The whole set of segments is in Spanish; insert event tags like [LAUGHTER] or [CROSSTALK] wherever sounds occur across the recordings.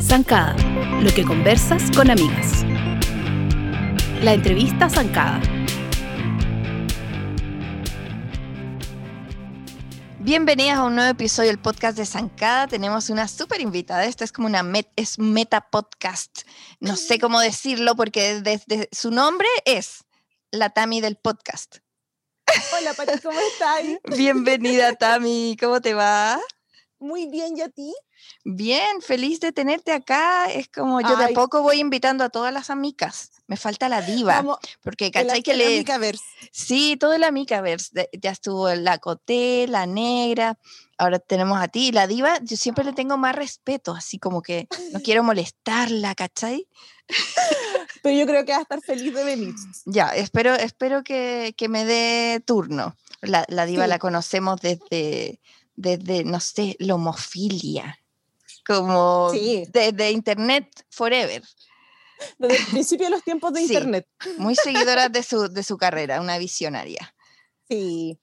Zancada, lo que conversas con amigas. La entrevista Zancada. Bienvenidas a un nuevo episodio del podcast de Zancada. Tenemos una súper invitada. Esto es como una meta podcast. No sé cómo decirlo porque desde su nombre es la Tami del podcast. Hola, Pati, ¿cómo estás? [LAUGHS] Bienvenida, Tami. ¿Cómo te va? Muy bien, ¿y a ti? Bien, feliz de tenerte acá. Es como yo de poco voy invitando a todas las amigas. Me falta la diva. porque, ¿cachai? Que le... Sí, todo el Amicaverse. Ya estuvo la Coté, la Negra. Ahora tenemos a ti. La diva, yo siempre le tengo más respeto, así como que no [LAUGHS] quiero molestarla, ¿cachai? Pero yo creo que va a estar feliz de venir. Ya, espero, espero que, que me dé turno. La, la diva la conocemos desde, desde, no sé, la homofilia como desde Internet Forever. Desde el principio de los tiempos de [LAUGHS] Internet. Muy seguidora de su, de su carrera, una visionaria. Sí.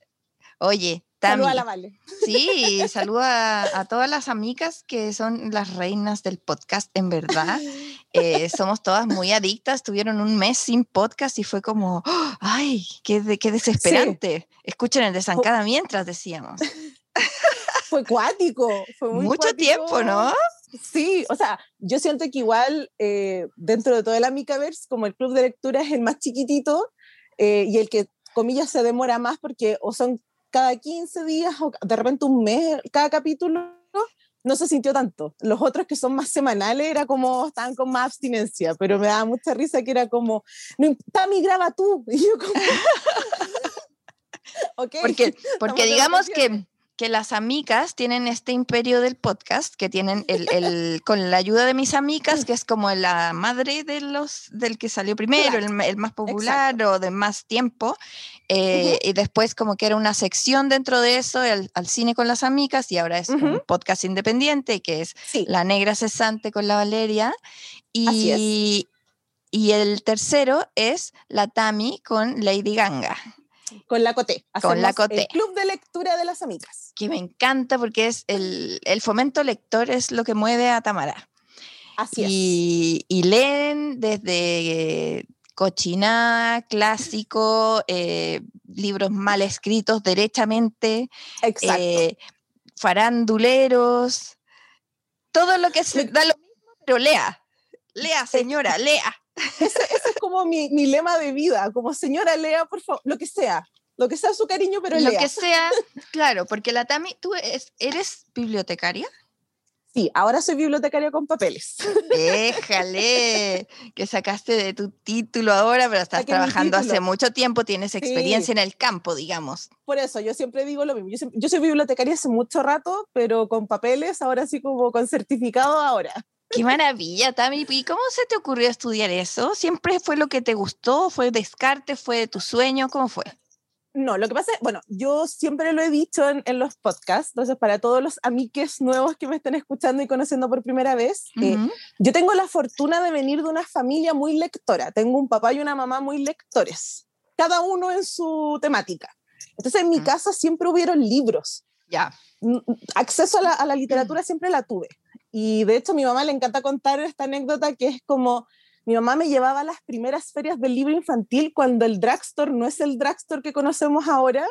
Oye, Tami. Saluda a la Vale. Sí, saluda a, todas las amigas que son las reinas del podcast, en verdad. [LAUGHS] Eh, somos todas muy adictas, tuvieron un mes sin podcast y fue como, ¡ay, qué, qué desesperante! Escuchen el desancada mientras decíamos [LAUGHS] fue cuático. Fue Mucho tiempo, ¿no? Sí, o sea, yo siento que igual eh, dentro de todo el Amicaverse, como el club de lectura es el más chiquitito eh, y el que, comillas, se demora más porque o son cada 15 días o de repente un mes cada capítulo, no se sintió tanto. Los otros que son más semanales era como, estaban con más abstinencia, pero me daba mucha risa que era como, no, Tami, graba tú. [LAUGHS] Y yo como... [LAUGHS] [LAUGHS] okay, porque porque digamos que que las amigas tienen este imperio del podcast, que tienen el, [LAUGHS] con la ayuda de mis amigas, que es como la madre de los, del que salió primero, el, más popular o de más tiempo, eh, y después como que era una sección dentro de eso, el, al cine con las amigas, y ahora es un podcast independiente, que es La Negra Cesante con la Valeria, y, y el tercero es La Tami con Lady Ganga. Con la Coté. Con la Coté. El club de lectura de las amigas. Que me encanta porque es el, el fomento lector es lo que mueve a Tamara. Así y, es. Y leen desde cochina, clásico, eh, libros mal escritos derechamente, eh, faranduleros, todo lo que se da lo mismo, pero lea, lea señora, lea. Ese, es como mi, mi, lema de vida, como señora Lea, por favor, lo que sea, lo que sea su cariño, pero lo Lea. que sea, claro, porque la Tami, ¿tú eres bibliotecaria? Sí, ahora soy bibliotecaria con papeles. Déjale, que sacaste de tu título ahora, pero estás trabajando hace mucho tiempo, tienes experiencia en el campo, digamos. Por eso, yo siempre digo lo mismo. Yo, yo, soy bibliotecaria hace mucho rato, pero con papeles, ahora sí como con certificado ahora. Qué maravilla, Tami. ¿Y cómo se te ocurrió estudiar eso? ¿Siempre fue lo que te gustó? ¿Fue descarte? ¿Fue tu sueño? ¿Cómo fue? No, lo que pasa es, bueno, yo siempre lo he dicho en, los podcasts, entonces para todos los amigues nuevos que me estén escuchando y conociendo por primera vez, eh, yo tengo la fortuna de venir de una familia muy lectora. Tengo un papá y una mamá muy lectores, cada uno en su temática. Entonces en mi casa siempre hubieron libros. Ya. Acceso a la, a la literatura siempre la tuve. Y de hecho a mi mamá le encanta contar esta anécdota que es como mi mamá me llevaba a las primeras ferias del libro infantil cuando el drugstore no es el drugstore que conocemos ahora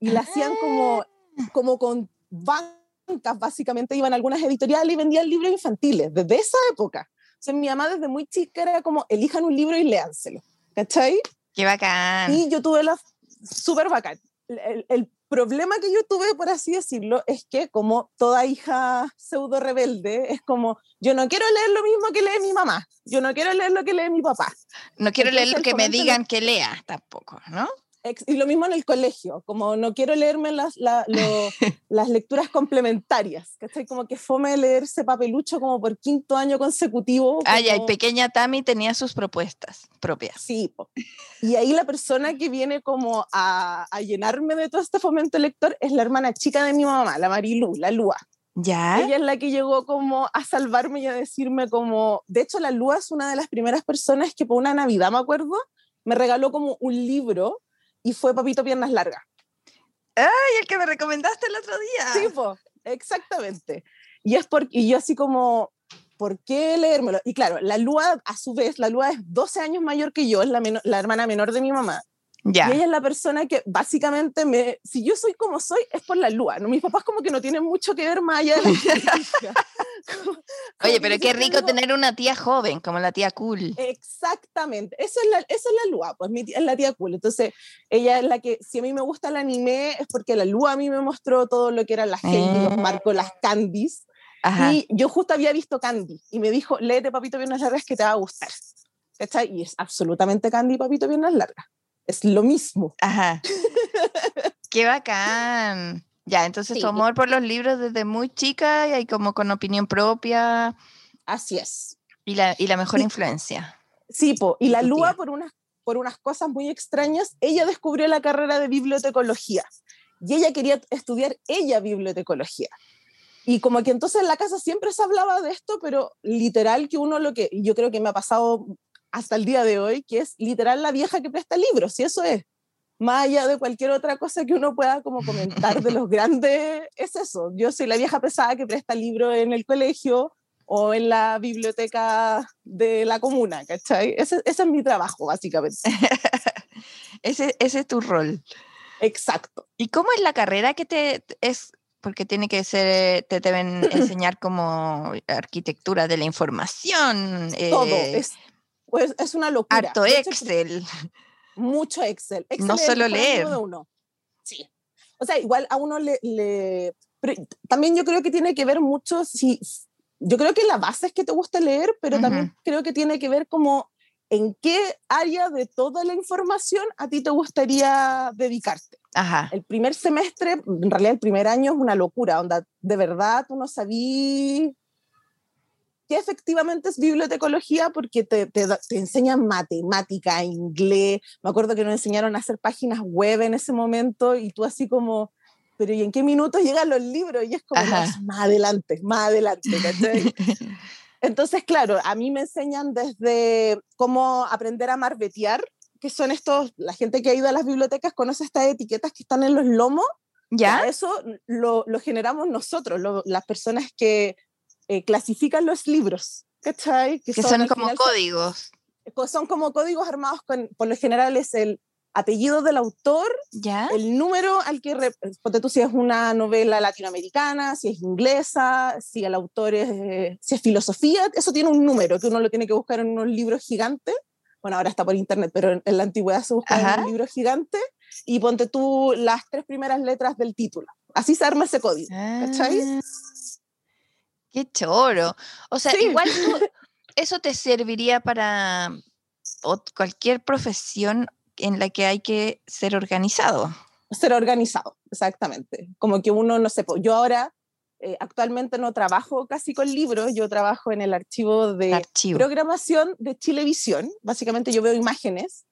y la hacían como, ah. como con bancas, básicamente iban algunas editoriales y vendían libros infantiles desde esa época. O sea, mi mamá desde muy chica era como, elijan un libro y léanselo, ¿cachai? Qué bacán. Y yo tuve la súper bacán. El, el, problema que yo tuve, por así decirlo, es que como toda hija pseudo rebelde, es como, yo no quiero leer lo mismo que lee mi mamá, yo no quiero leer lo que lee mi papá. No quiero leer lo que me digan que lea tampoco, ¿no? Y lo mismo en el colegio, como no quiero leerme las, [LAUGHS] las lecturas complementarias, ¿cachai? Como que fome leerse papelucho como por quinto año consecutivo. Ah, y pequeña Tami tenía sus propuestas propias. Sí, y ahí la persona que viene como a, a, llenarme de todo este fomento lector es la hermana chica de mi mamá, la Marilu, la Lua. ¿Ya? Ella es la que llegó como a salvarme y a decirme como, de hecho la Lua es una de las primeras personas que por una Navidad, me acuerdo, me regaló como un libro y fue Papito Piernas Largas. Ay, el que me recomendaste el otro día. Sí, po, exactamente. Y es porque y yo así como, ¿por qué leérmelo? Y claro, la Lua, a su vez, la Lua es 12 años mayor que yo, es la, la hermana menor de mi mamá. Ya. Y ella es la persona que básicamente me, si yo soy como soy, es por la Lua. ¿no? Mis papás como que no tienen mucho que ver más allá de la [LAUGHS] Oye, pero qué rico tener una tía joven, como la tía cool. Exactamente, eso es la, eso es la Lua, pues mi tía- es la tía cool. Entonces, ella es la que, si a mí me gusta el anime, es porque la Lua a mí me mostró todo lo que eran las Heidi, los Marcos, las Candies. Ajá. Y yo justo había visto Candy y me dijo, léete Papito Piernas Largas que te va a gustar. ¿Cachai? Y es absolutamente Candy Papito Piernas Largas. Es lo mismo. Ajá. [LAUGHS] Qué bacán. Ya, entonces Sí. tu amor por los libros desde muy chica y ahí como con opinión propia Así es. y la, y la mejor Sí. influencia. Sí, po. y la Lua, por unas, por unas cosas muy extrañas, ella descubrió la carrera de bibliotecología. Y ella quería estudiar ella bibliotecología. Y como que entonces en la casa siempre se hablaba de esto, pero literal que uno lo que, yo creo que me ha pasado hasta el día de hoy, que es literal la vieja que presta libros, y eso es. Más allá de cualquier otra cosa que uno pueda como comentar de los grandes, es eso. Yo soy la vieja pesada que presta libros en el colegio o en la biblioteca de la comuna, ¿cachai? Ese, ese es mi trabajo, básicamente. [LAUGHS] Ese, ese es tu rol. Exacto. ¿Y cómo es la carrera que te es? Porque tiene que ser, te deben [CLEARS THROAT] enseñar como arquitectura de la información, Todo. eh, Es, pues, es una locura. harto hecho, Excel. Mucho Excel. Excel No solo leer. de uno. Sí. O sea, igual a uno le, le- pero también yo creo que tiene que ver mucho si yo creo que la base es que te gusta leer, pero también Ujú. creo que tiene que ver como en qué área de toda la información a ti te gustaría dedicarte. Ajá. El primer semestre, en realidad el primer año es una locura, onda, de verdad tú no sabías qué efectivamente es bibliotecología porque te, te, te enseñan matemática, inglés. Me acuerdo que nos enseñaron a hacer páginas web en ese momento y tú así como, pero ¿y en qué minutos llegan los libros? Y es como, es más adelante, más adelante, ¿cachai? [LAUGHS] Entonces, claro, a mí me enseñan desde cómo aprender a marbetear, que son estos, la gente que ha ido a las bibliotecas conoce estas etiquetas que están en los lomos. ¿Ya? Eso lo, lo generamos nosotros, lo- las personas que eh, clasifican los libros, ¿cachai? Que son al como final códigos. co- son como códigos armados con, por lo general es el apellido del autor, ¿Ya? el número al que, ponte tú si es una novela latinoamericana, si es inglesa, si el autor es, eh, si es filosofía, eso tiene un número que uno lo tiene que buscar en unos libros gigantes. Bueno, ahora está por internet, pero en, en la antigüedad se buscaba en Ajá. un libro gigante y ponte tú las tres primeras letras del título. Así se arma ese código. ¿cachai? Ah, Qué choro. O sea, Sí. igual tú- [LAUGHS] eso te serviría para cualquier profesión en la que hay que ser organizado. ser organizado, exactamente. Como que uno, no sé, yo ahora eh, actualmente no trabajo casi con libros, yo trabajo en el archivo de Archivo. programación de Chilevisión, básicamente yo veo imágenes,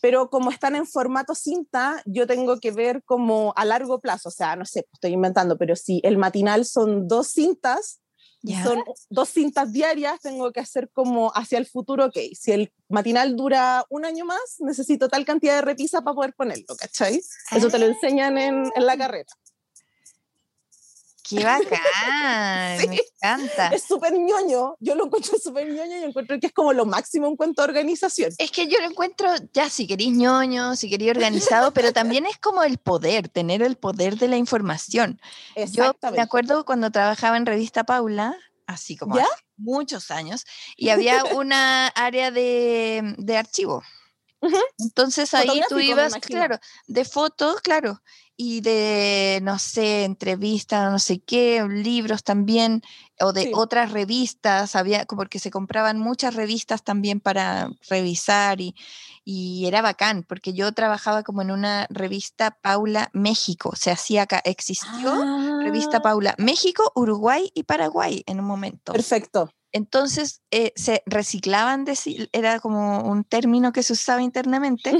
pero como están en formato cinta, yo tengo que ver como a largo plazo, o sea, no sé, estoy inventando, pero si el matinal son dos cintas, y Ya. son dos cintas diarias, tengo que hacer como hacia el futuro, ok, si el matinal dura un año más, necesito tal cantidad de repisas para poder ponerlo, ¿cachai? Eso te lo Ah. enseñan en, en la carrera. Qué bacán, me Sí. encanta. Es súper ñoño, yo lo encuentro súper ñoño y encuentro que es como lo máximo en cuanto a organización. Es que yo lo encuentro, ya si querís ñoño, si querís organizado, pero también es como el poder, tener el poder de la información. Yo me acuerdo cuando trabajaba en Revista Paula, así como hace muchos años, y había [LAUGHS] una área de, de archivo. Entonces ahí tú me ibas, claro, de fotos, claro, y de, no sé, entrevistas, no sé qué, libros también, o de Sí. otras revistas, había, como porque se compraban muchas revistas también para revisar y, y era bacán, porque yo trabajaba como en una revista Paula México, se hacía acá, existió revista Ah, Paula México, Uruguay y Paraguay en un momento. Perfecto. Entonces eh, se reciclaban, deci- era como un término que se usaba internamente.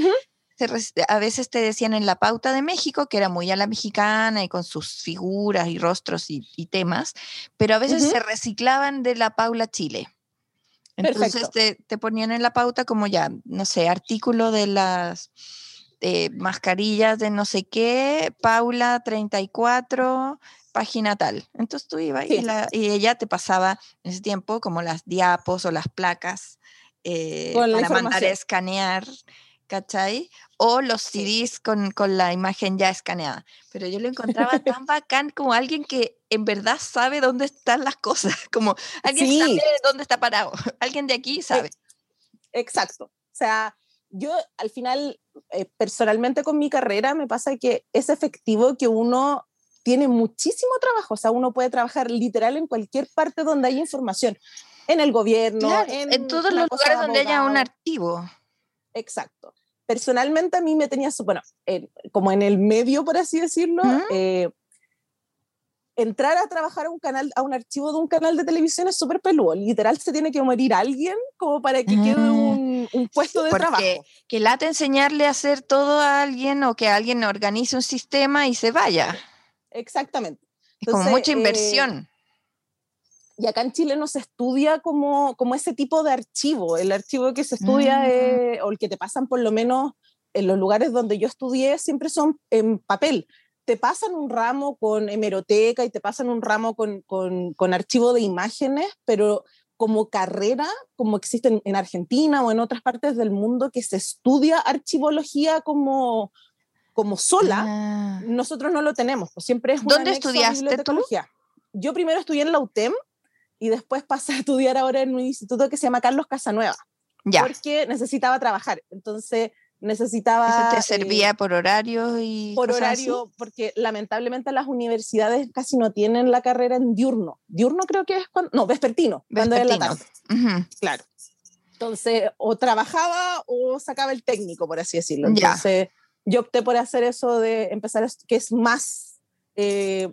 A veces te decían en la pauta de México, que era muy a la mexicana y con sus figuras y rostros y, y temas, pero a veces se reciclaban de la Paula Chile. Entonces te, te ponían en la pauta como ya, no sé, artículo de las eh, mascarillas de no sé qué, Paula 34, página tal. Entonces tú ibas y, Sí. la- y ella te pasaba en ese tiempo como las diapos o las placas eh, Con la para mandar a escanear, ¿cachai? O los. CDs con, con la imagen ya escaneada. Pero yo lo encontraba [LAUGHS] tan bacán como alguien que en verdad sabe dónde están las cosas, [LAUGHS] como alguien Sí. sabe dónde está parado, [LAUGHS] alguien de aquí sabe. Exacto. O sea, yo al final, eh, personalmente con mi carrera, me pasa que es efectivo que uno tiene muchísimo trabajo. O sea, uno puede trabajar literal en cualquier parte donde haya información. En el gobierno, Claro, en, en todos los lugares de donde haya un archivo. Exacto. Personalmente a mí me tenía, bueno, en- como en el medio, por así decirlo, eh, entrar a trabajar a un canal, a un archivo de un canal de televisión es súper peludo. Literal se tiene que morir alguien como para que quede Ah, un, un puesto de porque trabajo. Que late enseñarle a hacer todo a alguien o que alguien organice un sistema y se vaya. Exactamente. Entonces, mucha eh, inversión. Y acá en Chile no se estudia como, como ese tipo de archivo. El archivo que se estudia, Mm. eh, o el que te pasan por lo menos en los lugares donde yo estudié, siempre son en papel. Te pasan un ramo con hemeroteca y te pasan un ramo con, con, con archivo de imágenes, pero como carrera, como existen en Argentina o en otras partes del mundo, que se estudia archivología como, como sola, Ah. nosotros no lo tenemos, pues siempre es ¿Dónde estudiaste tú? Yo primero estudié en la UTEM y después pasé a estudiar ahora en un instituto que se llama Carlos Casanueva, Ya, porque necesitaba trabajar. Entonces eso necesitaba... te eh, servía por horario y por cosas así? horario, porque lamentablemente las universidades casi no tienen la carrera en diurno. Diurno creo que es cuando... No, vespertino, cuando es la Vespertino. tarde. Ujú. Claro. Entonces, o trabajaba o sacaba el técnico, por así decirlo. Ya. Entonces, yo opté por hacer eso de empezar, que es más, eh,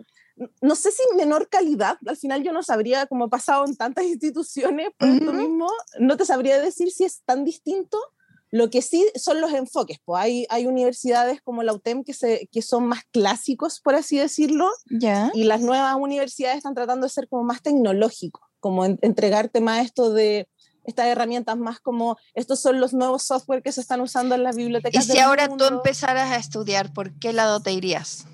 no sé si menor calidad, al final yo no sabría, como he pasado en tantas [LAUGHS] instituciones por esto Ujú. mismo, no te sabría decir si es tan distinto. Lo que sí son los enfoques, pues hay, hay universidades como la UTEM que, se, que son más clásicos, por así decirlo, Ya. y las nuevas universidades están tratando de ser como más tecnológicos, como en- entregarte más esto de estas herramientas más como estos son los nuevos software que se están usando en las Y bibliotecas. si del ahora tú empezaras a estudiar, ¿por qué lado te irías?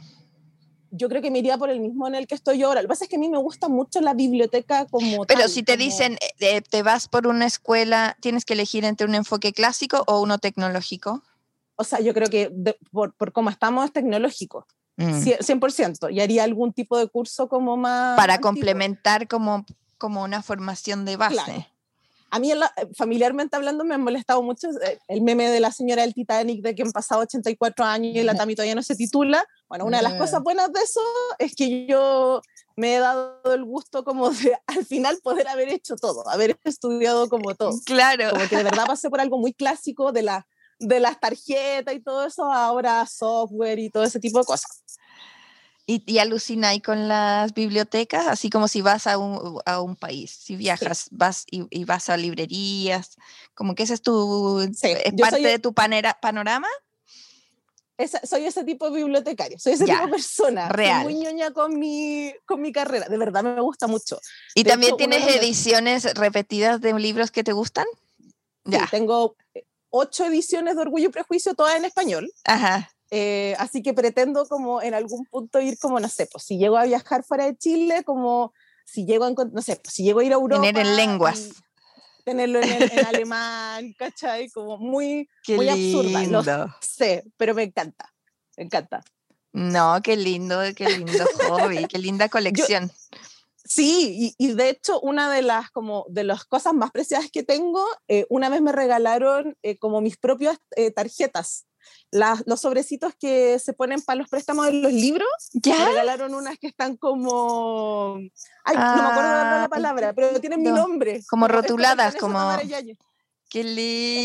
Yo creo que me iría por el mismo en el que estoy ahora. Lo que pasa es que a mí me gusta mucho la biblioteca como Pero tal, si te como- dicen, eh, te vas por una escuela, tienes que elegir entre un enfoque clásico o uno tecnológico. O sea, yo creo que de- por, por cómo estamos es tecnológico, Mm. Cie- 100%. Y haría algún tipo de curso como más... Para antiguo. complementar como, como una formación de base. Claro. A mí, eh, familiarmente hablando, me ha molestado mucho eh, el meme de la señora del Titanic de que han pasado 84 años y la Tami todavía no se titula. Bueno, una de las cosas buenas de eso es que yo me he dado el gusto como de [LAUGHS] al final poder haber hecho todo, haber estudiado como todo. Claro. Como que de verdad pasé por algo muy clásico de, la, de las tarjetas y todo eso, ahora software y todo ese tipo de cosas. Y, y alucináis con las bibliotecas, así como si vas a un, a un país, si viajas, vas y, y vas a librerías, como que ese es tu, Sí, es yo parte soy- de tu panera- panorama. Esa- soy ese tipo de bibliotecario, soy ese Ya, tipo de persona. Soy real. muy ñoña con mi, con mi carrera, de verdad me gusta mucho. ¿Y De también hecho, de tienes ediciones repetidas de libros que te gustan? Sí, Ya, tengo eh, ocho ediciones de Orgullo y Prejuicio, todas en español. ajá. Eh, así que pretendo como en algún punto ir como, no sé, pues si llego a viajar fuera de Chile, como si llego a, no sé, pues si llego a ir a Europa. Tener en lenguas. Tenerlo en, en- en [LAUGHS] alemán, ¿cachai? Como muy, Qué muy absurda. Lindo. sé, pero me encanta, me encanta. No, qué lindo, qué lindo hobby, qué linda colección. Sí, y, y de hecho una de las, como, de las cosas más preciadas que tengo, eh, una vez me regalaron eh, como mis propias eh, tarjetas, las, los sobrecitos que se ponen para los préstamos de los libros, me ¿Ya? regalaron unas que están como, ay, no me acuerdo la palabra, pero tienen mi lindo. nombre. Como rotuladas, como-. Qué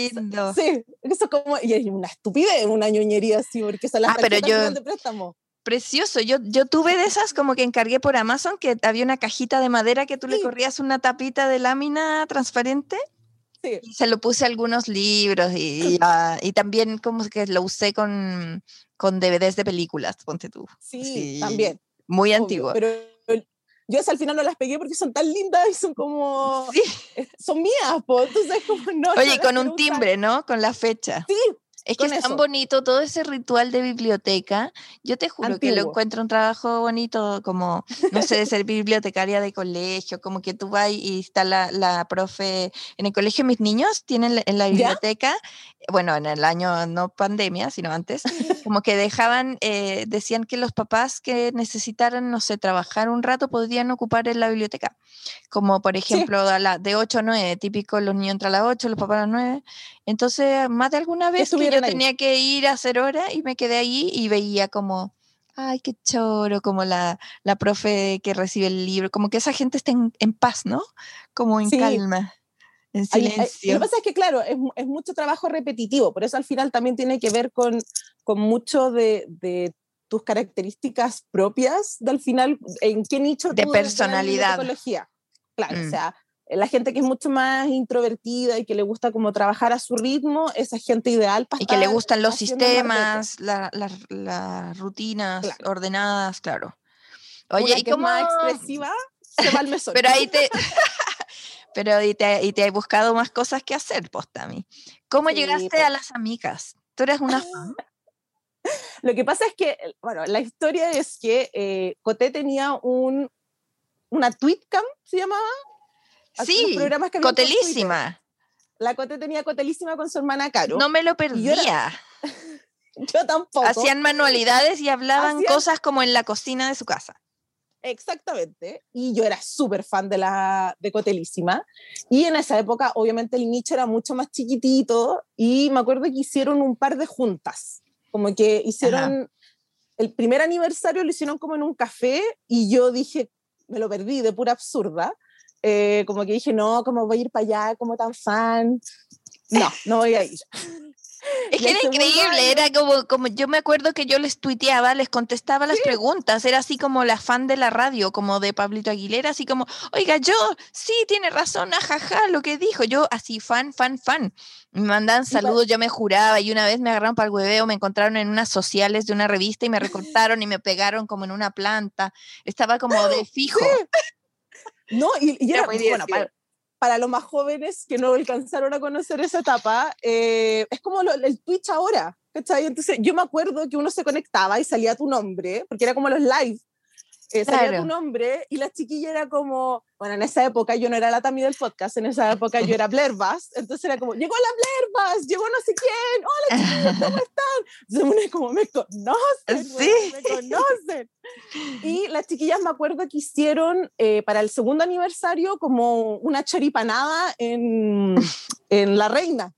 Eso- lindo. Sí, eso es como, y es una estupidez, una ñoñería así, porque son las Ah, pero yo- de préstamo. Precioso. Yo, yo tuve de esas como que encargué por Amazon, que había una cajita de madera que tú le Sí. corrías una tapita de lámina transparente Sí. y se lo puse a algunos libros y, ah, [LAUGHS] y también como que lo usé con, con DVDs de películas, ponte tú. Sí, Sí, también. Muy obvio, antiguo. Pero yo al final no las pegué porque son tan lindas y son como. Sí. eh, Son mías, po, entonces como [LAUGHS] no. Oye, con un usar. timbre, ¿no? Con la fecha. Sí, Es que es tan bonito todo ese ritual de biblioteca. Yo te juro que lo encuentro un trabajo bonito, como, no sé, de ser bibliotecaria de colegio, como que tú vas y está la, la profe. En el colegio mis niños tienen en la biblioteca, bueno, en el año no pandemia, sino antes, como que dejaban, eh, decían que los papás que necesitaran, no sé, trabajar un rato podían ocupar en la biblioteca. Como por ejemplo, la, de 8 a 9, típico, los niños entran a las 8, los papás a las 9. Entonces, más de alguna vez que yo tenía que ir a hacer hora y me quedé ahí y veía como, ay, qué choro, como la, la profe que recibe el libro, como que esa gente está en, paz, ¿no? Como en calma. En silencio. lo que pasa es que, claro, es, es, mucho trabajo repetitivo, por eso al final también tiene que ver con, con mucho de, de tus características propias, del final, en qué nicho de personalidad. Claro, o mm. sea, la gente que es mucho más introvertida y que le gusta como trabajar a su ritmo, esa gente ideal para... Y que le gustan los sistemas, las rutinas ordenadas, claro. Oye, ¿y cómo... más expresiva se va al mesón. Pero ahí te... [LAUGHS] Pero y te, y te he buscado más cosas que hacer, Postami. ¿Cómo llegaste a las amigas? ¿Tú eres una fan? [LAUGHS] Lo que pasa es que, bueno, la historia es que eh, Coté tenía un, una tweetcam, ¿se llamaba? Sí, Cotelísima. La Cote tenía Cotelísima con su hermana Caro. No me lo perdía. [LAUGHS] Yo, tampoco. Hacían manualidades y hablaban cosas como en la cocina de su casa. Exactamente. Y yo era súper fan de la de Cotelísima. Y en esa época, obviamente, el nicho era mucho más chiquitito. Y me acuerdo que hicieron un par de juntas. Como que hicieron. El primer aniversario lo hicieron como en un café. Y yo dije, me lo perdí de pura absurda. Eh, como que dije, no, ¿cómo voy a ir para allá como tan fan? No, no voy a ir. [LAUGHS] Es que era increíble, era como, como yo me acuerdo que yo les tuiteaba, les contestaba las preguntas, era así como la fan de la radio, como de Pablito Aguilera, así como, oiga, yo, sí, tiene razón, ajaja, lo que dijo, yo así fan, fan, fan. Me mandaban saludos, yo me juraba y una vez me agarraron para el hueveo, me encontraron en unas sociales de una revista y me recortaron y me pegaron como en una planta, estaba como de [GASPS] fijo. No, y, era, bueno, para, los más jóvenes que no alcanzaron a conocer esa etapa, eh, es como el Twitch ahora, ¿cachai? Entonces yo me acuerdo que uno se conectaba y salía tu nombre, porque era como los live, eh, salía tu nombre y la chiquilla era como, bueno, en esa época yo no era la Tami del podcast, en esa época yo era [LAUGHS] Blair Bass, entonces era como, llegó la Blair Bass, llegó no sé quién, hola chiquillos, ¿cómo [LAUGHS] están? Se me como, me conocen, sí. me conocen. Y las chiquillas me acuerdo que hicieron eh, para el segundo aniversario como una choripanada en, en La Reina.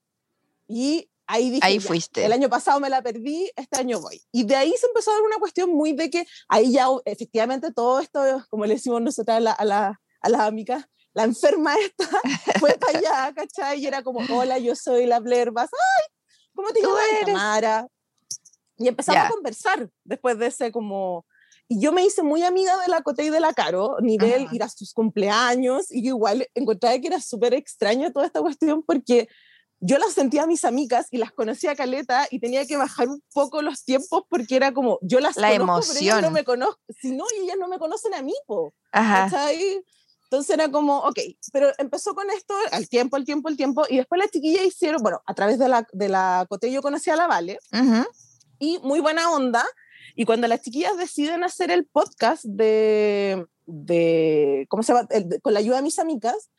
Y ahí dije, ahí fuiste. El año pasado me la perdí, este año voy. Y de ahí se empezó a dar una cuestión muy de que ahí ya efectivamente todo esto, como le decimos nosotros a, la, a, la, a las amigas, la enferma esta [LAUGHS] fue para allá, ¿cachai? Y era como, hola, yo soy la Blair Bass. ¡Ay! ¿Cómo te llamas? Tamara. Y empezamos a conversar después de ese como... Y yo me hice muy amiga de la Cote y de la Caro, nivel ir a sus cumpleaños, y yo igual encontré que era súper extraño toda esta cuestión porque yo las sentía a mis amigas y las conocía a Caleta y tenía que bajar un poco los tiempos porque era como, yo las la conozco, emoción. pero no me conozco, si no, ellas no me conocen a mí, po. Ajá. Entonces era como, ok, pero empezó con esto al tiempo, al tiempo, al tiempo, y después las chiquillas hicieron, bueno, a través de la, de la Cote yo conocí a la Vale, y muy buena onda, y cuando las chiquillas deciden hacer el podcast de, de ¿cómo se llama? con la ayuda de mis amigas,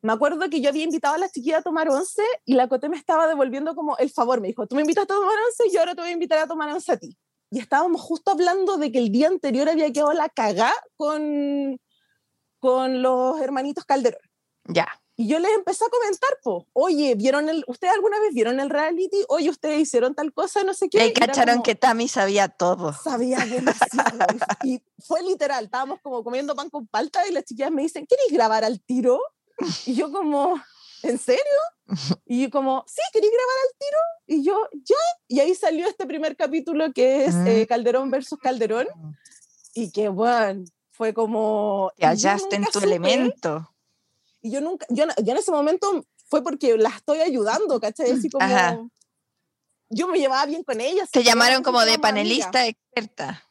me acuerdo que yo había invitado a la chiquilla a tomar once y la Cote me estaba devolviendo como el favor. Me dijo, tú me invitas a tomar once y yo ahora te voy a invitar a tomar once a ti. Y estábamos justo hablando de que el día anterior había quedado la cagá con, con los hermanitos Calderón. Ya. Y yo les empecé a comentar, po, oye, ¿vieron el, ¿ustedes alguna vez vieron el reality? Oye, ¿ustedes hicieron tal cosa? No sé qué. Y cacharon que Tami sabía todo. Sabía demasiado. y fue literal, estábamos como comiendo pan con palta y las chiquillas me dicen, ¿queréis grabar al tiro? Y yo como, ¿en serio? [LAUGHS] Y yo como, sí, ¿queréis grabar al tiro? Y yo, ya. Y ahí salió este primer capítulo que es eh, Calderón versus Calderón. Y que, bueno, fue como... Te hallaste en tu elemento. Y yo nunca, yo, en ese momento fue porque la estoy ayudando, ¿cachai? Así como... Yo me llevaba bien con ellas. Te llamaron como de panelista experta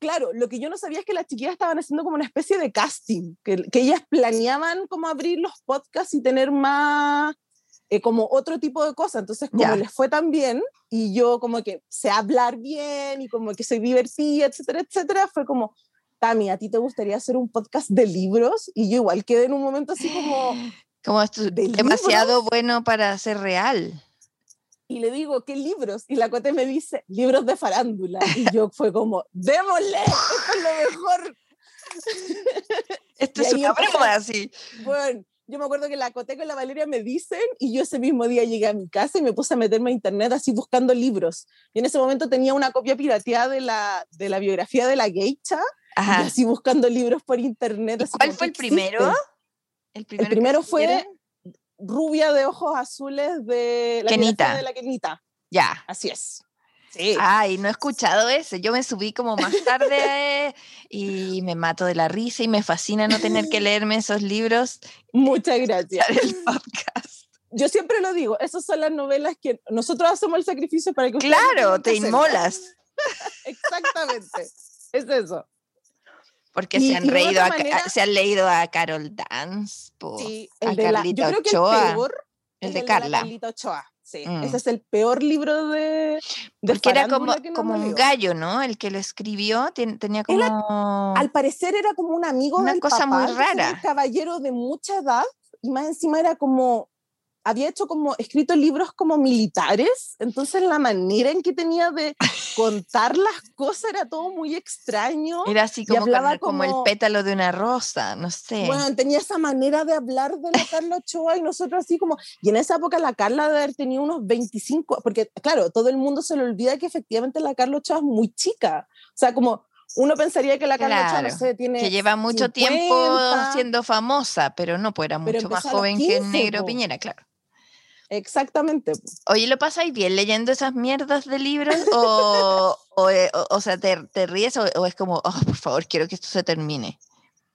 claro, lo que yo no sabía es que las chiquillas estaban haciendo como una especie de casting, que, que ellas planeaban como abrir los podcasts y tener más, eh, como otro tipo de cosas. Entonces, como Ya. les fue tan bien y yo como que sé hablar bien y como que soy divertida, etcétera, etcétera, fue como, Tami, ¿a ti te gustaría hacer un podcast de libros? Y yo igual quedé en un momento así como, [GASPS] Como esto ¿De demasiado bueno para ser real. Y le digo, ¿qué libros? Y la Cote me dice, libros de farándula. Y yo fue como, démosle, esto es lo mejor. [LAUGHS] Esto Y es una broma así. Bueno, yo me acuerdo que la Cote con la Valeria me dicen y yo ese mismo día llegué a mi casa y me puse a meterme a internet así buscando libros. Y en ese momento tenía una copia pirateada de la, de la biografía de la geisha y así buscando libros por internet. ¿Y cuál fue ¿qué el primero? existe? El El primero, que primero fue? Rubia de ojos azules de la Kenita. de la Kenita. Ya. Así es. Sí. Ay, no he escuchado ese. Yo me subí como más tarde y me mato de la risa y me fascina no tener que [LAUGHS] leerme esos libros Muchas gracias. el podcast. Yo siempre lo digo, esas son las novelas que nosotros hacemos el sacrificio para que Claro, te inmolas. [LAUGHS] Exactamente. Es eso. Porque Y- se, han de reído a manera- se han leído a Carol Dance, po, Sí, a de la, yo Carlita creo que Ochoa, el peor el es de la Carla. Carlita Ochoa. Sí, Mm. ese es el peor libro de, de Porque era como, como un gallo, ¿no? El que lo escribió tien- tenía como... Era- Al parecer era como un amigo Una del cosa muy papá, era rara. un caballero de mucha edad y más encima era como había hecho como escrito libros como militares, entonces la manera en que tenía de contar las cosas era todo muy extraño. Era así como, con- hablaba como el como- pétalo de una rosa, no sé. Bueno, tenía esa manera de hablar de la Carla Ochoa y nosotros así como, y en esa época la Carla debe haber tenido unos 25, porque claro, todo el mundo se le olvida que efectivamente la Carla Ochoa es muy chica, o sea, como uno pensaría que la Carla Ochoa, no Claro, sé, tiene... que lleva mucho tiempo 50. siendo famosa, pero no, pues era mucho más joven que 15, Negro. Piñera, claro. Exactamente. Oye, ¿lo pasáis bien leyendo esas mierdas de libros? ¿O, o, eh, o- o sea, te, te ríes o, es como, oh, por favor, quiero que esto se termine?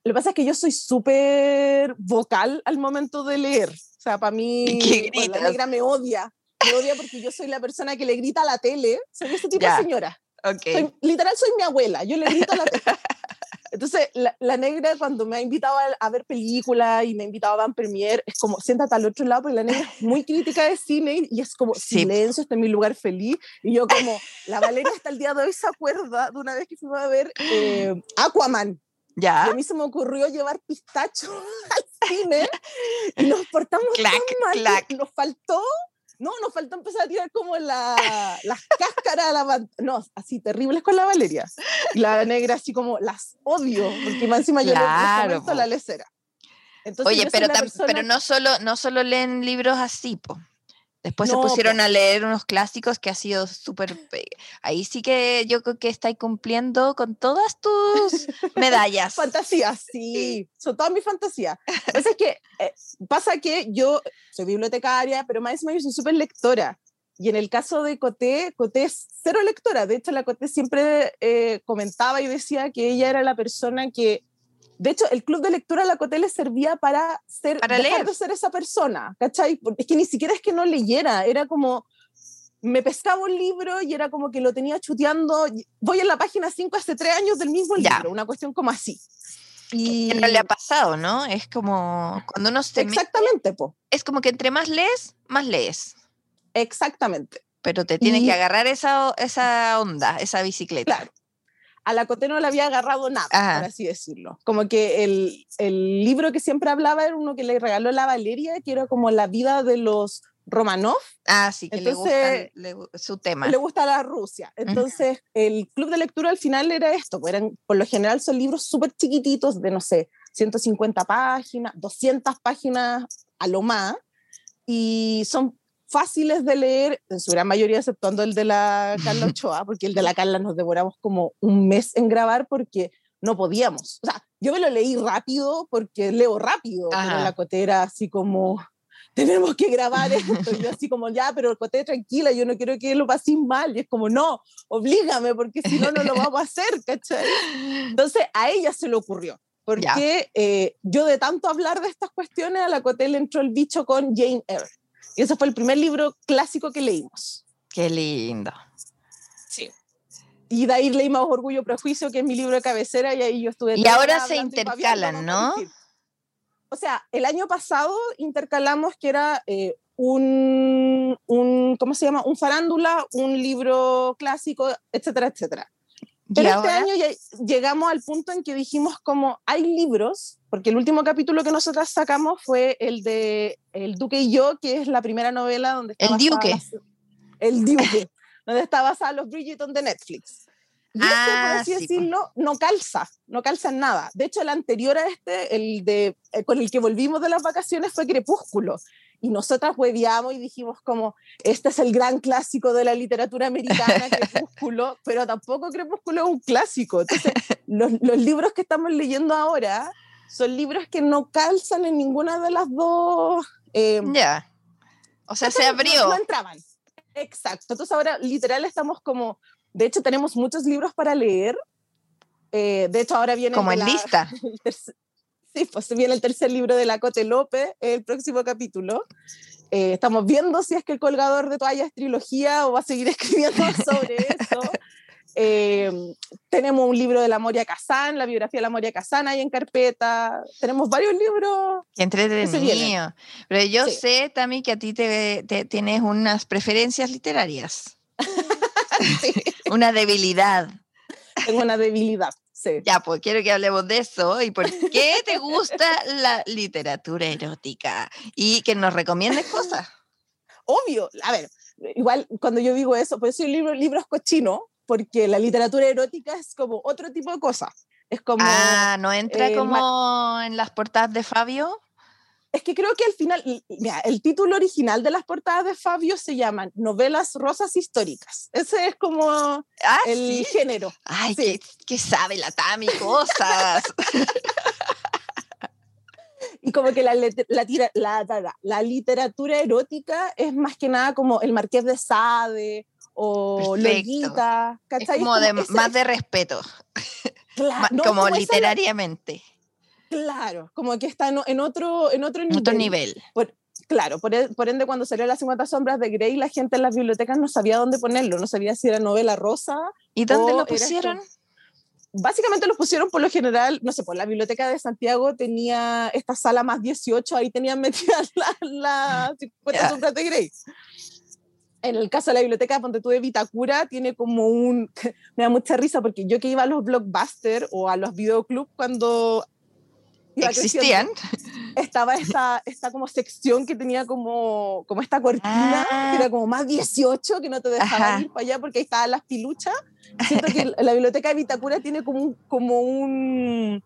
Lo que pasa es que yo soy súper vocal al momento de leer. O sea, para [LAUGHS] mí, ¿Qué bueno, la negra me odia. Me odia porque yo soy la persona que le grita a la tele. Soy ese tipo Ya. de señora. Ok. Soy- literal soy mi abuela, yo le grito a la tele. [LAUGHS] Entonces, la, la negra cuando me ha invitado a, a ver películas y me ha invitado a Van Premier, es como, siéntate al otro lado, porque la negra es muy crítica de cine y es como, Sí. silencio, este es mi lugar feliz. Y yo como, la Valeria hasta el día de hoy se acuerda de una vez que fuimos a ver eh, Aquaman. Y ¿Ya? a mí se me ocurrió llevar pistacho [LAUGHS] al cine [LAUGHS] y nos portamos Clac, tan mal. clac. Nos faltó, no, nos faltó empezar a tirar como la, las cáscaras a la No, así terribles con la Valeria. Y la negra así como las odio, porque más encima yo le- Claro, comento la lecera. Entonces, Oye, pero, persona- pero no, solo, no solo leen libros así, po. Después No, se pusieron po. a leer unos clásicos que ha sido súper... pe- Ahí sí que yo creo que estáis cumpliendo con todas tus [LAUGHS] medallas. Fantasías, sí, son todas mis fantasías. [LAUGHS] Es que eh, pasa que yo soy bibliotecaria, pero más encima yo soy súper lectora. Y en el caso de Coté, Coté es cero lectora. De hecho, la Coté siempre eh, comentaba y decía que ella era la persona que. De hecho, el club de lectura a la Coté le servía para, ser, Para dejar leer. de ser esa persona, ¿cachai? Es que ni siquiera es que no leyera, era como. Me pescaba un libro y era como que lo tenía chuteando. Voy en la página 5 hace tres años del mismo Ya. libro, una cuestión como así. Y Siempre le ha pasado, ¿no? Es como cuando uno se exactamente, po, es como que entre más lees, más lees. exactamente. Pero te tiene Y- que agarrar esa, esa onda, esa bicicleta. Claro. A la Coté no le había agarrado nada, Ajá. por así decirlo. Como que el, el libro que siempre hablaba era uno que le regaló la Valeria, que era como la vida de los Romanov, Ah, sí, que le gusta Entonces, le gu- su tema. le gusta la Rusia. Entonces, el club de lectura al final era esto, pues eran, por lo general son libros súper chiquititos de, no sé, 150 páginas, 200 páginas a lo más, y son fáciles de leer, en su gran mayoría, exceptuando el de la Carla [LAUGHS] Ochoa, porque el de la Carla nos devoramos como un mes en grabar porque no podíamos. O sea, yo me lo leí rápido porque leo rápido, Ajá. pero la cotera así como, tenemos que grabar esto. Y yo así como, ya, pero Coté, tranquila, yo no quiero que lo paséis mal. Y es como, no, oblígame, porque si no, no lo vamos a hacer, ¿cachai? Entonces, a ella se le ocurrió. Porque eh, yo de tanto hablar de estas cuestiones, a la Coté le entró el bicho con Jane Eyre. Y ese fue el primer libro clásico que leímos. Qué lindo. Sí. Y de ahí leímos Orgullo y Prejuicio, que es mi libro de cabecera, y ahí yo estuve... Y ahora se intercalan, ¿no? O sea, el año pasado intercalamos que era eh, un, un, ¿cómo se llama? Un farándula, un libro clásico, etcétera, etcétera. Pero este año ya llegamos al punto en que dijimos como hay libros, porque el último capítulo que nosotras sacamos fue el de El Duque y yo, que es la primera novela donde está El Duque. El [LAUGHS] Duque, donde está basada los Bridgerton de Netflix. Y este, por Ah, así sí, decirlo, no calza, no calza en nada. De hecho, el anterior a este, el de, eh, con el que volvimos de las vacaciones, fue Crepúsculo. Y nosotras hueviamos y dijimos como, este es el gran clásico de la literatura americana, Crepúsculo, [LAUGHS] pero tampoco Crepúsculo es un clásico. Entonces, los, los libros que estamos leyendo ahora son libros que no calzan en ninguna de las dos... eh, Ya. O sea, se abrió. No, no entraban. Exacto. Entonces ahora literal estamos como, de hecho tenemos muchos libros para leer. Eh, de hecho ahora viene Como en la- lista. [LAUGHS] el tercer- [LAUGHS] sí, pues viene el tercer libro de la Cote López, el próximo capítulo. Eh, estamos viendo si es que el colgador de toalla es trilogía o va a seguir [LAUGHS] escribiendo sobre eso. Eh, tenemos un libro de la Moria Kazan, la biografía de la Moria Kazan ahí en carpeta. Tenemos varios libros. Qué entretenido. Pero yo Sí. sé, Tami, que a ti te, te- tienes unas preferencias literarias. [LAUGHS] Sí, Una debilidad. tengo una debilidad. Sí. Ya, pues quiero que hablemos de eso y por qué te gusta la literatura erótica y que nos recomiendes cosas. [LAUGHS] obvio, a ver, igual cuando yo digo eso, pues soy libro, libros cochinos, porque la literatura erótica es como otro tipo de cosa. Es como, Ah, ¿no entra eh, como en las portadas de Fabio? Es que creo que al final, mira, el título original de las portadas de Fabio se llaman Novelas Rosas Históricas. Ese es como Ah, el sí. género. Ay, sí. que, sabe la Tami cosas. Y como que la, tira- la, literatura erótica es más que nada como el Marqués de Sade o. Lolita, es como de más de respeto, cla- ma- no, como literariamente, Claro, como que está en, otro, en otro nivel. otro nivel. Claro, por, e- por ende, cuando salió Las 50 Sombras de Grey, la gente en las bibliotecas no sabía dónde ponerlo, no sabía si era novela rosa. ¿Y dónde lo pusieron? Básicamente los pusieron por lo general, no sé, por la biblioteca de Santiago tenía esta sala más 18, ahí tenían [LAUGHS] metidas las la 50 Ya. Sombras de Grey. En el caso de la biblioteca Ponte tú de Vitacura, tiene como un. [LAUGHS] Me da mucha risa porque yo que iba a los blockbusters o a los videoclubs cuando. ¿Existían? [LAUGHS] estaba esta, esta como sección que tenía como, como esta cortina, Ah. que era como más 18, que no te dejaban Ajá. ir para allá porque ahí estaban las piluchas. Siento que la biblioteca de Vitacura tiene como un, como un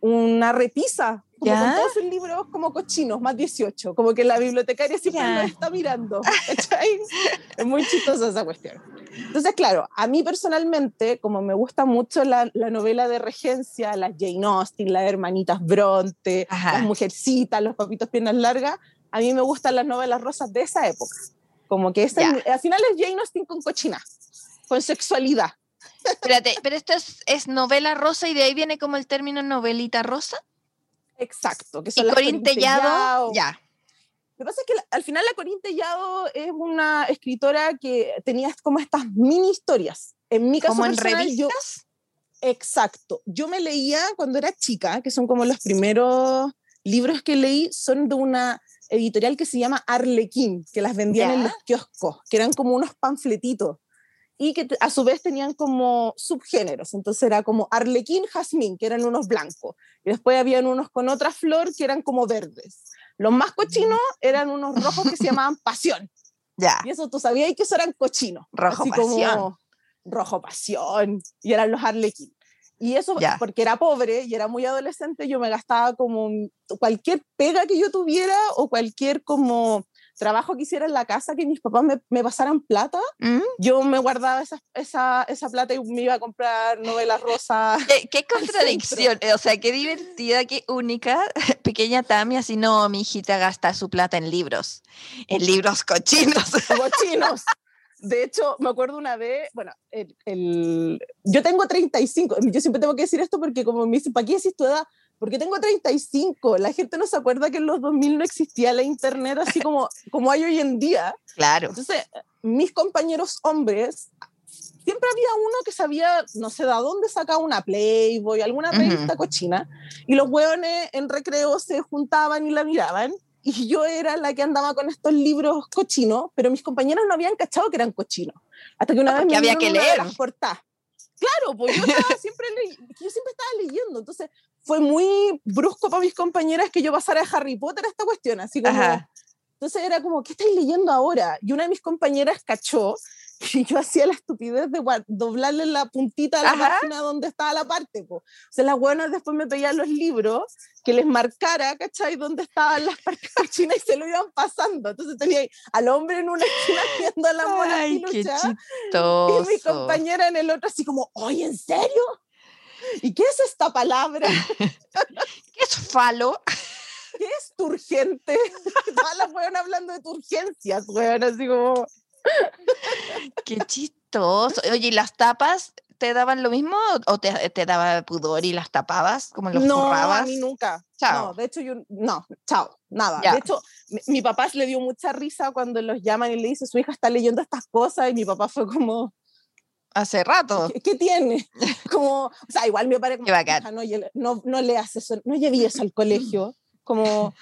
una repisa, como ¿Ya? con todos sus libros como cochinos, más 18, como que la bibliotecaria siempre Ya. lo está mirando. es muy chistosa esa cuestión. Entonces, claro, a mí personalmente, como me gusta mucho la, la novela de regencia, las Jane Austen, las hermanitas Bronte, Ajá. las mujercitas, los papitos piernas largas, a mí me gustan las novelas rosas de esa época. Como que esa, al final es Jane Austen con cochina, con sexualidad. Espérate, pero esto es, es novela rosa y de ahí viene como el término novelita rosa. Exacto. Que Y son las Corín Tellado, ya. Lo que pasa es que al final la Corín Tellado es una escritora que tenía como estas mini historias. En mi caso Como en personal, yo- revistas. Exacto. Yo me leía cuando era chica, que son como los primeros libros que leí, son de una editorial que se llama Arlequín, que las vendían en Ya. los kioscos, que eran como unos panfletitos y que a su vez tenían como subgéneros. Entonces era como Arlequín, Jazmín, que eran unos blancos. Y después habían unos con otra flor que eran como verdes. Los más cochinos eran unos rojos que se llamaban [LAUGHS] Pasión. Ya. Y eso tú sabías que eso eran cochinos. Rojo así pasión. como rojo pasión. Y eran los arlequín. Y eso, Ya. porque era pobre y era muy adolescente, yo me gastaba como cualquier pega que yo tuviera o cualquier como trabajo que hiciera en la casa, que mis papás me, me pasaran plata, ¿Mm? yo me guardaba esa, esa, esa plata y me iba a comprar novelas rosas. [LAUGHS] Qué, qué contradicción, eh, o sea, qué divertida, qué única. [LAUGHS] Pequeña Tami, así no, mi hijita gasta su plata en libros, en libros cochinos. [LAUGHS] cochinos. De hecho, me acuerdo una vez, bueno, el, el- yo tengo 35, yo siempre tengo que decir esto porque como me dicen, ¿para qué decís tu edad? Porque tengo 35, la gente no se acuerda que en los 2000 no existía la internet así [LAUGHS] como, como hay hoy en día. Claro. Entonces, mis compañeros hombres, siempre había uno que sabía, no sé de dónde sacaba una Playboy, alguna revista cochina, y los hueones en recreo se juntaban y la miraban, y yo era la que andaba con estos libros cochinos, pero mis compañeros no habían cachado que eran cochinos. Hasta que una Ah, vez me había que leer. las portadas. Claro, pues yo, estaba siempre yo siempre estaba leyendo, entonces fue muy brusco para mis compañeras que yo pasara de Harry Potter a esta cuestión, así como, Ajá. entonces era como, ¿qué estáis leyendo ahora? Y una de mis compañeras cachó y yo hacía la estupidez de doblarle la puntita a la Ajá. página donde estaba la parte. Po. O sea, las buenas después me pedían los libros que les marcara, ¿cachai? Dónde estaban las partes [LAUGHS] cochinas y se lo iban pasando. Entonces tenía al hombre en una esquina [LAUGHS] viendo a qué piluchas, y mi compañera en el otro así como, oye, ¿en serio? [LAUGHS] ¿Y qué es esta palabra? [LAUGHS] ¿Qué es falo? [LAUGHS] ¿Qué es turgente? Todas las weonas hablando de turgencias, weón, así como... Qué chistoso. Oye, ¿y las tapas te daban lo mismo o te, te daba pudor y las tapabas? Como los no, forrabas? a mí nunca. Chao. No, de hecho yo, no, chao, nada. Ya. De hecho, mi, mi papá le dio mucha risa cuando los llaman y le dice, su hija está leyendo estas cosas y mi papá fue como, Hace rato. ¿qué, qué tiene? [LAUGHS] Como, o sea, igual mi era como, Qué bacán. "Hija, no, no, no leas eso, no llevé eso al colegio. [LAUGHS] Como,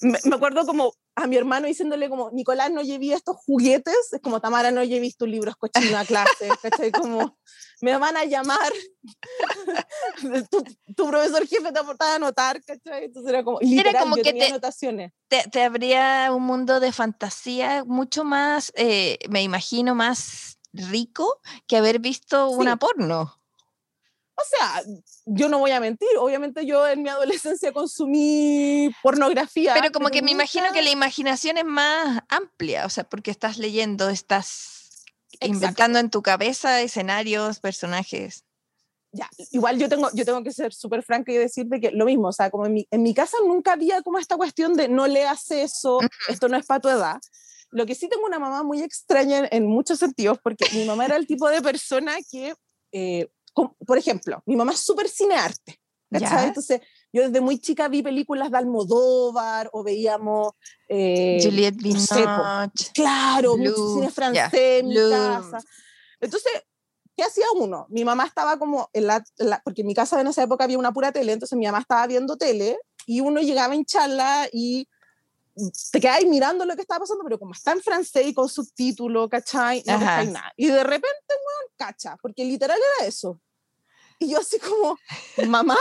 me, me acuerdo como a mi hermano diciéndole como, Nicolás, no llevé estos juguetes, es como, Tamara, no llevé tus libros cochinos a clase, ¿cachai? Como, me van a llamar, [LAUGHS] tu, tu profesor jefe te aportaba a anotar, ¿cachai? Entonces era como, y Era literal, como yo que tenía te- anotaciones. Te, te habría un mundo de fantasía mucho más, eh, me imagino, más rico que haber visto una Sí. porno. O sea, yo no voy a mentir, obviamente yo en mi adolescencia consumí pornografía. Pero como que me nunca- imagino que la imaginación es más amplia, o sea, porque estás leyendo, estás inventando en tu cabeza escenarios, personajes. ya, igual yo tengo, yo tengo que ser súper franca y decirte que lo mismo, o sea, como en mi, en mi casa nunca había como esta cuestión de no leas eso, esto no es para tu edad. Lo que sí tengo una mamá muy extraña en, en muchos sentidos, porque mi mamá era el tipo de persona que, eh, com- por ejemplo, mi mamá es súper cinearte. Entonces, yo desde muy chica vi películas de Almodóvar o veíamos... eh, Juliette Binoche. Claro, mucho Blue, cine ya, francés en mi casa. Entonces, ¿qué hacía uno? Mi mamá estaba como en la, en la- porque en mi casa en esa época había una pura tele, entonces mi mamá estaba viendo tele y uno llegaba a hincharla y te quedáis mirando lo que estaba pasando, pero como está en francés y con subtítulo, ¿cachai? No pescáis nada. Y de repente, weón, cacha, porque literal era eso. Y yo así como, mamá,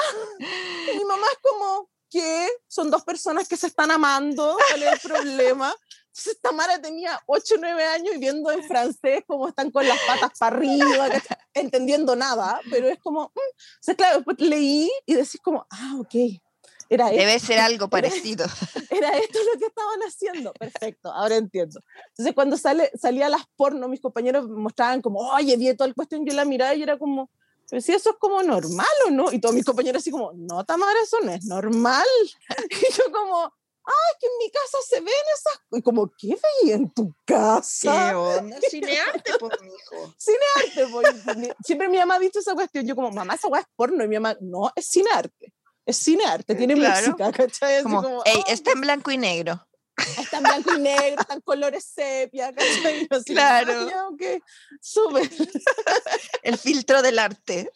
y mi mamá es como, ¿qué? Son dos personas que se están amando, ¿cuál es el problema? Entonces Tamara tenía 8 o 9 años y viendo en francés cómo están con las patas para arriba, ¿cachai? entendiendo nada, pero es como, mm. o sea, claro, después leí y decís como, ah, ok, era esto, Debe ser algo [LAUGHS] parecido. [LAUGHS] era esto lo que estaban haciendo. Perfecto, ahora entiendo. Entonces cuando sale, salía las porno, mis compañeros me mostraban como, oye, vi toda el cuestión, yo la miraba y era como, pero si eso es como normal o no, y todos mis compañeros así como, no, Tamara, eso no es normal. [LAUGHS] Y yo como, ay, que en mi casa se ven esas, y como, ¿qué veía en tu casa? onda? Cinearte, por mi hijo. Cinearte, mi- siempre mi mamá ha visto esa cuestión, yo como, mamá, esa weá es porno, y mi mamá, no, es cinearte. Es cinearte, tiene Claro. música, ¿cachai? Así Como, como, "Ey, "Ah, está en blanco y negro. está en blanco y negro, están colores sepia, ¿cachai? Así, Claro. "Ah, ya, ok, súper. [LAUGHS] El filtro del arte.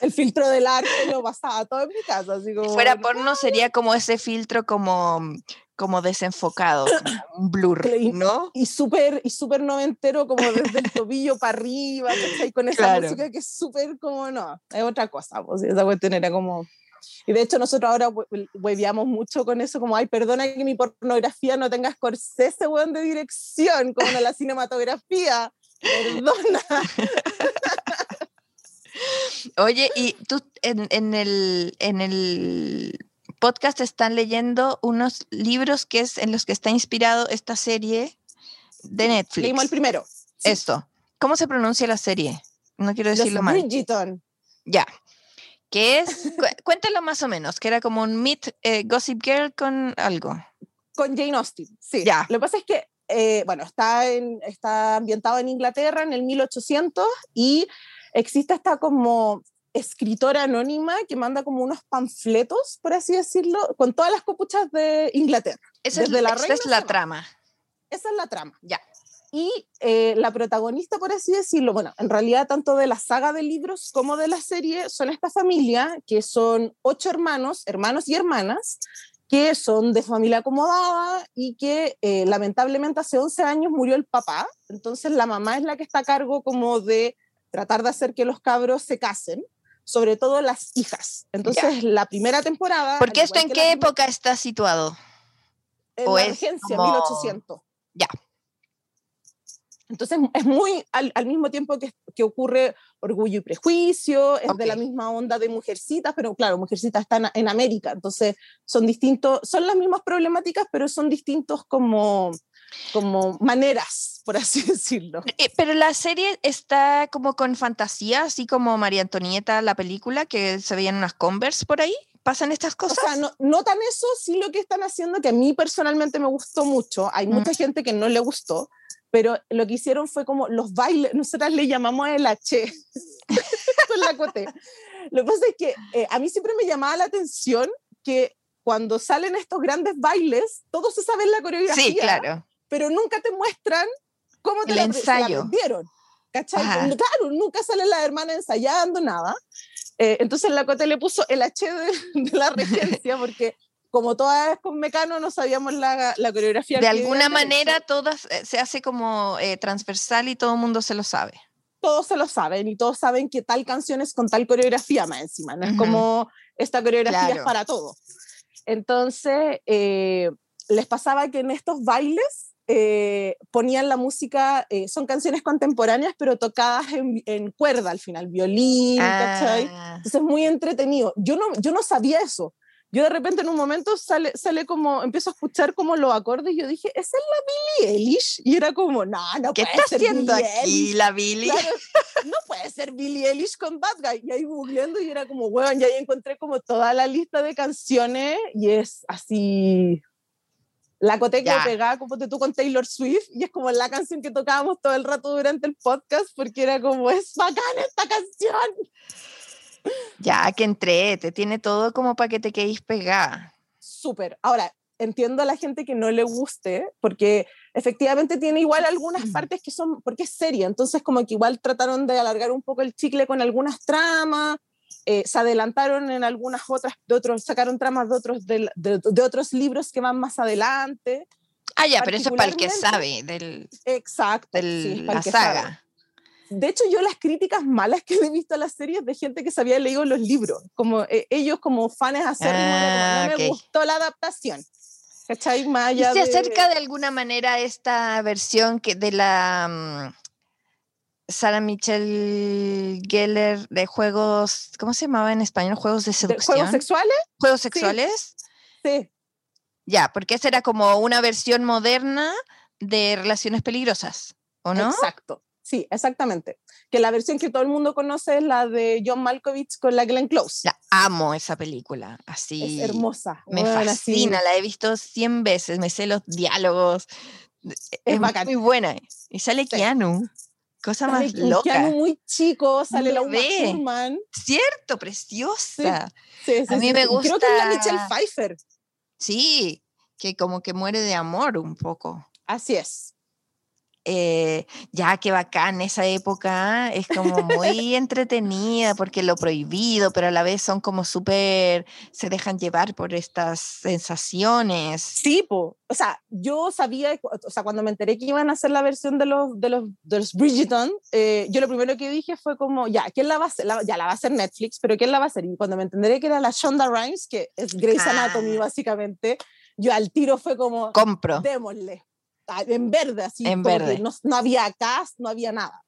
El filtro del arte lo pasaba todo en mi casa, así como... Si fuera porno sería como ese filtro como, como desenfocado, un blur, ¿no? Y súper y súper noventero, como desde el tobillo para arriba, ¿cachai? Con esa Claro. música que es súper como, no, es otra cosa, pues esa cuestión era como... Y de hecho nosotros ahora hue- hueveamos mucho con eso, como, ay, perdona que mi pornografía no tenga Scorsese, weón, de dirección, como no la cinematografía, perdona. [LAUGHS] Oye, y tú en, en el, en el podcast están leyendo unos libros que es en los que está inspirado esta serie de Netflix. Leímos el primero. Sí, Esto. ¿Cómo se pronuncia la serie? No quiero Los decirlo mal. Bridgerton. Ya. Que es, [LAUGHS] cu- cuéntalo más o menos, que era como un Meet eh, Gossip Girl con algo. Con Jane Austen, sí. Ya. Lo que pasa es que, eh, bueno, está, en, está ambientado en Inglaterra en el 1800 y existe esta como escritora anónima que manda como unos panfletos, por así decirlo, con todas las copuchas de Inglaterra. Esa es, Desde la esa reina es la trama. Esa es la trama. Ya. Y eh, la protagonista, por así decirlo, bueno, en realidad tanto de la saga de libros como de la serie son esta familia, que son ocho hermanos, hermanos y hermanas, que son de familia acomodada y que eh, lamentablemente hace 11 años murió el papá, entonces la mamá es la que está a cargo como de tratar de hacer que los cabros se casen, sobre todo las hijas. Entonces la primera temporada... ¿Porque esto en qué época está situado? En la regencia, 1800. Ya. Entonces es muy al, mismo tiempo que, que, ocurre Orgullo y Prejuicio, es de la misma onda de Mujercitas, pero claro, Mujercitas está en, América, entonces son distintos, son las mismas problemáticas, pero son distintos como, como maneras, por así [LAUGHS] decirlo. Eh, pero la serie está como con fantasía, así como María Antonieta, la película, que se veían unas Converse por ahí. ¿Pasan estas cosas? O sea, no, no tan eso, sí lo que están haciendo, que a mí personalmente me gustó mucho. Hay mucha gente que no le gustó, pero lo que hicieron fue como los bailes, nosotras le llamamos el H [LAUGHS] con la cote. Lo que pasa es que eh, a mí siempre me llamaba la atención que cuando salen estos grandes bailes, todos se saben la coreografía, sí, claro. pero nunca te muestran cómo te el la, ensayo. ¿Cachai? Claro, nunca sale la hermana ensayando nada. Eh, entonces la Cote le puso el H de, de la regencia porque como todas con Mecano no sabíamos la, la coreografía. De alguna manera todas eh, se hace como eh, transversal y todo el mundo se lo sabe. Todos se lo saben y todos saben que tal canción es con tal coreografía más encima, no es como esta coreografía es para todo. Entonces, eh, les pasaba que en estos bailes ponían la música, son canciones contemporáneas, pero tocadas en, en cuerda al final, violín, ¿cachai? Ah. Entonces es muy entretenido. Yo no, yo no sabía eso yo de repente en un momento sale, sale como, empiezo a escuchar como los acordes y yo dije, ¿esa es la Billie Eilish? Y era como, no, no ¿Qué puede ser haciendo Billie aquí la Billie? no puede ser Billie Eilish con Bad Guy. Y ahí googleando y era como, bueno, y ahí encontré como toda la lista de canciones y es así... La coteca pegada como tú con Taylor Swift y es como la canción que tocábamos todo el rato durante el podcast porque era como, es bacana esta canción. Ya, que entrete, tiene todo como para que te quedes pegada. Súper. Ahora, entiendo a la gente que no le guste, porque efectivamente tiene igual algunas partes que son, porque es seria, entonces como que igual trataron de alargar un poco el chicle con algunas tramas, eh, se adelantaron en algunas otras, de otros, sacaron tramas de otros, de, de, otros libros que van más adelante. Ah, ya, pero eso es para el que sabe del, exacto, la saga. De hecho, yo las críticas malas que he visto a las series de gente que se había leído los libros, como eh, ellos como fans hacer ah, no me gustó la adaptación. ¿Cachai? ¿Y se acerca de alguna manera esta versión que de la mm, Sarah Michelle Geller de juegos, ¿cómo se llamaba en español? Juegos de seducción. ¿Juegos sexuales? ¿Juegos sexuales? sí. Ya, porque esa era como una versión moderna de relaciones peligrosas, ¿o no? Exacto. Sí, exactamente. Que la versión que todo el mundo conoce es la de John Malkovich con la Glenn Close. La amo esa película, así. Es hermosa. Me fascina, la he visto 100 veces, me sé los diálogos. Es, muy buena. Y sale Keanu. Cosa más loca. Keanu muy chico, sale la Uma Thurman. Cierto, preciosa. Sí, sí, A mí me gusta. Creo que es la Michelle Pfeiffer. Sí, que como que muere de amor un poco. Así es. Eh, ya que bacán esa época, es como muy entretenida porque lo prohibido, pero a la vez son como súper, se dejan llevar por estas sensaciones. Sí, po. o sea, yo sabía, o sea, cuando me enteré que iban a hacer la versión de los, de los, de los Bridgerton, eh, yo lo primero que dije fue como, ya, ¿quién la va a hacer? ya la va a hacer Netflix, pero ¿quién la va a hacer? Y cuando me enteré que era la Shonda Rhimes, que es Grey's Anatomy ah. básicamente, yo al tiro fue como, compro. Démosle en verde, así. En verde. No, no, había cast, no había nada.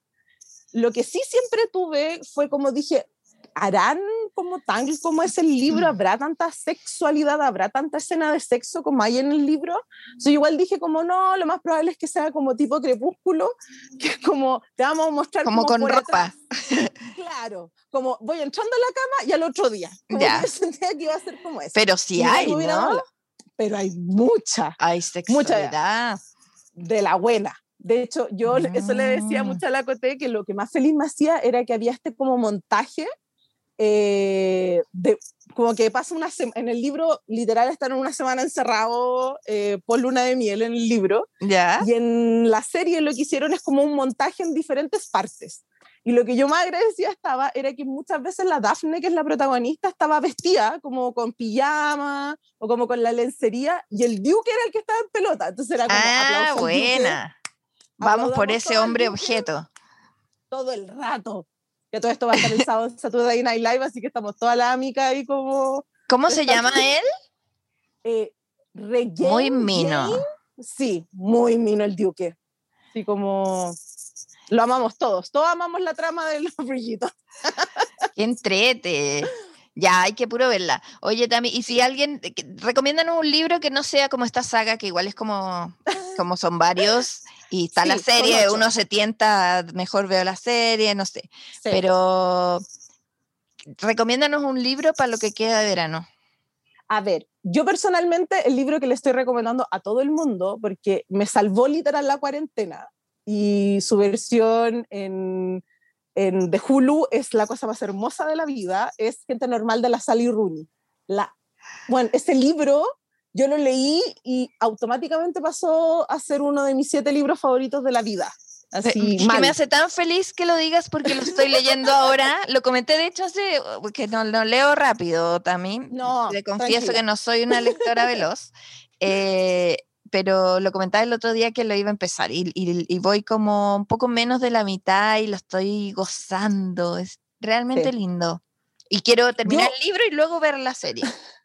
Lo que sí siempre tuve fue como dije, ¿harán como tan como es el libro? ¿Habrá tanta sexualidad? ¿Habrá tanta escena de sexo como hay en el libro? Yo igual dije como no, lo más probable es que sea como tipo crepúsculo, [LAUGHS] que es como te vamos a mostrar como, con ropa. claro, como voy entrando a la cama y al otro día. [LAUGHS] ya. [LAUGHS] que iba a ser como eso. Pero sí hay, ¿no? Pero hay mucha. Hay sexualidad. Mucha de la buena. De hecho, yo eso le decía mucho a la Coté, que lo que más feliz me hacía era que había este como montaje, eh, de, como que pasa una en el libro, literal, están una semana encerrados eh, por luna de miel en el libro. ya Y en la serie lo que hicieron es como un montaje en diferentes partes. Y lo que yo más agradecía estaba era que muchas veces la Daphne, que es la protagonista, estaba vestida como con pijama o como con la lencería y el Duke era el que estaba en pelota. Entonces era como, ah, buena. Vamos por ese hombre objeto. Todo el rato. Que todo esto va a estar el sábado en [LAUGHS] Saturday Night Live, así que estamos toda la amiga ahí como... ¿Cómo se llama [LAUGHS] él? Eh, muy mino. Sí, muy mino el Duque. Así como lo amamos todos, todos amamos la trama de los [LAUGHS] brillitos. ¡Qué entrete! Ya, hay que puro verla. Oye, Tami, y si alguien, recomiendan un libro que no sea como esta saga, que igual es como, como son varios, y está la serie, uno se tienta, mejor veo la serie, no sé. Pero recomiéndanos un libro para lo que queda de verano. A ver, yo personalmente el libro que le estoy recomendando a todo el mundo, porque me salvó literal la cuarentena, y su versión en, en The Hulu es la cosa más hermosa de la vida, es Gente Normal de la Sally Rooney. La, bueno, ese libro yo lo leí y automáticamente pasó a ser uno de mis siete libros favoritos de la vida. Así, que me hace tan feliz que lo digas porque lo estoy leyendo ahora. [LAUGHS] Lo comenté, de hecho, hace que no, lo leo rápido también. No, Le confieso que no soy una lectora veloz. [LAUGHS] Eh, pero lo comentaba el otro día que lo iba a empezar y, y, voy como un poco menos de la mitad y lo estoy gozando. Es realmente lindo. Y quiero terminar el libro y luego ver la serie. [LAUGHS]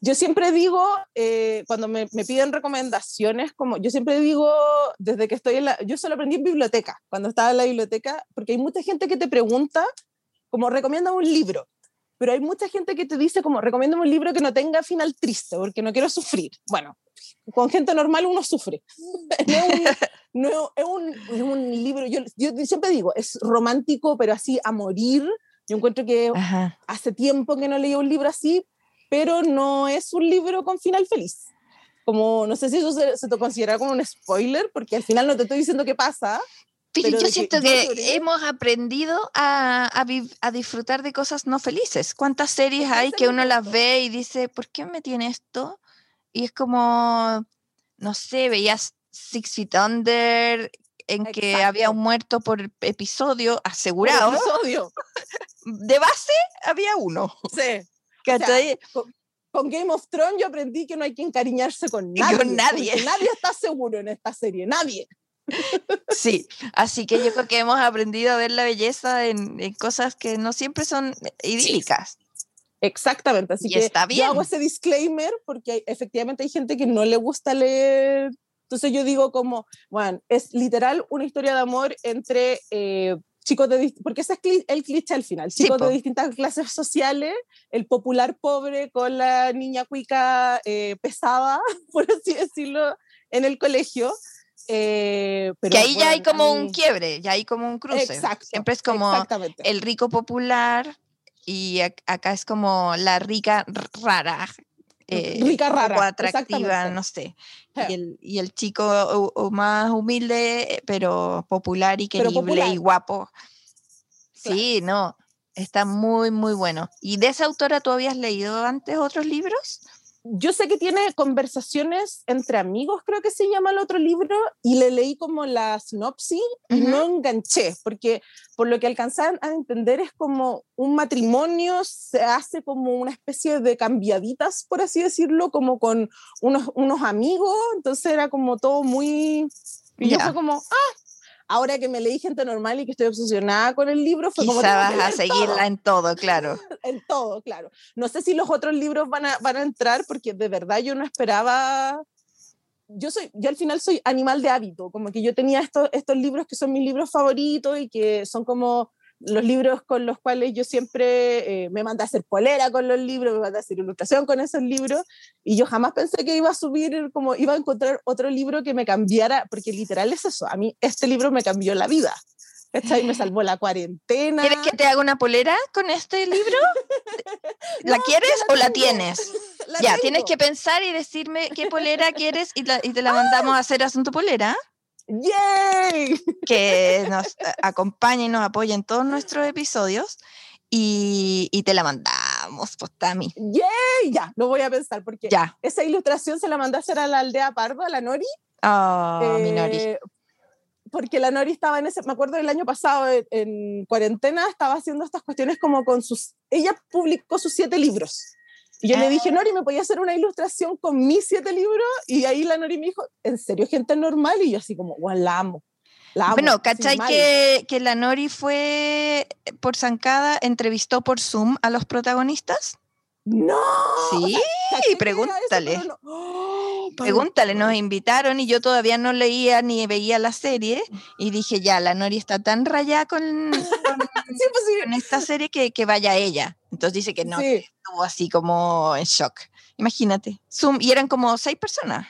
Yo siempre digo, eh, cuando me, me, piden recomendaciones, como yo siempre digo, desde que estoy en la, yo solo aprendí en biblioteca, cuando estaba en la biblioteca, porque hay mucha gente que te pregunta, como recomienda un libro, pero hay mucha gente que te dice, como recomienda un libro que no tenga final triste, porque no quiero sufrir. Bueno, con gente normal uno sufre. [LAUGHS] no, es, un, es, un, libro, yo, yo, siempre digo, es romántico, pero así a morir. Yo encuentro que hace tiempo que no leí un libro así, pero no es un libro con final feliz. Como, no sé si eso se, se te considera como un spoiler, porque al final no te estoy diciendo qué pasa, pero, yo siento que, hemos aprendido a, a, a, disfrutar de cosas no felices. ¿Cuántas series hay que uno las ve y dice, ¿por qué me tiene esto? Y es como, no sé, veías Six Feet Under, en que había un muerto por episodio asegurado. episodio. De base había uno. Sí. con, Game of Thrones yo aprendí que no hay que encariñarse con nadie. [LAUGHS] Con nadie. Nadie está seguro en esta serie, nadie. Sí, así que yo creo que hemos aprendido a ver la belleza en, en cosas que no siempre son idílicas. Exactamente, así que está bien. yo hago ese disclaimer porque efectivamente hay gente que no le gusta leer. Entonces yo digo como, bueno, es literal una historia de amor entre eh, chicos de, porque ese es el cliché al final, chicos de distintas clases sociales, el popular pobre con la niña cuica eh, pesada, [LAUGHS] por así decirlo, en el colegio. Eh, pero que ahí ya hay como un quiebre, ya hay como un cruce. Exacto, Siempre es como el rico popular y acá es como la rica rara. Eh, rica rara. O atractiva, no sé. Y el, y el chico o, más humilde, pero popular y querible y guapo. Sí, no, está muy, muy bueno. ¿Y de esa autora tú habías leído antes otros libros? Yo sé que tiene conversaciones entre amigos, creo que se llama el otro libro, y le leí como la sinopsis y no enganché, porque por lo que alcanzan a entender es como un matrimonio se hace como una especie de cambiaditas, por así decirlo, como con unos, unos amigos, entonces era como todo muy... Y yo fue como, ah, ahora que me leí gente normal y que estoy obsesionada con el libro, fue como... vas a seguirla en todo, claro. [LAUGHS] en todo, claro. No sé si los otros libros van a, van a entrar porque de verdad yo no esperaba... Yo, soy, yo al final soy animal de hábito, como que yo tenía estos, estos libros que son mis libros favoritos y que son como los libros con los cuales yo siempre eh, me mandé a hacer polera con los libros, me mandé a hacer ilustración con esos libros, y yo jamás pensé que iba a subir, como iba a encontrar otro libro que me cambiara, porque literal es eso, a mí este libro me cambió la vida. Y me salvó la cuarentena. ¿Quieres que te haga una polera con este libro? [LAUGHS] ¿La quieres o la tienes? [LAUGHS] ya, tienes que pensar y decirme qué polera quieres y, y te la mandamos a hacer asunto polera. ¡Yay! Que nos eh, acompañe y nos apoye en todos nuestros episodios. Y, y, te la mandamos, pues Tami. ¡Yay! Ya, lo voy a pensar porque ya. esa ilustración se la mandé a hacer a la aldea Pardo, a la Nori. Oh, mi Nori. Eh, porque la Nori estaba en ese, me acuerdo del año pasado en, en cuarentena, estaba haciendo estas cuestiones como con sus, ella publicó sus siete libros. Y yo le dije, Nori, ¿me podía hacer una ilustración con mis siete libros? Y ahí la Nori me dijo, ¿en serio, gente normal? Y yo así como, guau, la amo. La amo, Bueno, ¿cachai que, que la Nori fue por zancada, entrevistó por Zoom a los protagonistas? No. Sí, era eso, pregúntale. no- ¡Oh! Pregúntale, nos invitaron y yo todavía no leía ni veía la serie y dije, ya, la Nori está tan rayada con, [LAUGHS] pues con esta serie que, que vaya ella. Entonces dice que no, Sí. que estuvo así como en shock. Imagínate, Zoom, y eran como seis personas.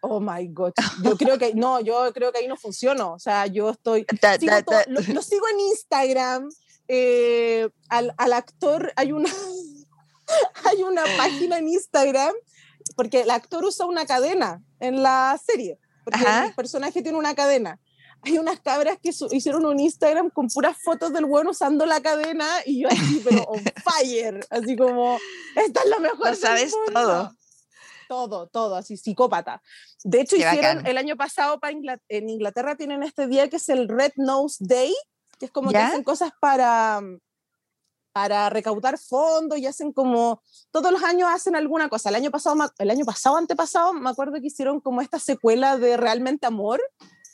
Oh my God. Yo creo que no, yo creo que ahí no funciona. O sea, yo estoy. [LAUGHS] Ta- sigo todo- ta- lo, lo sigo en Instagram. eh, al, al actor hay una, [LAUGHS] hay una página en Instagram, porque el actor usa una cadena en la serie, porque Ajá. el personaje tiene una cadena. Hay unas cabras que hicieron un Instagram con puras fotos del bueno usando la cadena y yo así, pero on [LAUGHS] fire, así como, esta es lo mejor. Lo sabes mundo". todo. Todo, todo, así, psicópata. De hecho, Qué hicieron bacán. el año pasado pa Ingla- en Inglaterra tienen este día que es el Red Nose Day, que es como que ¿Ya? hacen cosas para, para recaudar fondos y hacen como, todos los años hacen alguna cosa. El año pasado, el año pasado, antepasado, me acuerdo que hicieron como esta secuela de Realmente Amor,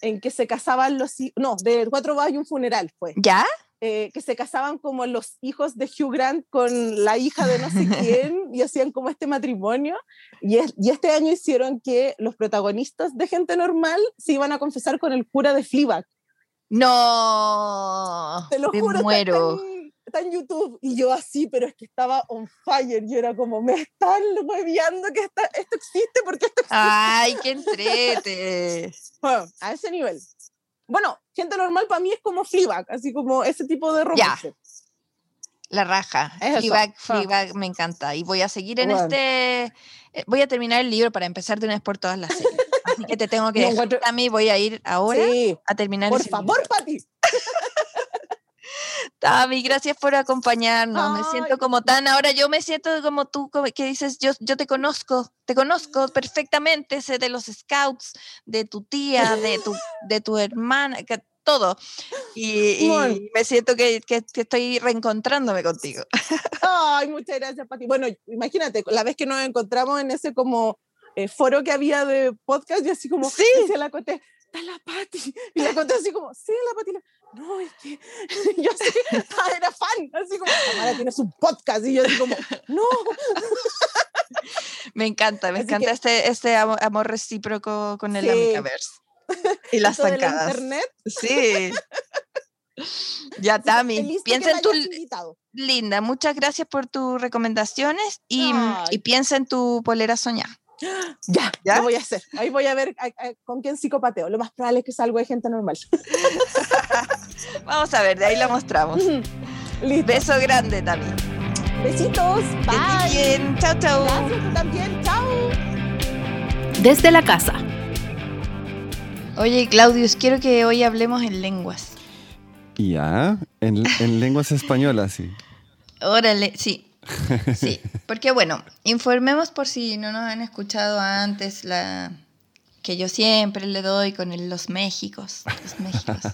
en que se casaban los, no, de Cuatro Bodas y un Funeral fue ¿Ya? eh, que se casaban como los hijos de Hugh Grant con la hija de no sé [LAUGHS] quién y hacían como este matrimonio. Y, es- y este año hicieron que los protagonistas de Gente Normal se iban a confesar con el cura de Fleabag. No, Te lo me juro, muero. Está en YouTube. Y yo así, pero es que estaba on fire. Yo era como, me están hueveando que esta- esto existe porque esto existe. Ay, qué [LAUGHS] entrete. Bueno, a ese nivel. Bueno, Gente Normal para mí es como Fleabag, así como ese tipo de romance. La raja. Eso. Fleabag, Ah. Fleabag me encanta. Y voy a seguir en Bueno. este. eh, Voy a terminar el libro para empezar de una vez por todas las series. Así que te tengo que [LAUGHS] Yo dejar a mí. Voy a ir ahora Sí, a terminar por favor, libro. Pati. [LAUGHS] Tami, gracias por acompañarnos. Me siento Ay. como tan. Ahora yo me siento como tú, como que dices, yo, yo te conozco, te conozco perfectamente. Sé de los scouts, de tu tía, de tu, de tu hermana, que, todo. Y, y me siento que, que- que estoy reencontrándome contigo. Ay, muchas gracias, Pati. Bueno, imagínate, la vez que nos encontramos en ese como eh, foro que había de podcast, yo así como, Sí. decía la Cote, está la Pati. Y la Cote así como, sí, la Pati. No, es que [LAUGHS] yo así, ah, era fan, así como, Tamara tienes un podcast. Y yo así como, no. Me encanta, me Así encanta que- este, este amo- amor recíproco con el Sí. Amigaverse. [LAUGHS] Y las zancadas. internet. Sí. Ya, Tami, piensa en tu invitado. linda. Muchas gracias por tus recomendaciones y, piensa en tu polera soñada. Ya, ¿Ya? lo voy a hacer. Ahí voy a ver a- a- con quién psicopateo. Lo más probable es que salgo de gente normal. [LAUGHS] [LAUGHS] Vamos a ver, de ahí la mostramos. Listo. Beso grande, Tami. Besitos. Que Bye. bien. Chao, chao. Gracias, tú también. Chao. Desde la casa. Oye, Claudius, quiero que hoy hablemos en lenguas. Ya, en, en lenguas españolas, sí. Órale, sí. [LAUGHS] Sí, porque bueno, informemos por si no nos han escuchado antes la que yo siempre le doy con el- los Méxicos, los Méxicos. [LAUGHS]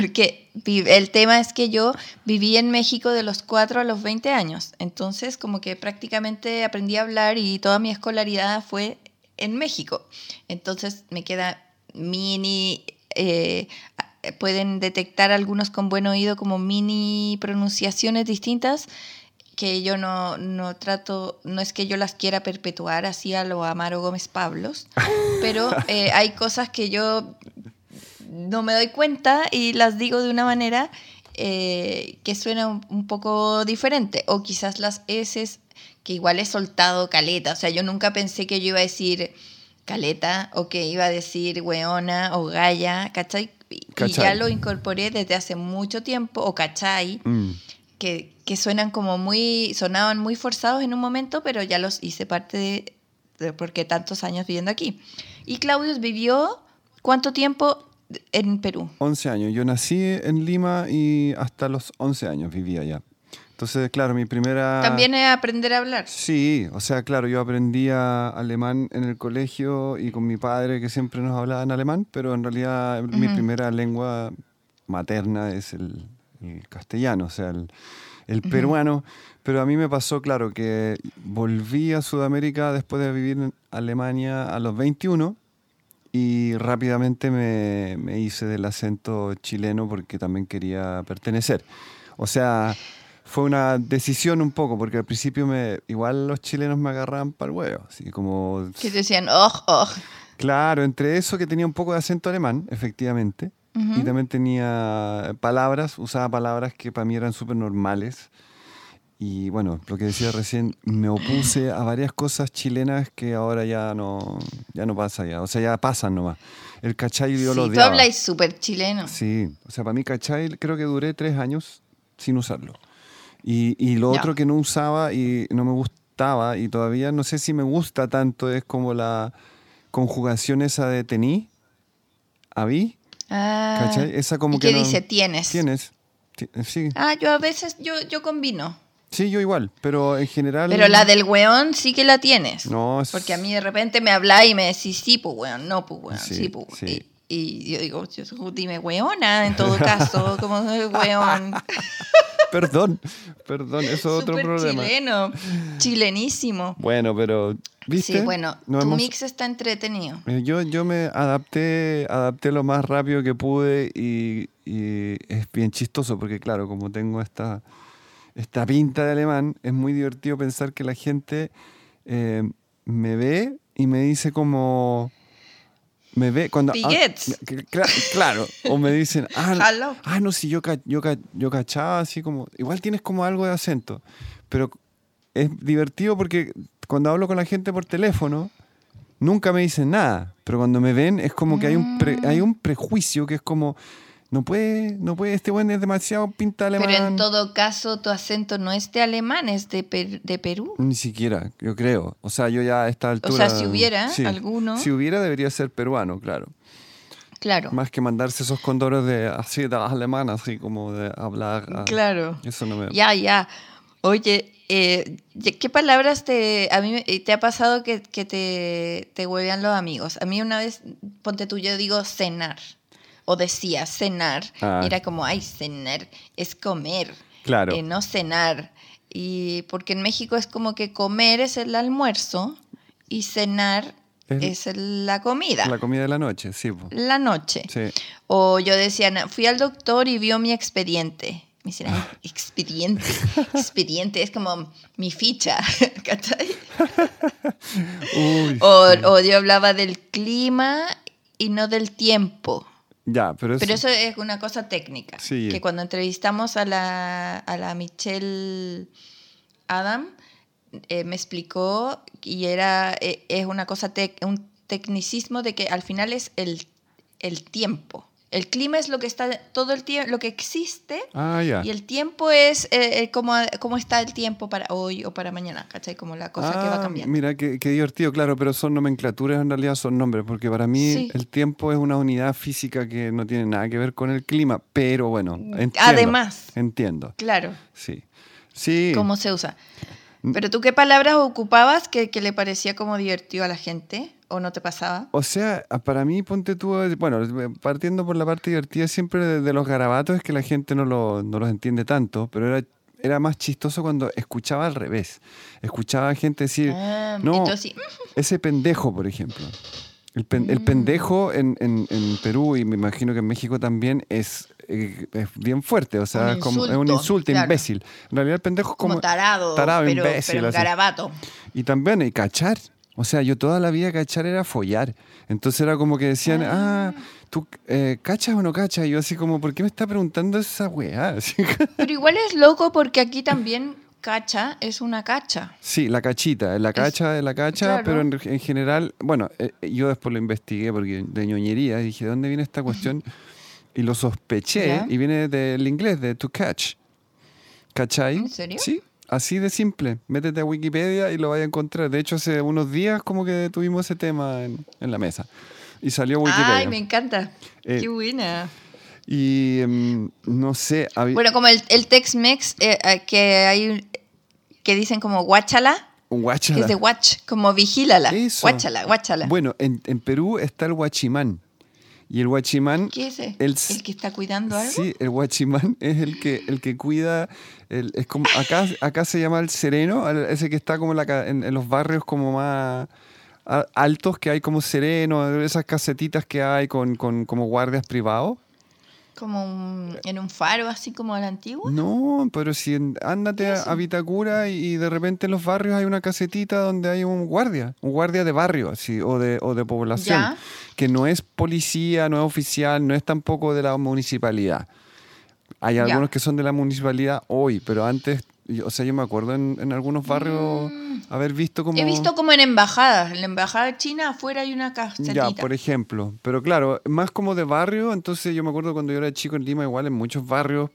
Porque el tema es que yo viví en México de los 4 a los 20 años, entonces como que prácticamente aprendí a hablar y toda mi escolaridad fue en México. Entonces me queda mini, eh, pueden detectar algunos con buen oído como mini pronunciaciones distintas que yo no, no trato, no es que yo las quiera perpetuar así a lo Amaro Gómez Pablos, [LAUGHS] pero eh, hay cosas que yo no me doy cuenta y las digo de una manera eh, que suena un, un poco diferente, o quizás las S que igual he soltado caleta, o sea, yo nunca pensé que yo iba a decir caleta o que iba a decir weona o galla, ¿cachai? Y, y ya lo incorporé desde hace mucho tiempo, o cachai, Mm. que, que suenan como muy, sonaban muy forzados en un momento, pero ya los hice parte de, de porque tantos años viviendo aquí. Y Claudius vivió cuánto tiempo en Perú. 11 años. Yo nací en Lima y hasta los 11 años vivía allá. Entonces, claro, mi primera... También es aprender a hablar. Sí, o sea, claro, yo aprendía alemán en el colegio y con mi padre que siempre nos hablaba en alemán, pero en realidad mi Ujú. primera lengua materna es el, el castellano, o sea, el, el peruano. Pero a mí me pasó, claro, que volví a Sudamérica después de vivir en Alemania a los 21 y rápidamente me, me hice del acento chileno porque también quería pertenecer. O sea, fue una decisión un poco, porque al principio me, igual los chilenos me agarraban para el huevo, así como... Que decían, oh, oh. Claro, entre eso que tenía un poco de acento alemán, efectivamente, y también tenía palabras, usaba palabras que para mí eran súper normales. Y bueno, lo que decía recién, me opuse a varias cosas chilenas que ahora ya no, ya no pasa ya. O sea, ya pasan nomás. El cachai yo lo Sí, tú odiaba. habláis súper chileno. Sí, o sea, para mí cachai creo que duré tres años sin usarlo. Y, y lo otro que no usaba y no me gustaba y todavía no sé si me gusta tanto es como la conjugación esa de tení, habí, Ah, ¿cachai? Esa como ¿Y que qué no- dice? Tienes. Tienes. Ti- Sí. Ah, yo a veces, yo, yo combino. Sí, yo igual, pero en general... Pero la del weón sí que la tienes. No, es- Porque a mí de repente me habla y me decís, sí, pues weón, no, pues weón, Sí, sí, pues sí. Y, y yo digo, yo- dime weona en todo caso, [LAUGHS] como soy weón. [LAUGHS] Perdón, perdón, eso es otro problema. chileno, chilenísimo. Bueno, pero, ¿viste? Sí, bueno, tu hemos- mix está entretenido. Eh, Yo, yo me adapté, adapté lo más rápido que pude y, y es bien chistoso porque claro, como tengo esta, esta pinta de alemán, es muy divertido pensar que la gente eh, me ve y me dice como... Me ve cuando... Ah, claro, o me dicen, [LAUGHS] ah, no- Hallo. ah, no, si yo, yo, yo cachaba así como... Igual tienes como algo de acento, pero es divertido porque cuando hablo con la gente por teléfono, nunca me dicen nada, pero cuando me ven es como que hay un, pre- Mm. hay un prejuicio que es como, no puede, no puede, este buen es demasiado pinta alemán. Pero en todo caso, tu acento no es de alemán, es de, Per- de Perú. Ni siquiera, yo creo. O sea, yo ya a esta altura... sea, si hubiera alguno. Si hubiera, debería ser peruano, claro. Claro. Más que mandarse esos condores de así de alemán, así como de hablar. ah, Claro. Eso no me... Ya, ya. Oye, eh, ¿qué palabras te, a mí te ha pasado que, que te, te huevean los amigos? A mí una vez, ponte tú, yo digo cenar. O decía cenar. Ah. era como, ay, cenar es comer. Claro. eh, no cenar. Y porque en México es como que comer es el almuerzo y cenar Es- la comida. La comida de la noche, sí. La noche. Sí. O yo decía, "Na- fui al doctor y vio mi expediente. Me "Ay, expediente. [LAUGHS] Expediente es como mi ficha. [LAUGHS] ¿cachai? Uy, O, sí. o yo hablaba del clima y no del tiempo. Ya, pero eso... Pero eso es una cosa técnica. Sí. Que cuando entrevistamos a la, a la Michelle Adam, eh, me explicó y era, eh, es una cosa, tec- un tecnicismo de que al final es el, el tiempo. El clima es lo que está todo el tiempo, lo que existe, Ah, y el tiempo es eh, eh, cómo, cómo está el tiempo para hoy o para mañana, ¿cachai? Como la cosa que va Ah, cambiando. Mira, qué, qué divertido, claro, pero son nomenclaturas, en realidad son nombres, porque para mí Sí. el tiempo es una unidad física que no tiene nada que ver con el clima, pero bueno, entiendo. Además. Entiendo, Claro. sí. Sí, cómo se usa. Mm. Pero tú qué palabras ocupabas que, que le parecía como divertido a la gente o no te pasaba? o sea, para mí, ponte tú, eh, bueno, eh, partiendo por la parte divertida siempre de, de los garabatos es que la gente no, lo- no los entiende tanto, pero era, era más chistoso cuando escuchaba al revés. Escuchaba a gente decir, Ah, no, sí, Ese pendejo, por ejemplo. El, pen- Mm. el pendejo en, en- en Perú y me imagino que en México también es, eh, es bien fuerte, o sea, Un como, es un insulto, claro. imbécil. En realidad el pendejo es como, como... tarado, tarado, pero, imbécil, pero un garabato. Y también, y cachar. O sea, yo toda la vida cachar era follar. Entonces era como que decían, ah, ¿tú eh, cachas o no cachas? Y yo así como, ¿por qué me está preguntando esa weá? [LAUGHS] Pero igual es loco porque aquí también cacha es una cacha. Sí, la cachita, la cacha de la cacha, claro. pero en, en general, bueno, eh, yo después lo investigué porque de ñoñería dije, ¿de dónde viene esta cuestión? Y lo sospeché ¿Ya? y viene del inglés, de to catch. ¿Cachai? ¿En serio? Sí, así de simple. Métete a Wikipedia y lo vas a encontrar. De hecho, hace unos días como que tuvimos ese tema en, en la mesa. Y salió Wikipedia. Ay, me encanta. Eh, Qué buena. Y em, no sé. había- Bueno, como el, el Tex-Mex eh, eh, que hay que dicen como guáchala, que guáchala. es de watch, como vigílala. Eso. Guáchala, guáchala. Bueno, en, en Perú está el guachimán. Y el guachimán. ¿Qué es ese? el- ¿El que está cuidando algo? Sí, el guachimán es el que, el que cuida. el- es como, acá, acá se llama el sereno, ese que está como en, la en- en los barrios como más altos que hay como sereno, esas casetitas que hay con, con como guardias privados. Como un- en un faro, así como a la antigua. No, pero si ándate a, a Vitacura y, y de repente en los barrios hay una casetita donde hay un guardia, un guardia de barrio así, o, de, o de población, Ya. que no es policía, no es oficial, no es tampoco de la municipalidad. Hay Ya. algunos que son de la municipalidad hoy, pero antes, yo- o sea, yo me acuerdo en, en algunos barrios haber visto como... Mm. He visto como en embajadas. En la embajada china afuera hay una casetita. Ya, por ejemplo. Pero claro, más como de barrio, entonces yo me acuerdo cuando yo era chico en Lima, igual en muchos barrios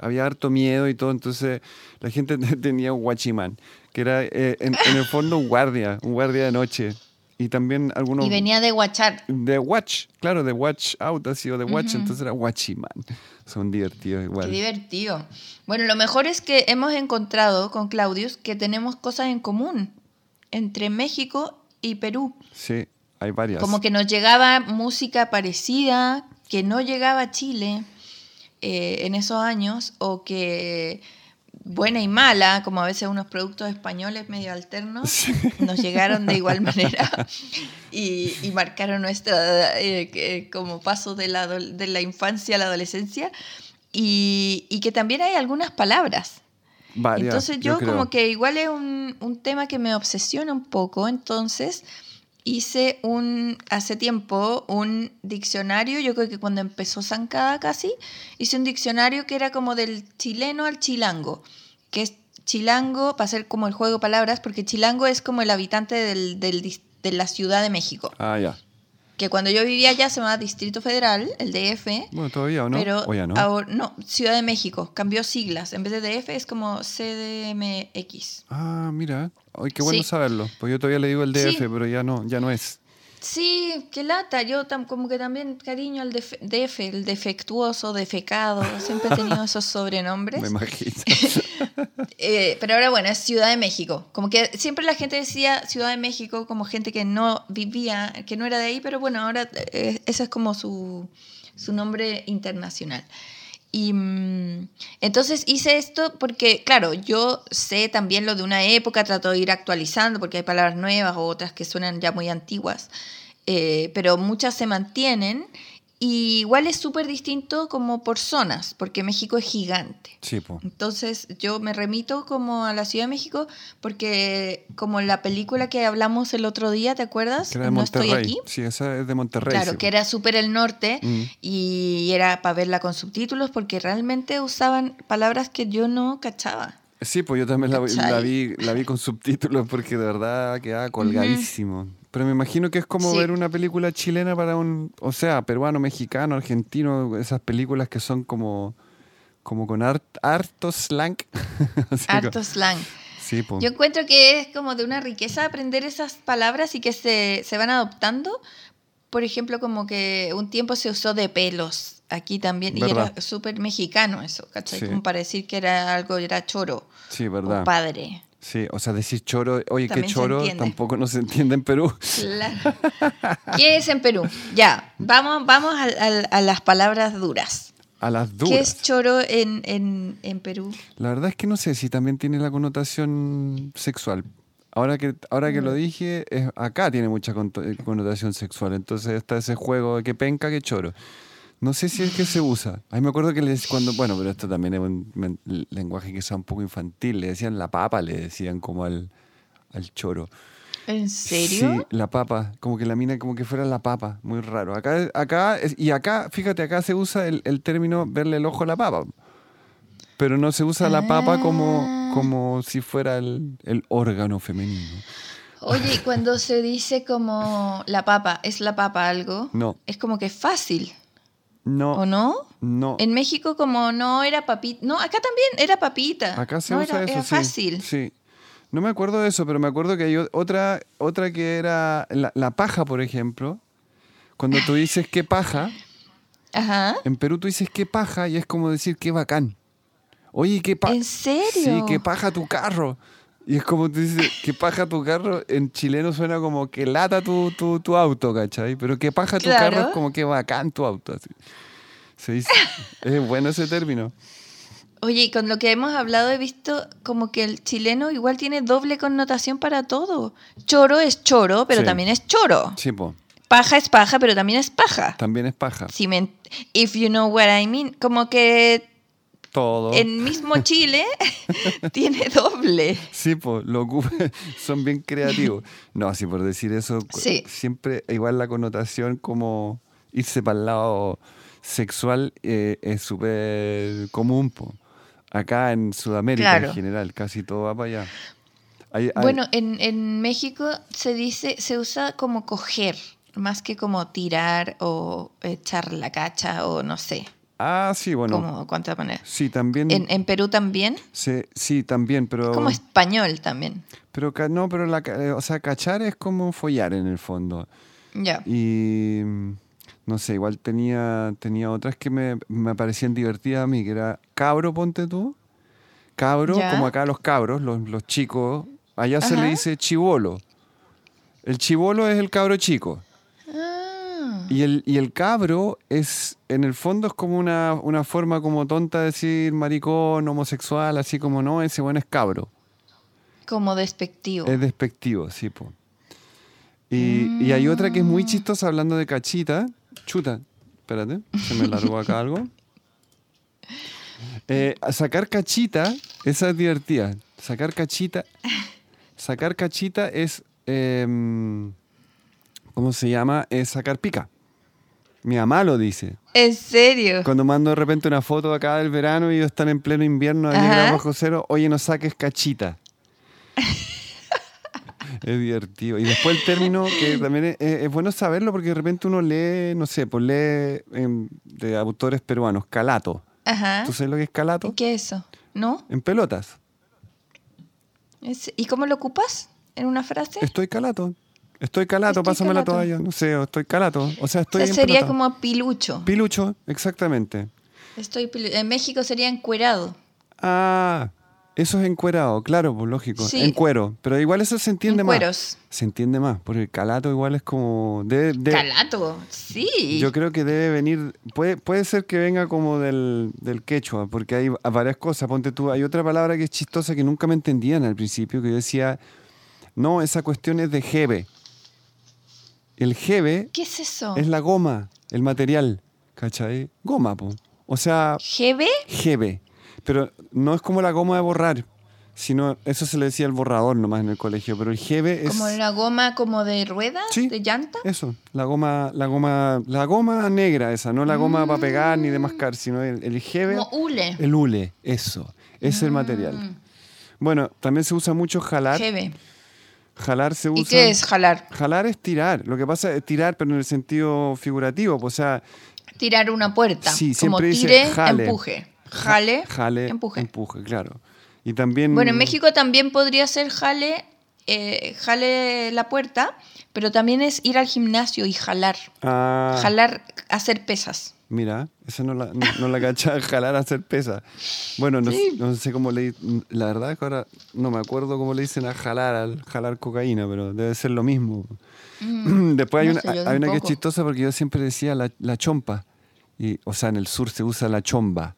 había harto miedo y todo, entonces la gente [LAUGHS] tenía un guachimán, que era eh, en, en el fondo un guardia, un guardia de noche. Y también algunos... Y venía de guachar. De watch, claro, de watch out así, o de watch, entonces era guachimán. Son divertidos Qué igual. divertido. Bueno, lo mejor es que hemos encontrado con Claudius que tenemos cosas en común entre México y Perú. Sí, hay varias. Como que nos llegaba música parecida, que no llegaba a Chile eh, en esos años, o que buena y mala, como a veces unos productos españoles medio alternos, nos llegaron de igual [LAUGHS] manera y, y marcaron nuestra eh, como paso de la, de la infancia a la adolescencia. Y, y que también hay algunas palabras. Varias, Entonces yo, creo. como que igual es un, un tema que me obsesiona un poco, entonces hice un, hace tiempo un diccionario, yo creo que cuando empezó Zancada casi, hice un diccionario que era como del chileno al chilango, que es chilango, para hacer como el juego de palabras, porque chilango es como el habitante del, del de la Ciudad de México, Ah, ya. Que cuando yo vivía allá se llamaba Distrito Federal, el DF, Bueno, todavía, ¿o no? pero O ya no. ahora- no, Ciudad de México, cambió siglas. En vez de DF es como CDMX. Ah, mira. Ay, qué bueno Sí. saberlo. Pues yo todavía le digo el DF, Sí. pero ya no, ya no es. Sí, qué lata. Yo tam- como que también cariño al def- el defectuoso, defecado. Siempre he tenido esos sobrenombres. [LAUGHS] Me imagino. [LAUGHS] Eh, pero ahora bueno, es Ciudad de México. Como que siempre la gente decía Ciudad de México como gente que no vivía, que no era de ahí, pero bueno, ahora eh, ese es como su, su nombre internacional. Y mm, entonces hice esto porque, claro, yo sé también lo de una época, trato de ir actualizando porque hay palabras nuevas o otras que suenan ya muy antiguas, eh, pero muchas se mantienen. Y igual es súper distinto como por zonas, porque México es gigante. Sí, po. Entonces yo me remito como a la Ciudad de México porque como la película que hablamos el otro día, ¿te acuerdas? Que era de no Monterrey. estoy aquí. Sí, esa es de Monterrey. Claro, sí, que po. era súper el norte Mm. y era para verla con subtítulos porque realmente usaban palabras que yo no cachaba. Sí, pues yo también la, vi- la vi, la vi con subtítulos porque de verdad quedaba colgadísimo. Pero me imagino que es como Sí. ver una película chilena para un, o sea, peruano, mexicano, argentino, esas películas que son como, como con hart- harto slang. [LAUGHS] Harto slang. Sí. Yo encuentro que es como de una riqueza aprender esas palabras y que se, se van adoptando. Por ejemplo, como que un tiempo se usó de pelos aquí también y era súper mexicano eso, ¿cachai? Sí. Como para decir que era algo, era choro Sí, o verdad. padre. Sí, o sea, decir choro, oye, qué También choro, tampoco no se entiende en Perú. Claro. ¿Qué es en Perú? Ya, vamos, vamos a, a- a las palabras duras. A las duras. ¿Qué es choro en, en, en Perú? La verdad es que no sé si también tiene la connotación sexual. Ahora que, ahora que lo dije, es- acá tiene mucha eh, connotación sexual. Entonces está ese juego de que penca, que choro. No sé si es que se usa. Ahí me acuerdo que les, cuando, bueno, pero esto también es un lenguaje que sea un poco infantil. Le decían la papa, le decían como al, al choro. ¿En serio? Sí, la papa, como que la mina como que fuera la papa, muy raro. Acá, acá y acá, fíjate, acá se usa el, el término verle el ojo a la papa. Pero no se usa la papa como, Ah. como si fuera el, el órgano femenino. Oye, y cuando se dice como la papa, ¿es la papa algo? No, Es como que es fácil, no, ¿o no? no. En México como no era papita. No, acá también era papita. Acá se No, usa era, eso, era sí. fácil. Sí. No me acuerdo de eso, pero me acuerdo que hay otra, otra que era la, la paja, por ejemplo. Cuando tú dices qué paja, Ajá. En Perú tú dices qué paja y es como decir qué bacán. Oye, qué paja. ¿En serio? Sí, qué paja tu carro. Y es como tú dices, qué paja tu carro. En chileno suena como que lata tu, tu, tu auto, ¿cachai? Pero qué paja tu carro Claro. es como que bacán tu auto. así. Se dice- es bueno ese término. Oye, y con lo que hemos hablado he visto como que el chileno igual tiene doble connotación para todo. Choro es choro, pero Sí. también es choro. Sí, po, Paja es paja, pero también es paja. también es paja. Si me, if you know what I mean. Como que Todo. en mismo Chile [LAUGHS] tiene doble. Sí, pues, lo ocupa- [LAUGHS] son bien creativos. No, así por decir eso, Sí. siempre igual la connotación como irse para el lado sexual eh, es súper común. po. Acá en Sudamérica Claro. en general, casi todo va para allá. Hay- hay- Bueno, en, en México se dice, se usa como coger, más que como tirar o echar la cacha o no sé, ah, sí, bueno. cuánta manera. Sí, también. En, en Perú también, se- sí, también, pero. como español también. Pero no, pero la, eh, o sea, cachar es como follar en el fondo. Ya. Y mm, no sé, igual tenía, tenía otras que me, me parecían divertidas a mí, que era cabro, ponte tú. Cabro, como acá los cabros, los, los chicos, allá se le dice chivolo. El chivolo es el cabro chico. Ah, Y el, y el cabro es, en el fondo es como una, una forma como tonta de decir maricón, homosexual, así como no, ese bueno es cabro. como despectivo. Es despectivo, sí, po. Y, y hay otra que es muy chistosa hablando de cachita. Chuta, espérate, se me largó acá algo. [LAUGHS] Eh, sacar cachita, esa es divertida. Sacar cachita. Sacar cachita es. em, ¿Cómo se llama? Es sacar pica. Mi mamá lo dice. ¿En serio? Cuando mando de repente una foto acá del verano y ellos están en pleno invierno a 10 Ajá. grados bajo cero, oye, no saques cachita. [LAUGHS] es divertido. Y después el término, que también es, es- es bueno saberlo porque de repente uno lee, no sé, pues lee em, de autores peruanos, calato. Ajá. ¿Tú sabes lo que es calato? ¿Qué es eso? ¿No? En pelotas. ¿Y cómo lo ocupas? ¿En una frase? Estoy calato. Estoy calato, Estoy pásame la calato. toalla. No sé, o estoy calato. O sea, O estoy sea, en sería pelota. como pilucho. Pilucho, exactamente. Estoy pilu- En México sería encuerado. Ah, eso es encuerado, claro, pues lógico. Sí. En cuero. Pero igual eso se entiende En más. cueros. Se entiende más, porque el calato igual es como... debe- debe- Calato, sí. Yo creo que debe venir... Puede, puede ser que venga como del, del quechua, porque hay varias cosas. Ponte tú, hay otra palabra que es chistosa que nunca me entendían al principio, que yo decía, no, esa cuestión es de jebe. El jebe ¿Qué es eso? es la goma, el material, ¿cachai? Goma, po. O sea, ¿GB? jebe. Pero no es como la goma de borrar, sino eso se le decía el borrador nomás en el colegio, pero el jebe es... ¿Como la goma como de rueda? Sí. ¿De llanta? Eso, la goma, la goma, la goma negra esa, no la goma para pegar ni de mascar, sino el, el jebe, Como hule. el hule, eso, es el material. Bueno, también se usa mucho jalar. Jalar se usa. ¿Y qué es jalar? Jalar es tirar. Lo que pasa es tirar, pero en el sentido figurativo. pues, O sea, Tirar una puerta. Sí, como siempre dice tire, jale. empuje. Jale, jale, empuje. empuje, claro. Y también. Bueno, en México también podría ser jale, eh, jale la puerta, pero también es ir al gimnasio y jalar. Ah, Jalar, hacer pesas. Mira, esa no la, no, no la cachaba, [LAUGHS] jalar a hacer pesa. Bueno, no, Sí. no sé cómo le... La verdad es que ahora no me acuerdo cómo le dicen a jalar, al jalar cocaína, pero debe ser lo mismo. [CLEARS THROAT] Después hay una, sé, yo hay una que es chistosa porque yo siempre decía la, la chompa. Y, o sea, en el sur se usa la chomba.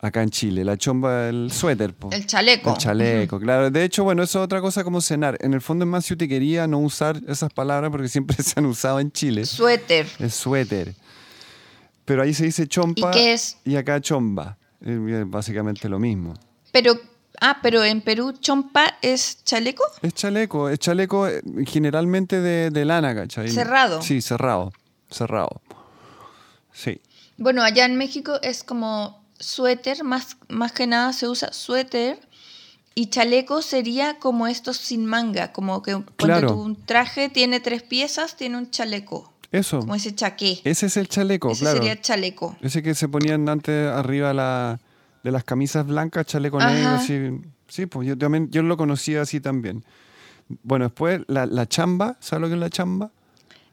Acá en Chile, la chomba, el suéter. po. El chaleco. El chaleco, claro. De hecho, bueno, eso es otra cosa como cenar. En el fondo es más si te quería no usar esas palabras porque siempre [LAUGHS] se han usado en Chile. Suéter. El suéter. Pero ahí se dice chompa. ¿Y qué es? Y acá chomba. Es básicamente lo mismo. Pero, ah, pero en Perú chompa es chaleco. Es chaleco. Es chaleco eh, generalmente de, de lana, ¿cachai? Cerrado. Sí, cerrado. Cerrado. Sí. Bueno, allá en México es como suéter, más, más que nada se usa suéter. Y chaleco sería como estos sin manga, como que cuando Claro. un traje tiene tres piezas, tiene un chaleco, Eso. como ese chaqué. Ese es el chaleco, Ese claro. sería chaleco. Ese que se ponían antes arriba la, de las camisas blancas, chaleco Ajá. negro, así. Sí, pues yo también, yo lo conocía así también. Bueno, después la, la chamba, ¿sabes lo que es la chamba?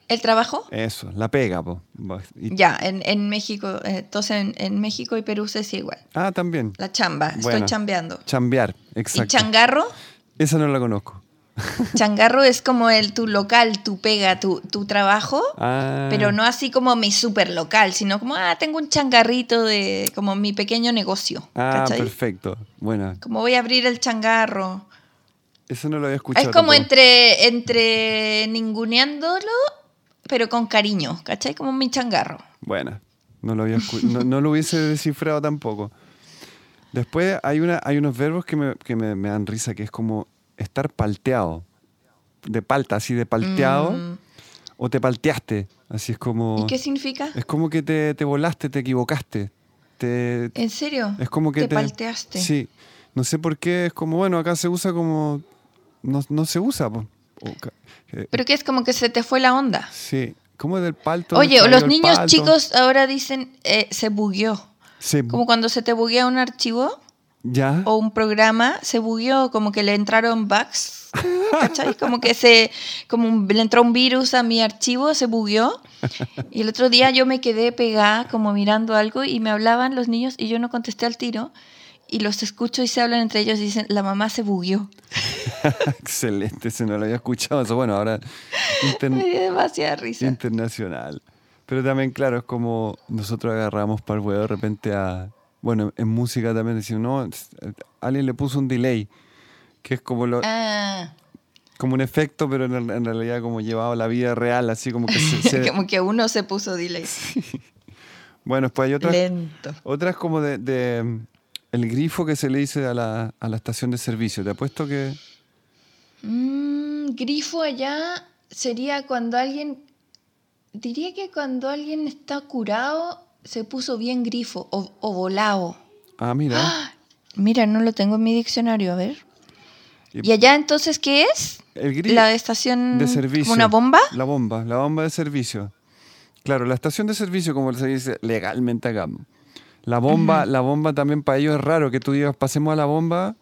¿El trabajo? Eso, la pega, po. Y- Ya, en, en México, eh, entonces en, en México y Perú se dice igual. Ah, también. La chamba, Bueno. estoy chambeando. Chambear, ¿Y exacto. changarro? Esa no la conozco. Changarro es como el tu local, tu pega, tu, tu trabajo, Ah, pero no así como mi super local, sino como, ah, tengo un changarrito de como mi pequeño negocio. Ah, ¿cachai? perfecto. Buena. Como voy a abrir el changarro. Eso no lo había escuchado. es como tampoco. entre, entre ninguneándolo, pero con cariño, ¿cachai? Como mi changarro. Buena. No lo, había no, no lo hubiese [LAUGHS] descifrado tampoco. Después hay, una, hay unos verbos que, me, que me, me dan risa, que es como estar palteado. De palta, así de palteado. Mm. O te palteaste. Así es como... ¿Y qué significa? Es como que te, te volaste, te equivocaste. Te, ¿En serio? es como que te, te... palteaste. Sí. No sé por qué, es como, bueno, acá se usa como... No, no se usa. po. Eh, Pero que es como que se te fue la onda. sí. ¿Cómo del palto? Oye, los niños palto? chicos ahora dicen eh, se bugueó. Se- Como cuando se te buguea un archivo ¿Ya? o un programa, se bugueó, como que le entraron bugs. ¿Cachai? Como que se, como un- le entró un virus a mi archivo, se bugueó. Y el otro día yo me quedé pegada como mirando algo y me hablaban los niños y yo no contesté al tiro. Y los escucho y se hablan entre ellos y dicen, la mamá se bugueó. [LAUGHS] Excelente, se no lo había escuchado. Eso, bueno, ahora Me dio demasiada risa. internacional. Pero también, claro, es como nosotros agarramos para el huevo de repente a. Bueno, en música también decimos, no, alguien le puso un delay, que es como, lo, Ah, como un efecto, pero en, en realidad como llevado a la vida real, así como que se. se- [LAUGHS] como que uno se puso delay. bueno, después hay otras, Lento. otras como de, de, el grifo que se le dice a la, a la estación de servicio. Te apuesto que. Mm, grifo allá sería cuando alguien, diría que cuando alguien está curado se puso bien grifo o, o volado. Ah, mira. Mira, no lo tengo en mi diccionario, a ver. Y- ¿Y allá entonces qué es? El grifo. La estación de servicio. una bomba. La bomba, la bomba de servicio. Claro, la estación de servicio, como se dice legalmente acá. La bomba, la bomba también para ellos es raro que tú digas pasemos a la bomba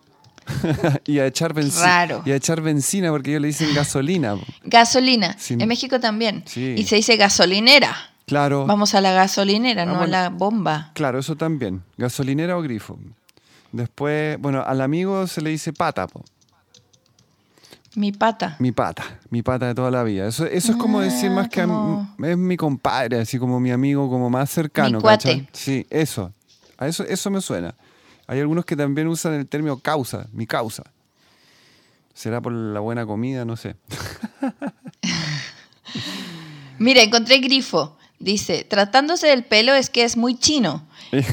[LAUGHS] y a echar benzina. Raro. Y a echar benzina porque ellos le dicen gasolina. Gasolina. En México también. Sí. Y se dice gasolinera. Claro. Vamos a la gasolinera, no a la bomba. Claro, eso también. Gasolinera o grifo. Después, bueno, al amigo se le dice pata, po. Mi pata. mi pata, mi pata de toda la vida. Eso, eso es como decir Ah, más que a- es mi compadre, así como mi amigo, como más cercano. Mi cuate. Sí, eso. A eso, eso me suena. Hay algunos que también usan el término causa, mi causa. ¿Será por la buena comida? No sé. [LAUGHS] Mira, encontré grifo. Dice, tratándose del pelo es que es muy chino.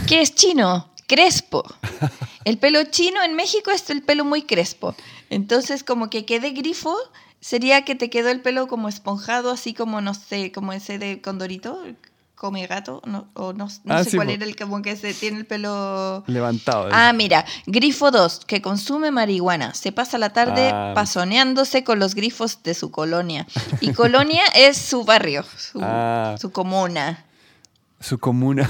¿Qué es chino? Crespo. [LAUGHS] El pelo chino en México es el pelo muy crespo. Entonces, como que quede grifo, sería que te quedó el pelo como esponjado, así como, no sé, como ese de Condorito, come gato, no, o no, no Ah, sé sí, cuál po. era el como que se tiene el pelo... Levantado. Ah, mira, grifo 2, que consume marihuana. Se pasa la tarde Ah. pasoneándose con los grifos de su colonia. Y colonia [LAUGHS] es su barrio, su, Ah. su comuna. Su comuna.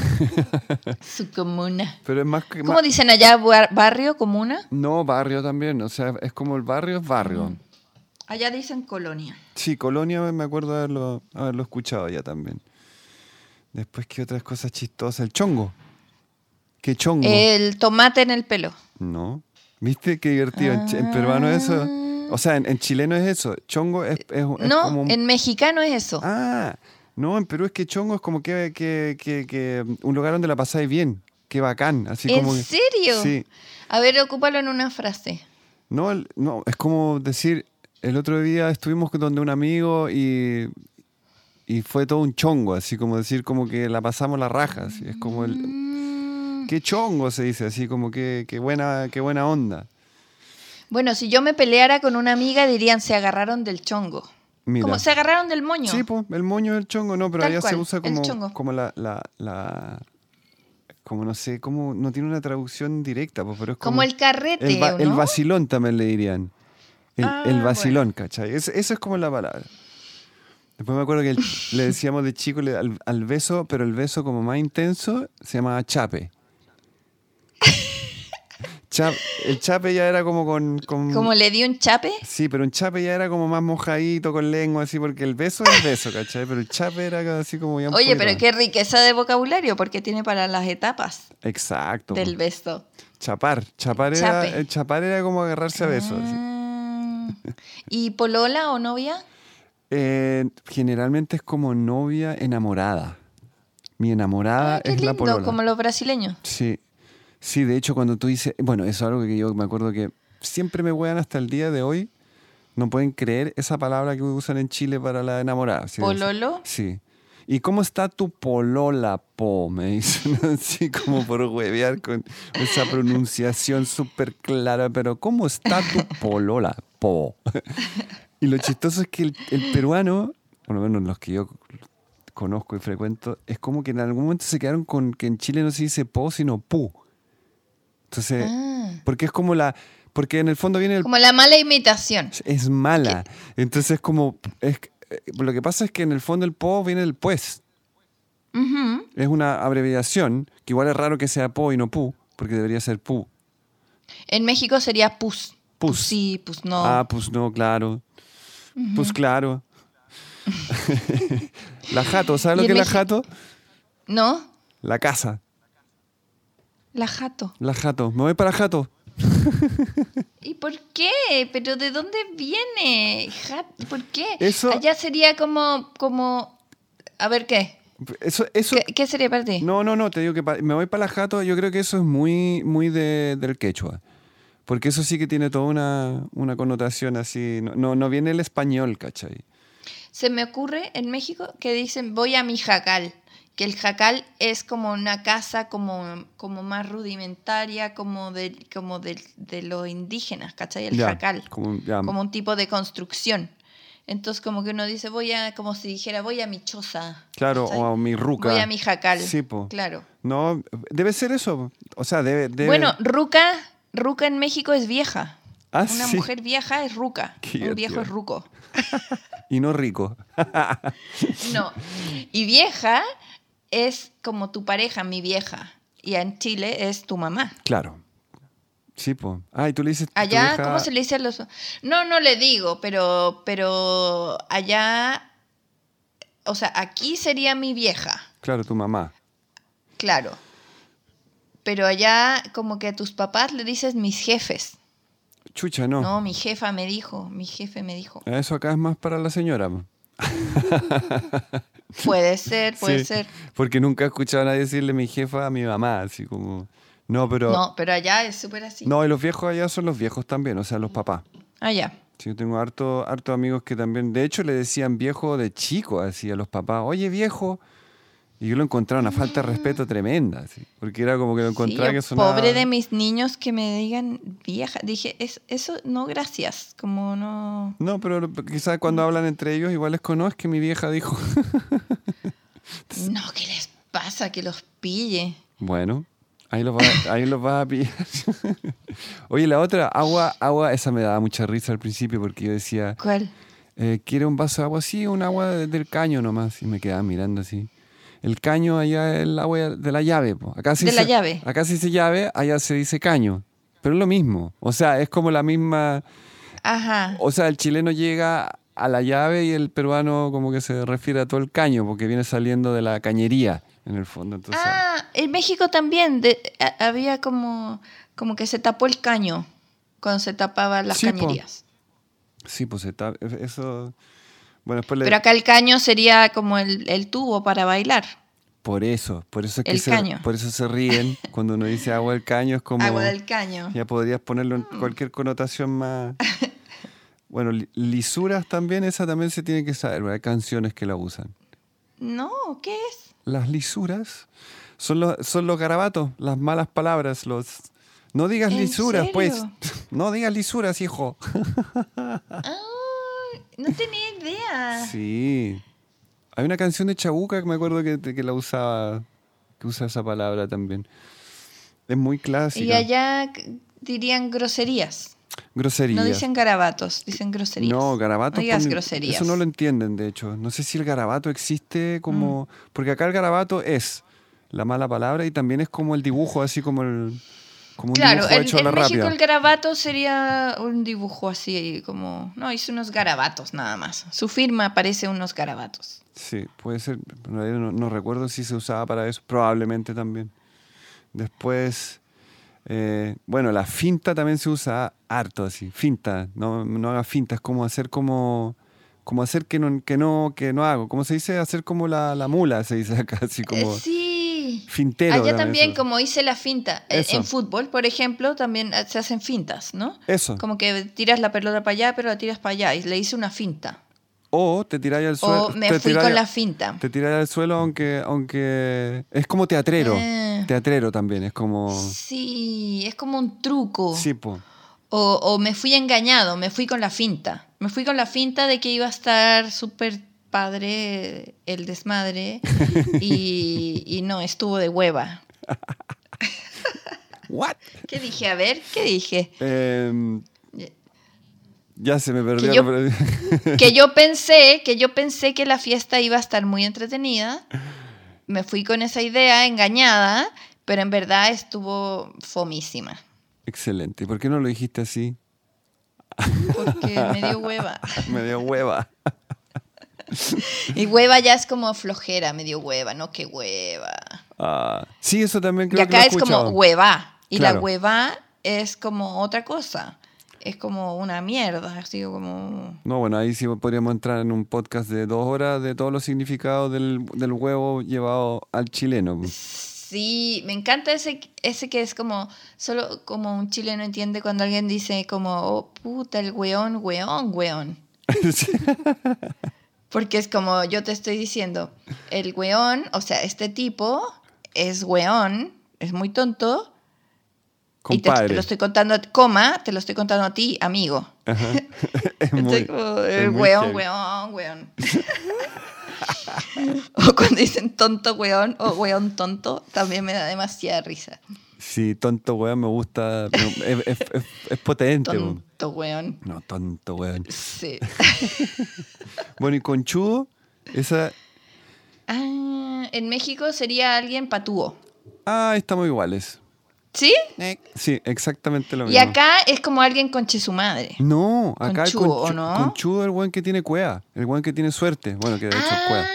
Su comuna. Pero es más que. ¿Cómo más- dicen allá, bar- barrio, comuna? No, barrio también. O sea, es como el barrio es barrio. Mm. Allá dicen colonia. Sí, Colonia me acuerdo haberlo, haberlo escuchado ya también. Después, ¿qué otras cosas chistosas? El chongo. ¿Qué chongo? El tomate en el pelo. No. ¿Viste qué divertido? En, peruano eso. O sea, en, en chileno es eso. Chongo es, es- es no, como un- en mexicano es eso. Ah, no, en Perú es que chongo es como que, que, que- que un lugar donde la pasáis bien. Qué bacán. Así ¿En como serio? Sí. A ver, ocúpalo en una frase. No, el- no, es como decir, el otro día estuvimos donde un amigo y, y fue todo un chongo, así como decir como que la pasamos la raja, así, es como el... Mm. Qué chongo se dice, así como que, qué buena, qué buena onda. Bueno, si yo me peleara con una amiga, dirían se agarraron del chongo. Mira. Como se agarraron del moño. Sí, pues, el moño del chongo, no, pero Tal allá se usa como, como la, la, la- como no sé, como, no tiene una traducción directa, pues, pero es como... Como el carrete, el, va- vacilón también le dirían. El, Ah, el vacilón, ¿cachai? Es- eso es como la palabra. Después me acuerdo que el- le decíamos de chico le- al, al beso, pero el beso como más intenso se llamaba chape. Cha- el chape ya era como con, con- Como le di un chape. Sí, pero un chape ya era como más mojadito con lengua, así, porque el beso es el beso, ¿cachai? Pero el chape era así como ya un Oye, pero más. qué riqueza de vocabulario, porque tiene para las etapas Exacto. del beso. Chapar. Chapar era, el chapar era como agarrarse a besos. Ah. ¿Y polola o novia? Eh, generalmente es como novia enamorada. Mi enamorada Ah, qué es la lindo, polola. como los brasileños. Sí. Sí, de hecho, cuando tú dices. Bueno, eso es algo que yo me acuerdo que siempre me huean hasta el día de hoy. No pueden creer esa palabra que usan en Chile para la enamorada. ¿sí? ¿Pololo? Sí. ¿Y cómo está tu polola, po? Me dicen [LAUGHS] así como por huevear con esa pronunciación súper clara. Pero ¿cómo está tu polola, po? [LAUGHS] Y lo chistoso es que el, el peruano, por lo menos los que yo conozco y frecuento, es como que en algún momento se quedaron con que en Chile no se dice po, sino pu. Entonces, Ah, porque es como la... Porque en el fondo viene el como la mala imitación. es mala. Entonces, como. Es, eh, lo que pasa es que en el fondo el po viene del pues. Es una abreviación, que igual es raro que sea po y no pu, porque debería ser pu. En México sería pus. Pus. sí, pus no. Ah, pues no, claro. Pues claro. la jato, ¿sabes lo ¿Y que es la jato? ¿No? La casa. La jato. La jato. Me voy para jato. ¿Y por qué? ¿Pero de dónde viene? ¿Por qué? Eso- Allá sería como, como... A ver, ¿qué? Eso, eso. ¿Qué, qué sería para ti? No, no, no, te digo que pa- me voy para la jato, yo creo que eso es muy, muy de, del quechua. Porque eso sí que tiene toda una, una connotación así. No, no, no viene el español, ¿cachai? Se me ocurre en México que dicen voy a mi jacal, que el jacal es como una casa como, como más rudimentaria, como de, como de, de los indígenas, ¿cachai? El Ya, jacal, como- ya. como un tipo de construcción. Entonces como que uno dice voy a, como si dijera voy a mi choza. Claro, o a mi ruca. Voy a mi jacal. Sí, po. Claro. No, debe ser eso. O sea, debe. debe- Bueno, ruca, ruca en México es vieja. Ah, Una sí. mujer vieja es ruca. [LAUGHS] Qué Un viejo es ruco. [LAUGHS] Y no rico. [LAUGHS] No. Y vieja es como tu pareja, mi vieja. Y en Chile es tu mamá. Claro. Sí, pues. Ah, y tú le dices. Allá, vieja- ¿cómo se le dice a los.? No, no le digo, pero, pero allá. O sea, aquí sería mi vieja, Claro, tu mamá. claro. Pero allá, como que a tus papás le dices mis jefes. Chucha, no. No, mi jefa me dijo, mi jefe me dijo. Eso acá es más para la señora. [LAUGHS] Puede ser, puede Sí, ser. Porque nunca he escuchado a nadie decirle mi jefa a mi mamá, así como. No, pero. No, pero allá es súper así. No, y los viejos allá son los viejos también, o sea, los papás. Allá. Sí, yo tengo harto, harto amigos que también, de hecho, le decían viejo de chico, así a los papás, oye viejo. Y yo lo encontraba una falta de respeto tremenda, porque era como que lo encontraba Sí, que sonaba. Pobre de mis niños que me digan vieja. Dije, es, eso no, gracias. Como no. No, pero quizás cuando hablan entre ellos, igual es que no, es que mi vieja dijo. No, ¿qué les pasa? Que los pille. bueno, ahí los vas, ahí los vas a pillar. [LAUGHS] Oye, la otra, agua, agua, esa me daba mucha risa al principio porque yo decía, ¿Cuál? eh, ¿quiere un vaso de agua? Sí, un agua de- del caño nomás. Y me quedaba mirando así. El caño allá es el agua de la llave. po. Acá se De la llave. Acá se dice llave, allá se dice caño. Pero es lo mismo. O sea, es como la misma... Ajá. O sea, el chileno llega a la llave y el peruano como que se refiere a todo el caño porque viene saliendo de la cañería en el fondo. Entonces, Ah, en México también de- a- había como, como que se tapó el caño cuando se tapaban las Sí, po. cañerías. sí, pues está, eso... Bueno, después le- Pero acá el caño sería como el, el tubo para bailar. Por eso, por eso es que El se, caño. por eso se ríen [LAUGHS] cuando uno dice agua del caño, es como... Agua del caño. Ya podrías ponerlo en cualquier connotación más... [LAUGHS] Bueno, li- lisuras también, esa también se tiene que saber, hay canciones que la usan. No, ¿qué es? Las lisuras son los, son los garabatos, las malas palabras, los... No digas ¿En lisuras, pues. [LAUGHS] No digas lisuras, hijo. Ah, no tenía idea. Sí. Hay una canción de Chabuca que me acuerdo que, que la usaba, que usa esa palabra también. Es muy clásica. Y allá dirían groserías. Groserías. No dicen garabatos, dicen groserías. No, garabato. No digas ponen- groserías. Eso no lo entienden, de hecho. No sé si el garabato existe como. Mm. Porque acá el garabato es la mala palabra y también es como el dibujo, así como el. Como un Claro, dibujo en, hecho a en la México rápida. el garabato sería un dibujo así como... No, hizo unos garabatos nada más. Su firma parece unos garabatos. Sí, puede ser. No, no recuerdo si se usaba para eso. Probablemente también. Después, eh, bueno, la finta también se usa harto así. Finta, no, no haga finta, es como hacer como... Como hacer que no, que no, que no hago. ¿Cómo se dice? Hacer como la, la mula, se dice acá, así como Eh, sí. Fintero. Allá también, eso. como hice la finta. En- Eso. En fútbol, por ejemplo, también eh, se hacen fintas, ¿no? Eso. Como que tiras la pelota para allá, pero la tiras para allá. Y le hice una finta. O te tiráis al suelo. O me fui tiráis- con la finta. Te tiráis al suelo aunque, aunque es como teatrero. Eh. Teatrero también, es como... Sí, es como un truco. Sí, po. O, o me fui engañado, me fui con la finta. Me fui con la finta de que iba a estar súper padre el desmadre [LAUGHS] y, y no, estuvo de hueva. [LAUGHS] ¿What? ¿Qué dije? A ver, ¿qué dije? Em, ya se me perdió. yo- [LAUGHS] Que yo pensé, que yo pensé que la fiesta iba a estar muy entretenida. Me fui con esa idea engañada, pero en verdad estuvo fomísima. Excelente. ¿Y por qué no lo dijiste así? Porque me dio hueva. Me dio hueva. [LAUGHS] Y hueva ya es como flojera, me dio hueva, no que hueva. Ah, sí, eso también Y creo que lo acá es como hueva. Y Claro. la hueva es como otra cosa. Es como una mierda, así como... No, bueno, ahí sí podríamos entrar en un podcast de dos horas de todos los significados del, del huevo llevado al chileno. Sí, me encanta ese, ese que es como, solo como un chileno entiende cuando alguien dice como, oh puta, el weón, weón, weón. [LAUGHS] [LAUGHS] Porque es como yo te estoy diciendo, el weón, o sea, este tipo es weón, es muy tonto, y te, lo estoy contando, coma, te lo estoy contando a ti, amigo. Ajá. [LAUGHS] Es muy- como, es eh, muy weón, heavy. weón, weón. [LAUGHS] o cuando dicen tonto, weón, o weón tonto, también me da demasiada risa. Sí, tonto weón me gusta. Es, es- es- es potente. Tonto, weón. No, tonto weón. Sí. [LAUGHS] Bueno, y conchudo, esa. Ah, en México sería alguien patúo. Ah, estamos iguales. ¿Sí? Sí, exactamente lo Y mismo. acá es como alguien conche su madre. No, acá el Conchudo, ¿o conchu- no? conchudo es el weón que tiene cuea. El weón que tiene suerte. Bueno, que de hecho es cuea.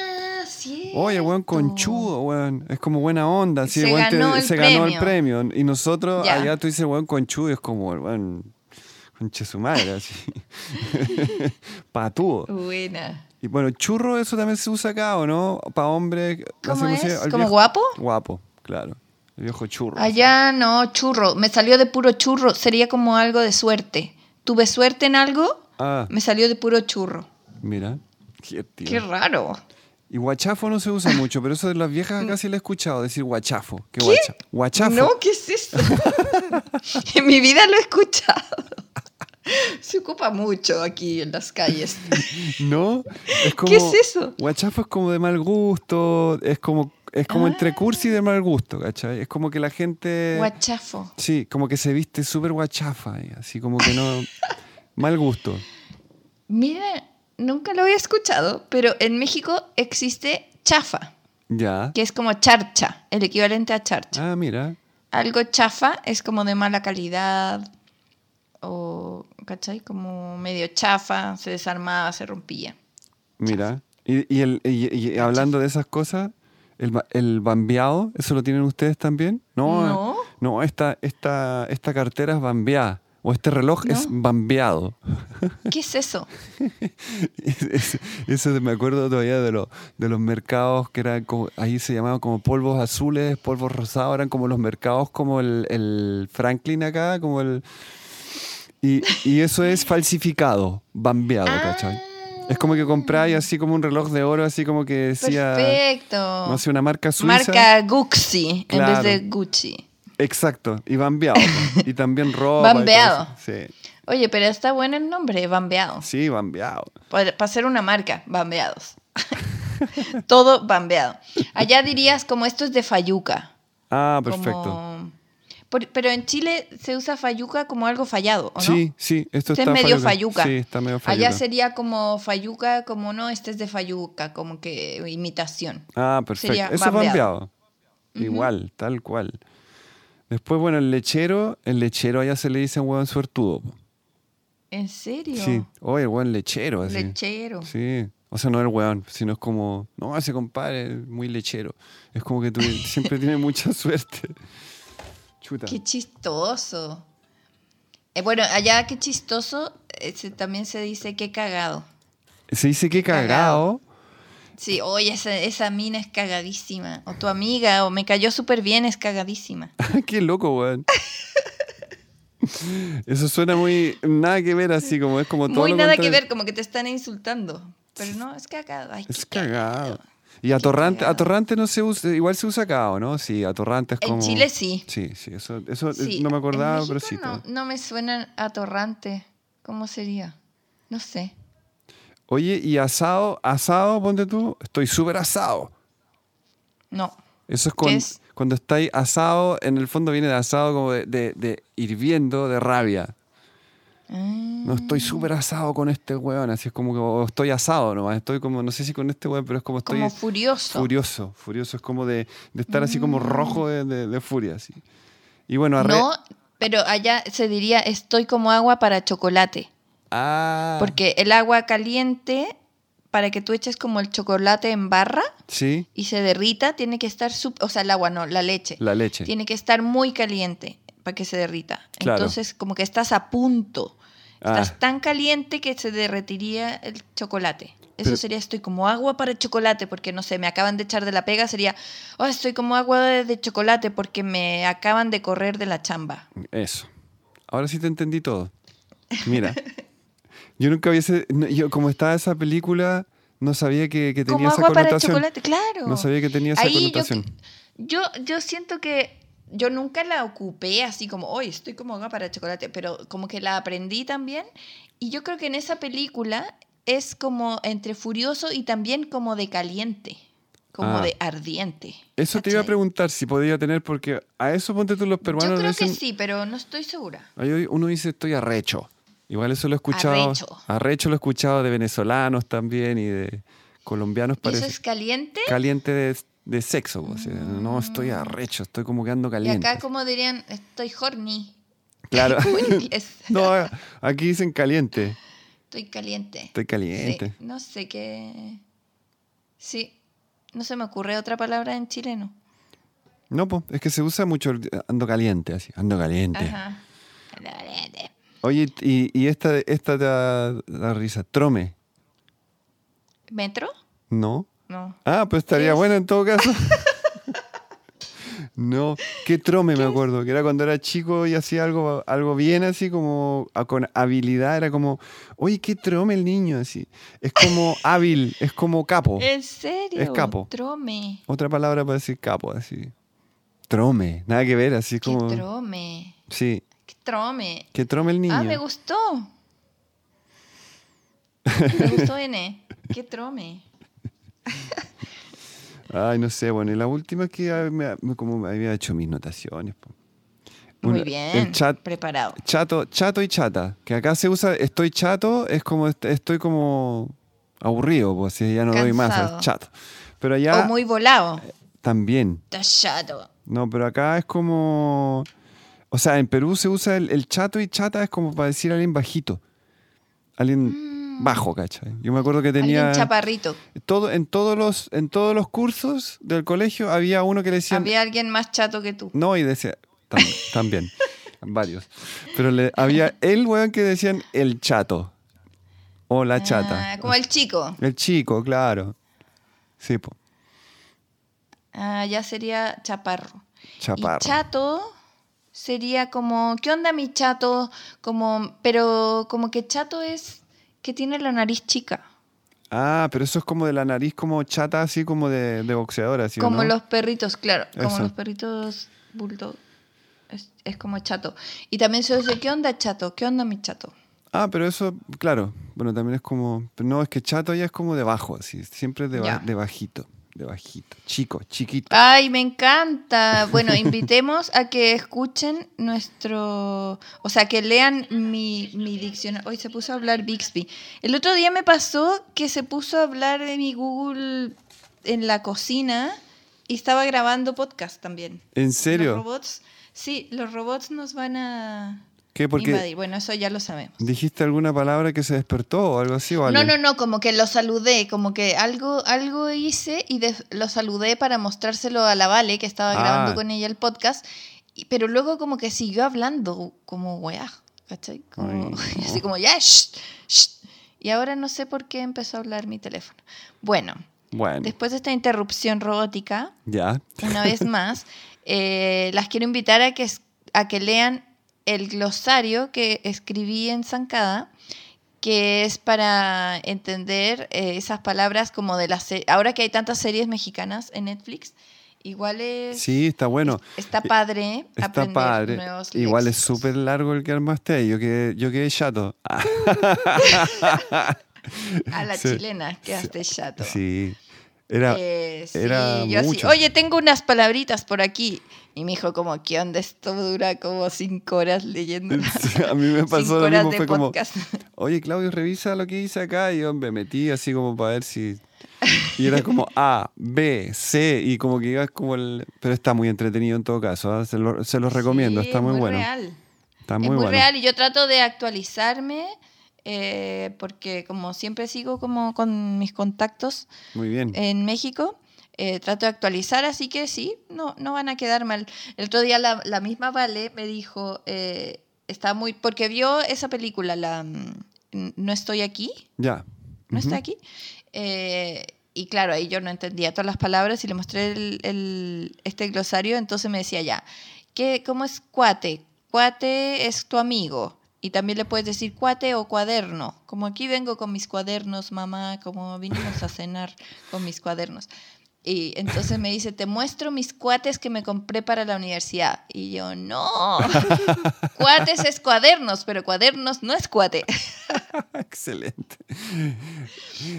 Sí. Oye, el weón conchudo, weón. Es como buena onda. Sí, Se te- ganó el se ganó el premio. Y nosotros, Ya. allá tú dices weón conchudo, y es como, weón, conche su madre, así. [LAUGHS] Patúo. Buena. Y bueno, churro, eso también se usa acá, ¿o no? Para hombres. ¿Cómo es? ¿Como viejo- guapo? Guapo, claro. El viejo churro. Allá no, churro. Me salió de puro churro. Sería como algo de suerte. Tuve suerte en algo, Ah, me salió de puro churro. mira. Qué raro. Y guachafo no se usa mucho, pero eso de las viejas acá sí lo he escuchado, decir guachafo. ¿Qué, guacha- Guachafo. No, ¿qué es eso? [LAUGHS] en mi vida lo he escuchado. Se ocupa mucho aquí en las calles. [LAUGHS] ¿No? Es como, ¿Qué es eso? Guachafo es como de mal gusto, es como, es como entre cursi y de mal gusto, ¿cachai? Es como que la gente... Guachafo. Sí, como que se viste súper guachafa, así como que no... mal gusto. Mira, nunca lo había escuchado, pero en México existe chafa, Ya. que es como charcha, el equivalente a charcha. Ah, mira. Algo chafa es como de mala calidad o, ¿cachai? Como medio chafa, se desarmaba, se rompía. Mira. Y, y el, y- y hablando de esas cosas, el, el bambeado, ¿eso lo tienen ustedes también? No, No. no esta, esta, esta cartera es bambeada. O este reloj es bambeado. ¿Qué es eso? [LAUGHS] Es- Eso me acuerdo todavía de, lo- de los mercados que eran como, ahí se llamaban como polvos azules, polvos rosados, eran como los mercados como el, el Franklin acá, como el... Y, y eso es falsificado, bambeado, ¿cachai? Es como que compráis así como un reloj de oro, así como que decía, Perfecto. no sé, una marca suiza. Marca Gucci en vez de Gucci. Exacto, y bambeado. y también [LAUGHS] todo Bambeado. Sí, Oye, pero está bueno el nombre, Bambeado. sí, bambeado. Para, para ser una marca, Bambeados. [LAUGHS] Todo bambeado. Allá dirías como esto es de Fayuca. Ah, como- perfecto. Por- pero en Chile se usa Fayuca como algo fallado, ¿o no? Sí, sí, esto Este es está medio Fayuca. Sí, está medio Fayuca. Allá sería como Fayuca, como no, este es de Fayuca, como que imitación. Ah, perfecto. Sería Eso es bambeado. bambeado. Igual, tal cual. Después, bueno, el lechero, el lechero allá se le dice un hueón suertudo. ¿En serio? Sí. Oye, el hueón lechero, así. Lechero. Sí. O sea, no el hueón, sino es como, no, ese compadre es muy lechero. Es como que tú siempre tienes [LAUGHS] mucha suerte. Chuta. Qué chistoso. Eh, bueno, allá qué chistoso, eh, se- también se dice qué cagado. Se dice que Cagado. Sí, oye, esa, esa mina es cagadísima. O tu amiga, o me cayó súper bien, es cagadísima. [LAUGHS] Qué loco, weón. Eso suena muy. Nada que ver, así como es como todo. Muy lo nada que ver, como que te están insultando. Pero no, es cagado. Ay, Es cagado. Y atorrante, atorrante no se usa, igual se usa acá, ¿o no? Sí, atorrante es En como. Chile sí. Sí, sí, eso, eso eh, Sí, no me en acordaba, pero México sí. No me suena atorrante. ¿Cómo sería? No sé. Oye, y asado, asado, ponte tú, estoy súper asado. No. Eso es, ¿Qué con- es? cuando estáis asado, en el fondo viene de asado como de, de- de hirviendo, de rabia. No estoy súper asado con este weón, así es como que o estoy asado nomás, estoy como, no sé si con este weón, pero es como estoy Como furioso. furioso, furioso, es como de, de estar así como rojo de, furia, así. Y bueno, arre... Mm. No, pero allá se diría estoy como agua para chocolate. Ah, Porque el agua caliente, para que tú eches como el chocolate en barra sí, y se derrita, tiene que estar, o sea, el agua no, la leche. la leche. Tiene que estar muy caliente para que se derrita. Claro. Entonces, como que estás a punto. Estás Ah. tan caliente que se derretiría el chocolate. Eso Pero- sería, estoy como agua para chocolate, porque no sé, me acaban de echar de la pega, sería, oh, estoy como agua de, de chocolate porque me acaban de correr de la chamba. Eso. Ahora sí te entendí todo. Mira, [LAUGHS] yo nunca hubiese, no, yo como estaba esa película, no sabía que, que tenía Como esa agua para connotación. chocolate, claro. No sabía que tenía esa Ahí yo, connotación. yo, yo siento que yo nunca la ocupé así como, hoy estoy como agua para chocolate, pero como que la aprendí también. Y yo creo que en esa película es como entre furioso y también como de caliente, como Ah. de ardiente. Eso te iba a ¿cachai? preguntar si podía tener, porque a eso ponte tú los peruanos Yo creo que dicen- sí, pero no estoy segura. Ahí uno dice estoy arrecho. Igual eso lo he escuchado. Arrecho. Arrecho lo he escuchado de venezolanos también y de colombianos ¿Y parece. ¿Eso es caliente? Caliente de, de sexo. o sea, no, estoy arrecho, estoy como que ando Y caliente. acá como dirían, estoy horny. [LAUGHS] Claro. [LAUGHS] [LAUGHS] No, aquí dicen caliente. Estoy caliente. Estoy caliente. Sí, no sé qué. Sí, no se me ocurre otra palabra en chileno. No, pues, es que se usa mucho ando caliente, así, ando caliente. Ajá. Caliente. Oye, y, y esta, esta te da, da risa, trome, ¿Metro? ¿no? No. Ah, pues estaría bueno en todo caso. [LAUGHS] no, qué trome me acuerdo, que era cuando era chico y hacía algo, algo bien así como con habilidad, era como, oye, qué trome el niño, así. Es como [LAUGHS] hábil, es como capo. ¿En serio? Es capo. Trome. Otra palabra para decir capo, así. Trome, nada que ver, así Qué como... trome. Sí, trome. qué trome el niño. Ah, me gustó. Me gustó N. Qué trome. Ay, no sé, bueno, y la última es que me, me- como había hecho mis notaciones. Muy bien. El chat, Preparado. chato, chato y chata, que acá se usa estoy chato, es como est- estoy como aburrido, pues si ya no doy más, es chato. Pero allá O muy volado. también. Está chato. No, pero acá es como. O sea, en Perú se usa el, el chato y chata es como para decir a alguien bajito. Alguien bajo, ¿cachai? Yo me acuerdo que tenía. Mm. Alguien chaparrito. todo, en, todos los, en todos los cursos del colegio había uno que le decían. Había alguien más chato que tú. No, y decía. tam- también. [LAUGHS] varios. Pero le, había el weón que decían el chato. O la chata. Ah, como el chico. El chico, claro. Sí, po. Ah, ya sería chaparro. Chaparro. Y chato sería como, ¿qué onda mi chato? Como, pero como que chato es que tiene la nariz chica. Ah, pero eso es como de la nariz como chata, así como de, de boxeador, así, ¿o como no? los perritos, claro. Como los perritos bulldog. Es, es como chato. Y también se dice, ¿qué onda chato? ¿Qué onda mi chato? Ah, pero eso, claro. Bueno, también es como. No, es que chato ya es como de bajo, así. Siempre de, ba- de bajito. De bajito. Chico, chiquito. Ay, me encanta. Bueno, [LAUGHS] invitemos a que escuchen nuestro, o sea, que lean mi, mi diccionario. Hoy se puso a hablar Bixby. El otro día me pasó que se puso a hablar de mi Google en la cocina y estaba grabando podcast también. ¿En Los serio? robots Sí, los robots nos van a ¿Qué? Porque invadir. Bueno, eso ya lo sabemos. dijiste alguna palabra que se despertó o algo así, ¿o No, no, no, como que lo saludé, como que algo, algo hice y de- lo saludé para mostrárselo a la Vale, que estaba Ah. grabando con ella el podcast, y- pero luego como que siguió hablando como weá, ¿cachai? Como, Ay, [LAUGHS] así no. como ya, shh, shh. y ahora no sé por qué empezó a hablar mi teléfono. Bueno, Bueno, después de esta interrupción robótica, ya. una vez más, [LAUGHS] eh, las quiero invitar a que, a que lean el glosario que escribí en Zancada, que es para entender eh, esas palabras como de las... Ahora que hay tantas series mexicanas en Netflix, igual es... Sí, está bueno. Está padre Está aprender padre. nuevos Igual es súper largo el que armaste. Yo quedé, yo quedé chato. [LAUGHS] A la Sí. chilena, quedaste chato. sí. Era, Eh, sí, era yo así, mucho. oye, tengo unas palabritas por aquí. Y me dijo como, ¿qué onda? Esto dura como cinco horas leyendo. [LAUGHS] a mí me [LAUGHS] pasó lo mismo. Fue como, [LAUGHS] oye, Claudio, revisa lo que hice acá. Y yo me metí así como para ver si. Y era como A, B, C. Y como que ibas como el. Pero está muy entretenido en todo caso. ¿ah? Se lo, se los recomiendo. Sí, está es muy, bueno. Real. Está es muy, muy bueno. real y yo trato de actualizarme eh, porque como siempre sigo como con mis contactos Muy bien. en México, eh, trato de actualizar, así que sí, no, no van a quedar mal. El otro día la, la misma Vale me dijo, eh, está muy, porque vio esa película, la mm, No estoy aquí, ya. no Ujú. está aquí. Eh, y claro, ahí yo no entendía todas las palabras y le mostré el, el- este glosario, entonces me decía ya, ¿qué, ¿cómo es cuate? Cuate es tu amigo. Y también le puedes decir cuate o cuaderno. Como aquí vengo con mis cuadernos, mamá, como vinimos a cenar con mis cuadernos. Y entonces me dice, te muestro mis cuates que me compré para la universidad. Y yo, no, [LAUGHS] cuates es cuadernos, pero cuadernos no es cuate. [LAUGHS] Excelente.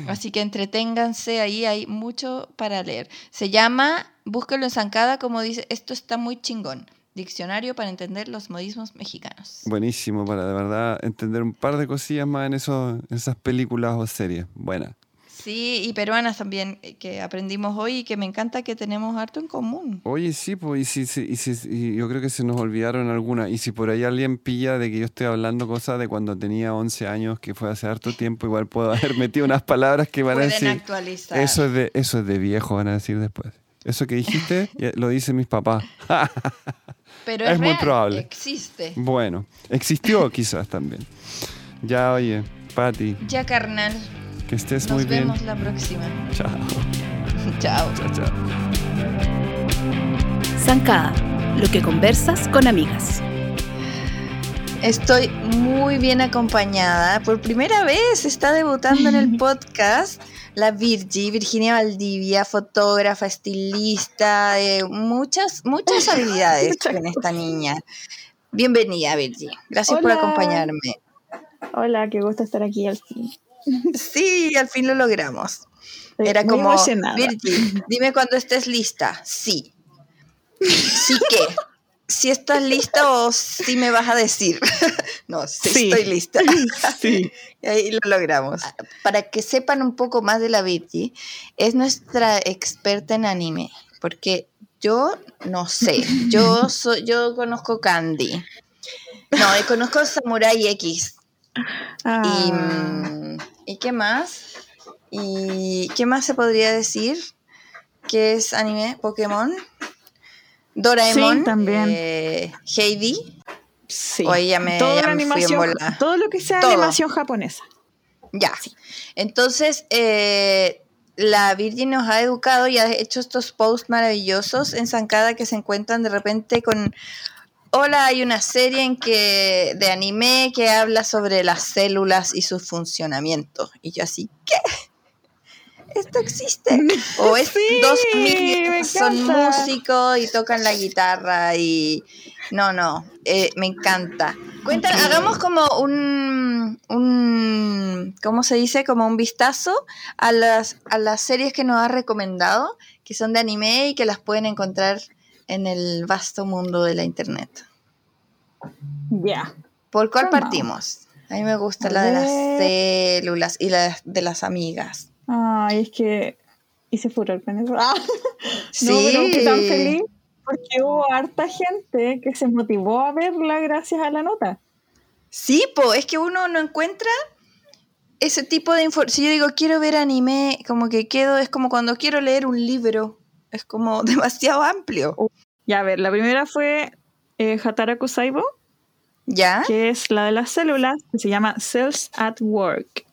Así que entreténganse ahí, hay mucho para leer. Se llama, búsquelo en Zancada, como dice, esto está muy chingón. Diccionario para entender los modismos mexicanos. Buenísimo para de verdad entender un par de cosillas más en, esos, en esas películas o series. Buena. Sí, y peruanas también, eh, que aprendimos hoy y que me encanta que tenemos harto en común. Oye, sí, pues, y, si, si- y si- y yo creo que se nos olvidaron algunas. Y si por ahí alguien pilla de que yo estoy hablando cosas de cuando tenía 11 años, que fue hace harto tiempo, igual puedo haber [LAUGHS] metido unas palabras que van a Pueden decir. actualizar. Eso es, de, eso es de viejo, van a decir después. Eso que dijiste [LAUGHS] lo dicen mis papás. [LAUGHS] Pero es es, muy probable. Existe. bueno, existió quizás también. Ya, oye, Pati, Ya, carnal. Que estés Nos muy bien. vemos la próxima. [LAUGHS] Chao, Chao. chao, chao. Zancada, lo que conversas con amigas. Estoy muy bien acompañada. Por primera vez está debutando en el [LAUGHS] podcast la Virgi, Virginia Valdivia, fotógrafa, estilista, eh, muchas, muchas [LAUGHS] habilidades tiene esta niña. Bienvenida, Virgi. Gracias por acompañarme. Hola, qué gusto estar aquí al fin. Sí, al fin lo logramos. Estoy Era como, emocionada. Virgi, dime cuando estés lista. Sí. ¿Sí qué? ¿Si estás lista o si me vas a decir? [LAUGHS] no, sí, Sí. estoy lista. [LAUGHS] Sí. Y ahí lo logramos. Para que sepan un poco más de la Virgi, es nuestra experta en anime, porque yo no sé, yo soy, yo conozco Candy. No, eh, conozco Samurai X. Y, Ah, mm, ¿y qué más? ¿Y qué más se podría decir? ¿Qué es anime? Pokémon. Doraemon. Sí, también. eh, Heidi. sí. o ella me- Toda ya la me fui en animación, bola. todo lo que sea Todo. animación japonesa. Ya. Entonces, eh, la Virgin nos ha educado y ha hecho estos posts maravillosos en Zancada que se encuentran de repente con. Hola, hay una serie en que de anime que habla sobre las células y su funcionamiento. Y yo así, ¿qué? Esto existe. O [LAUGHS] es Sí, dos son músicos y tocan la guitarra y no, no, eh, me encanta. Cuenta, hagamos como un, un, ¿cómo se dice? Como un vistazo a las, a las series que nos ha recomendado, que son de anime y que las pueden encontrar en el vasto mundo de la internet. Ya. ¿Por cuál partimos? A mí me gusta A la de las células y la de las amigas. Ay, es que hice furor con eso. [LAUGHS] Ah, Sí. No, pero tan feliz. porque hubo harta gente que se motivó a verla gracias a la nota. Sí, po, es que uno no encuentra ese tipo de información. Si yo digo quiero ver anime, como que quedo, es como cuando quiero leer un libro. Es como [LAUGHS] demasiado amplio. Ya, a ver, la primera fue eh, Hataraku Saibo, ¿Ya? que es la de las células, que se llama Cells at Work,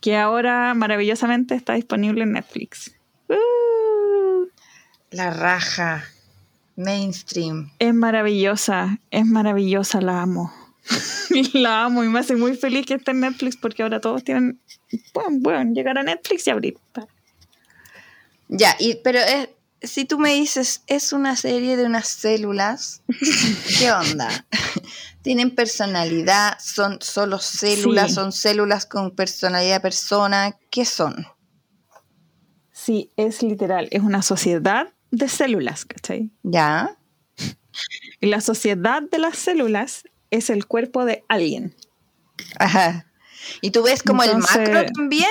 que ahora maravillosamente está disponible en Netflix. Uh, La raja. Mainstream. es maravillosa, es maravillosa, la amo. [LAUGHS] la amo y me hace muy feliz que esté en Netflix porque ahora todos tienen, pueden, pueden llegar a Netflix y abrir. Ya, y, pero es, si tú me dices, es una serie de unas células, [LAUGHS] ¿qué onda? [LAUGHS] ¿Tienen personalidad? ¿Son solo células? Sí. ¿Son células con personalidad de persona? ¿Qué son? Sí, es literal, es una sociedad de células, ¿cachai? ¿Ya? Y [LAUGHS] la sociedad de las células es el cuerpo de alguien. Ajá. ¿Y tú ves como el macro también?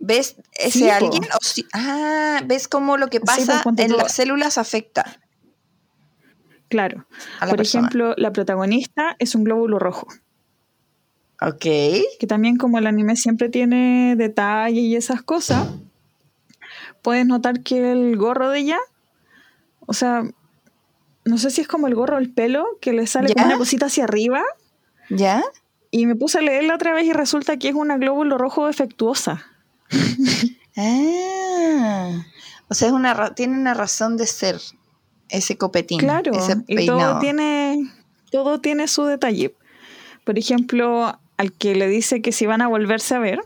¿Ves ese Sí, alguien? O si- ah, ¿ves cómo lo que pasa pues, ponte en las células afecta Claro. Por persona? ejemplo, la protagonista es un glóbulo rojo, ok. que también como el anime siempre tiene detalle y esas cosas, puedes notar que el gorro de ella, o sea, no sé si es como el gorro del pelo, que le sale una cosita hacia arriba, ¿Ya? y me puse a leerla otra vez y resulta que es una glóbulo rojo defectuosa. [LAUGHS] Ah, o sea, es una tiene una razón de ser ese copetín, Claro, ese y todo tiene, todo tiene su detalle. Por ejemplo, al que le dice que si van a volverse a ver,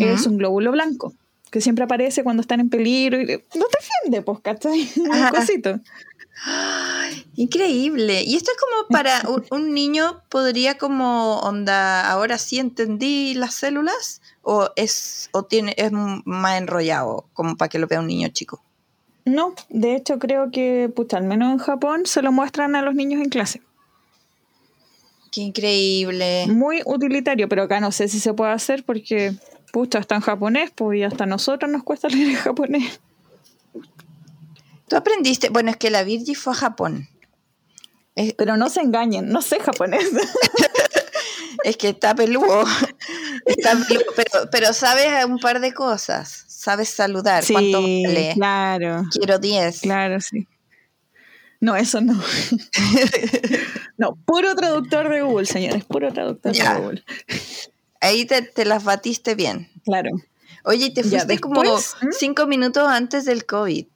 es un glóbulo blanco, que siempre aparece cuando están en peligro y no te defiende, pues, ¿cachai? [LAUGHS] Un cosito. Increíble. Y esto es como para [LAUGHS] un, un niño podría como onda, ahora sí entendí las células o es o tiene es más enrollado como para que lo vea un niño chico. No, de hecho creo que, pucha, al menos en Japón se lo muestran a los niños en clase. Qué increíble. Muy utilitario, pero acá no sé si se puede hacer porque, pucha, está en japonés, pues y hasta a nosotros nos cuesta [LAUGHS] leer en japonés. Tú aprendiste, bueno, es que la Virgi fue a Japón. Es, Pero no se engañen, no sé japonés. [LAUGHS] es que está peludo. Está pero, pero sabes un par de cosas. Sabes saludar. ¿Cuánto Sí, vale? claro, Quiero 10. claro, sí. No, eso no. [LAUGHS] no, puro traductor de Google, señores, puro traductor Ya. de Google. Ahí te, te las batiste bien. Claro. Oye, y te fuiste como después, ¿Mm? cinco minutos antes del COVID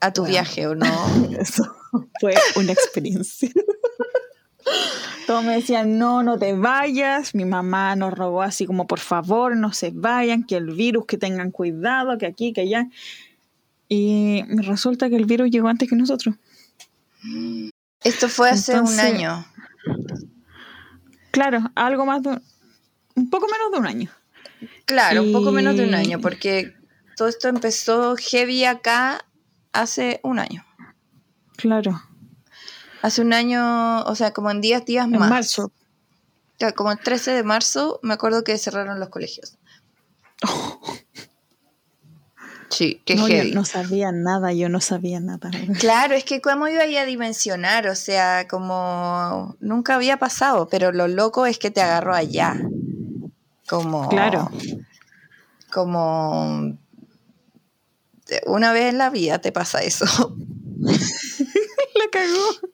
a tu viaje, ¿o no? [LAUGHS] Eso fue una experiencia. Todos me decían, no, no te vayas. Mi mamá nos rogó así como, por favor, no se vayan, que el virus, que tengan cuidado, que aquí, que allá. Y resulta que el virus llegó antes que nosotros. Esto fue hace un año. Claro, algo más de un, un poco menos de un año. Claro, un poco menos de un año, porque todo esto empezó heavy acá hace un año. Claro, Hace un año, o sea, como en 10 días en más. marzo. Claro, Como el 13 de marzo, me acuerdo que cerraron los colegios. [LAUGHS] Sí, qué No, yo no sabía nada, yo no sabía nada. [LAUGHS] Claro, es que cómo iba a dimensionar, o sea, como nunca había pasado, pero lo loco es que te agarró allá. Como. Claro. Como. te- Una vez en la vida te pasa eso. [LAUGHS] La cagó.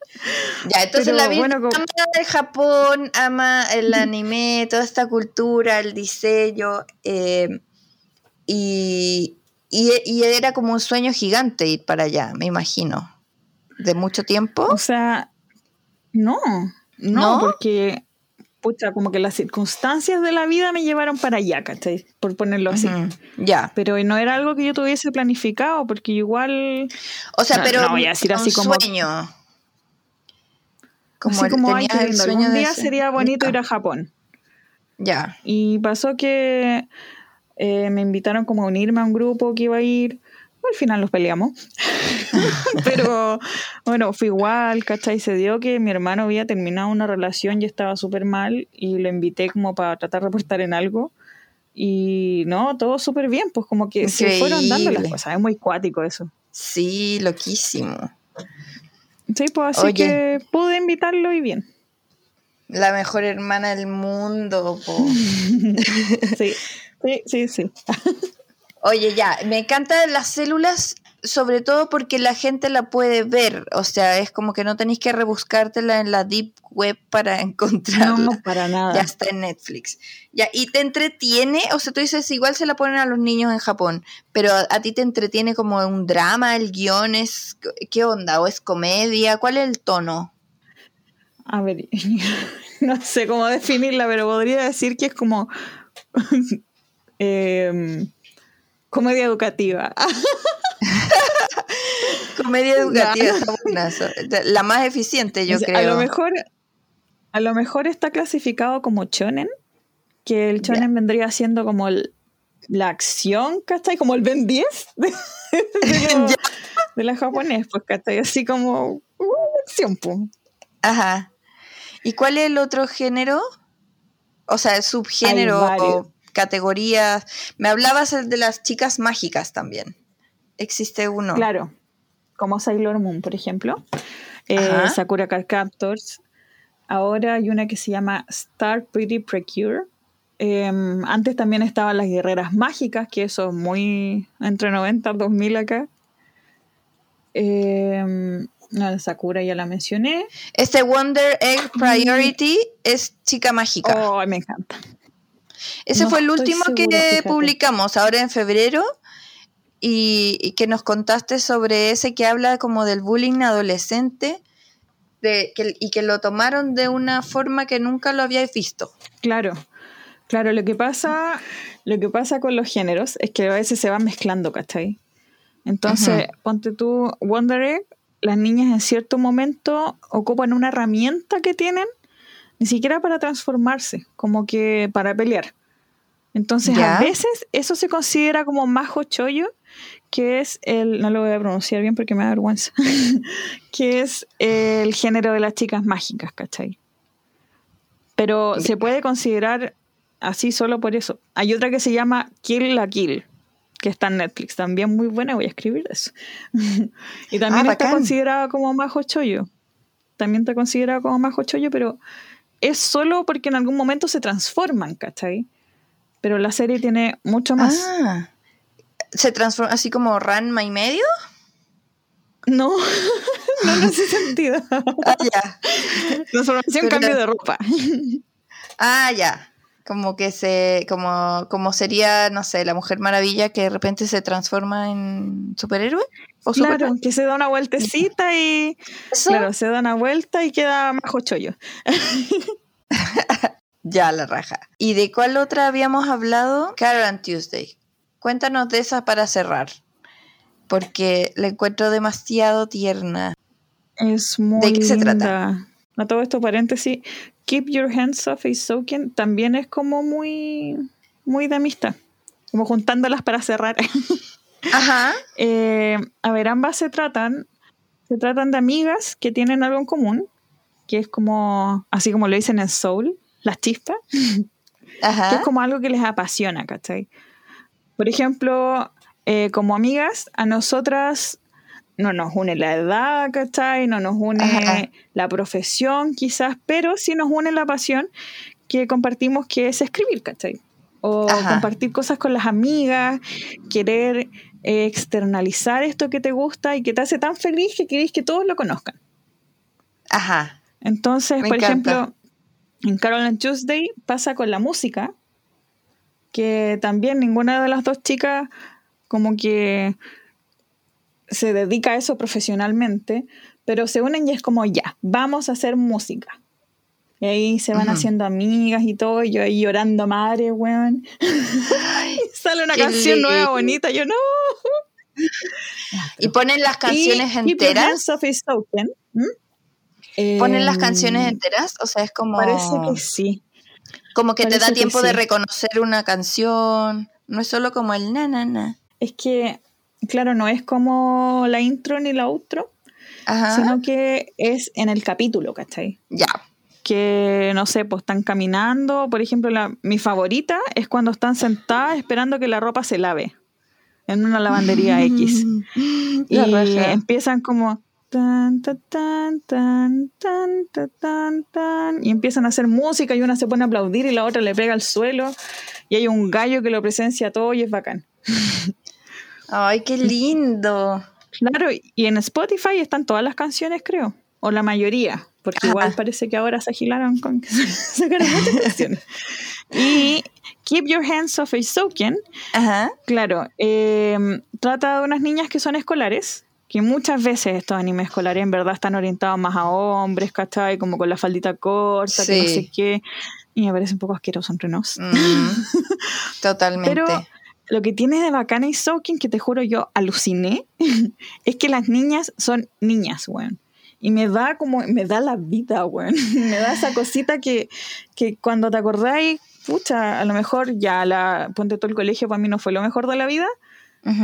Ya, entonces Pero, la vida bueno, como- ama el Japón, ama el anime, toda esta cultura, el diseño. eh, y, y, y era como un sueño gigante ir para allá, me imagino. De mucho tiempo. O sea, no, no, ¿No? porque, pucha, como que las circunstancias de la vida me llevaron para allá, ¿cachai? Por ponerlo así. Ujú, Ya. Pero no era algo que yo tuviese planificado, porque igual, O sea, No, pero no voy a decir un así como- sueño. Así el- como, tenías el sueño algún de día ser- sería bonito Ya, ir a Japón. Ya. Y pasó que eh, me invitaron como a unirme a un grupo que iba a ir. Al final nos peleamos. [LAUGHS] [LAUGHS] Pero bueno, fue igual, ¿cachai? Se dio que mi hermano había terminado una relación y estaba súper mal y lo invité como para tratar de aportar en algo. Y no, todo súper bien, pues como que se fueron dando las Increíble. cosas. Es muy cuático eso. Sí, loquísimo. Sí, pues así Oye. que pude invitarlo y bien. La mejor hermana del mundo. po. [LAUGHS] Sí, sí, sí, sí. Oye, ya, me encantan las células, sobre todo porque la gente la puede ver. O sea, es como que no tenéis que rebuscártela en la deep web para [LAUGHS] encontrarla. No, para nada. Ya está en Netflix. Ya, y te entretiene, o sea, tú dices, igual se la ponen a los niños en Japón, pero a, a ti te entretiene como un drama, el guion es, ¿qué onda? ¿O es comedia? ¿Cuál es el tono? A ver, [LAUGHS] no sé cómo definirla, pero podría decir que es como [LAUGHS] em, comedia educativa. Comedia educativa, está. La más eficiente, yo O sea, creo. A lo mejor, a lo mejor está clasificado como chonen, que el chonen vendría siendo como el- la acción, ¿cachai? Como el Ben 10 de, [LAUGHS] de, la japonés, pues, ¿cachai? Así como uh, acción, pues. Ajá. ¿Y cuál es el otro género? O sea, el subgénero o categorías. Me hablabas de las chicas mágicas también. Existe uno. Claro, como Sailor Moon, por ejemplo. Eh. Sakura Card Captors. Ahora hay una que se llama Star Pretty Precure. Em, antes también estaban las guerreras mágicas, que eso es muy entre 90 y 2000 acá. Em, no, Sakura ya la mencioné. Este Wonder Egg Priority es chica mágica. Oh, me encanta. Ese no fue el último segura, que fíjate. publicamos ahora en febrero y, y que nos contaste sobre ese que habla como del bullying adolescente de, que, y que lo tomaron de una forma que nunca lo habíais visto. Claro, claro, lo que pasa, lo que pasa con los géneros es que a veces se van mezclando, ¿cachai? Entonces, ponte tú, Wonder Egg, las niñas en cierto momento ocupan una herramienta que tienen, ni siquiera para transformarse, como que para pelear. Entonces, Ya. a veces eso se considera como majo chollo, que es el, no lo voy a pronunciar bien porque me da vergüenza, [LAUGHS] que es el género de las chicas mágicas, ¿cachai? Pero se puede considerar así solo por eso. Hay otra que se llama Kill la Kill, que está en Netflix, también muy buena, voy a escribir eso. [LAUGHS] y también Ah, está considerada como majo chollo. También está considerada como majo chollo, pero es solo porque en algún momento se transforman, ¿cachai? Pero la serie tiene mucho más. Ah. ¿Se transforma así como Ranma y medio? No, [LAUGHS] no en ese sentido. Ah, ya. Transformación, cambio de ropa. Ah, ya. Como que se, como, como sería, no sé, la Mujer Maravilla que de repente se transforma en superhéroe. ¿O Claro, que se da una vueltecita y. Eso, Claro, se da una vuelta y queda majo chollo. [LAUGHS] Ya, la raja. ¿Y de cuál otra habíamos hablado? Carol and Tuesday. Cuéntanos de esa para cerrar. Porque la encuentro demasiado tierna. Es muy qué se trata? A todo esto, paréntesis, Keep Your Hands Off Is Soaking también es como muy, muy de amistad. Como juntándolas para cerrar. [LAUGHS] Ajá. Eh, a ver, ambas se tratan, se tratan de amigas que tienen algo en común, que es como, así como lo dicen en Soul, las chispas, que Ajá. es como algo que les apasiona, ¿cachai? Por ejemplo, eh, como amigas, a nosotras no nos une la edad, ¿cachai? No nos une Ajá. la profesión, quizás, pero sí nos une la pasión que compartimos, que es escribir, ¿cachai? O Ajá. compartir cosas con las amigas, querer eh, externalizar esto que te gusta y que te hace tan feliz que querés que todos lo conozcan. Ajá. Entonces, Me por encanta. ejemplo, en Carol and Tuesday pasa con la música, que también ninguna de las dos chicas como que se dedica a eso profesionalmente, pero se unen y es como ya, vamos a hacer música. Y ahí se van haciendo amigas y todo, y yo ahí llorando madre, weón. [LAUGHS] Sale una canción nueva, bonita, yo no. Y ponen las canciones Y enteras. Soaking, ¿m? Ponen las Em, canciones enteras. O sea, es como. Parece que sí. Como que te da tiempo de reconocer una canción. No es solo como el na na na. Es que, claro, no es como la intro ni la outro, Ajá. sino que es en el capítulo, ¿cachai? Ya. Que, no sé, pues están caminando. Por ejemplo, la, mi favorita es cuando están sentadas esperando que la ropa se lave. en una lavandería X. [LAUGHS] Y empiezan como Tan, tan, tan, tan, tan, tan, tan, y empiezan a hacer música y una se pone a aplaudir y la otra le pega al suelo y hay un gallo que lo presencia todo y es bacán. [LAUGHS] Ay, qué lindo. Claro, y en Spotify están todas las canciones, creo, o la mayoría, porque ah. igual parece que ahora se agilaron con que [LAUGHS] sacaron muchas canciones. Y Keep Your Hands Off a Soken, claro, eh, trata de unas niñas que son escolares que muchas veces estos animes escolares en verdad están orientados más a hombres, ¿cachai? Como con la faldita corta, que no sé qué, y me parece un poco asqueroso entre nos. Mm, [LAUGHS] totalmente. Pero lo que tiene de bacana y Soaking, que te juro yo aluciné, [LAUGHS] es que las niñas son niñas, weón. Y me da como, me da la vida, weón. [LAUGHS] Me da esa cosita que, que cuando te acordáis, pucha, a lo mejor ya la, ponte todo el colegio para mí no fue lo mejor de la vida,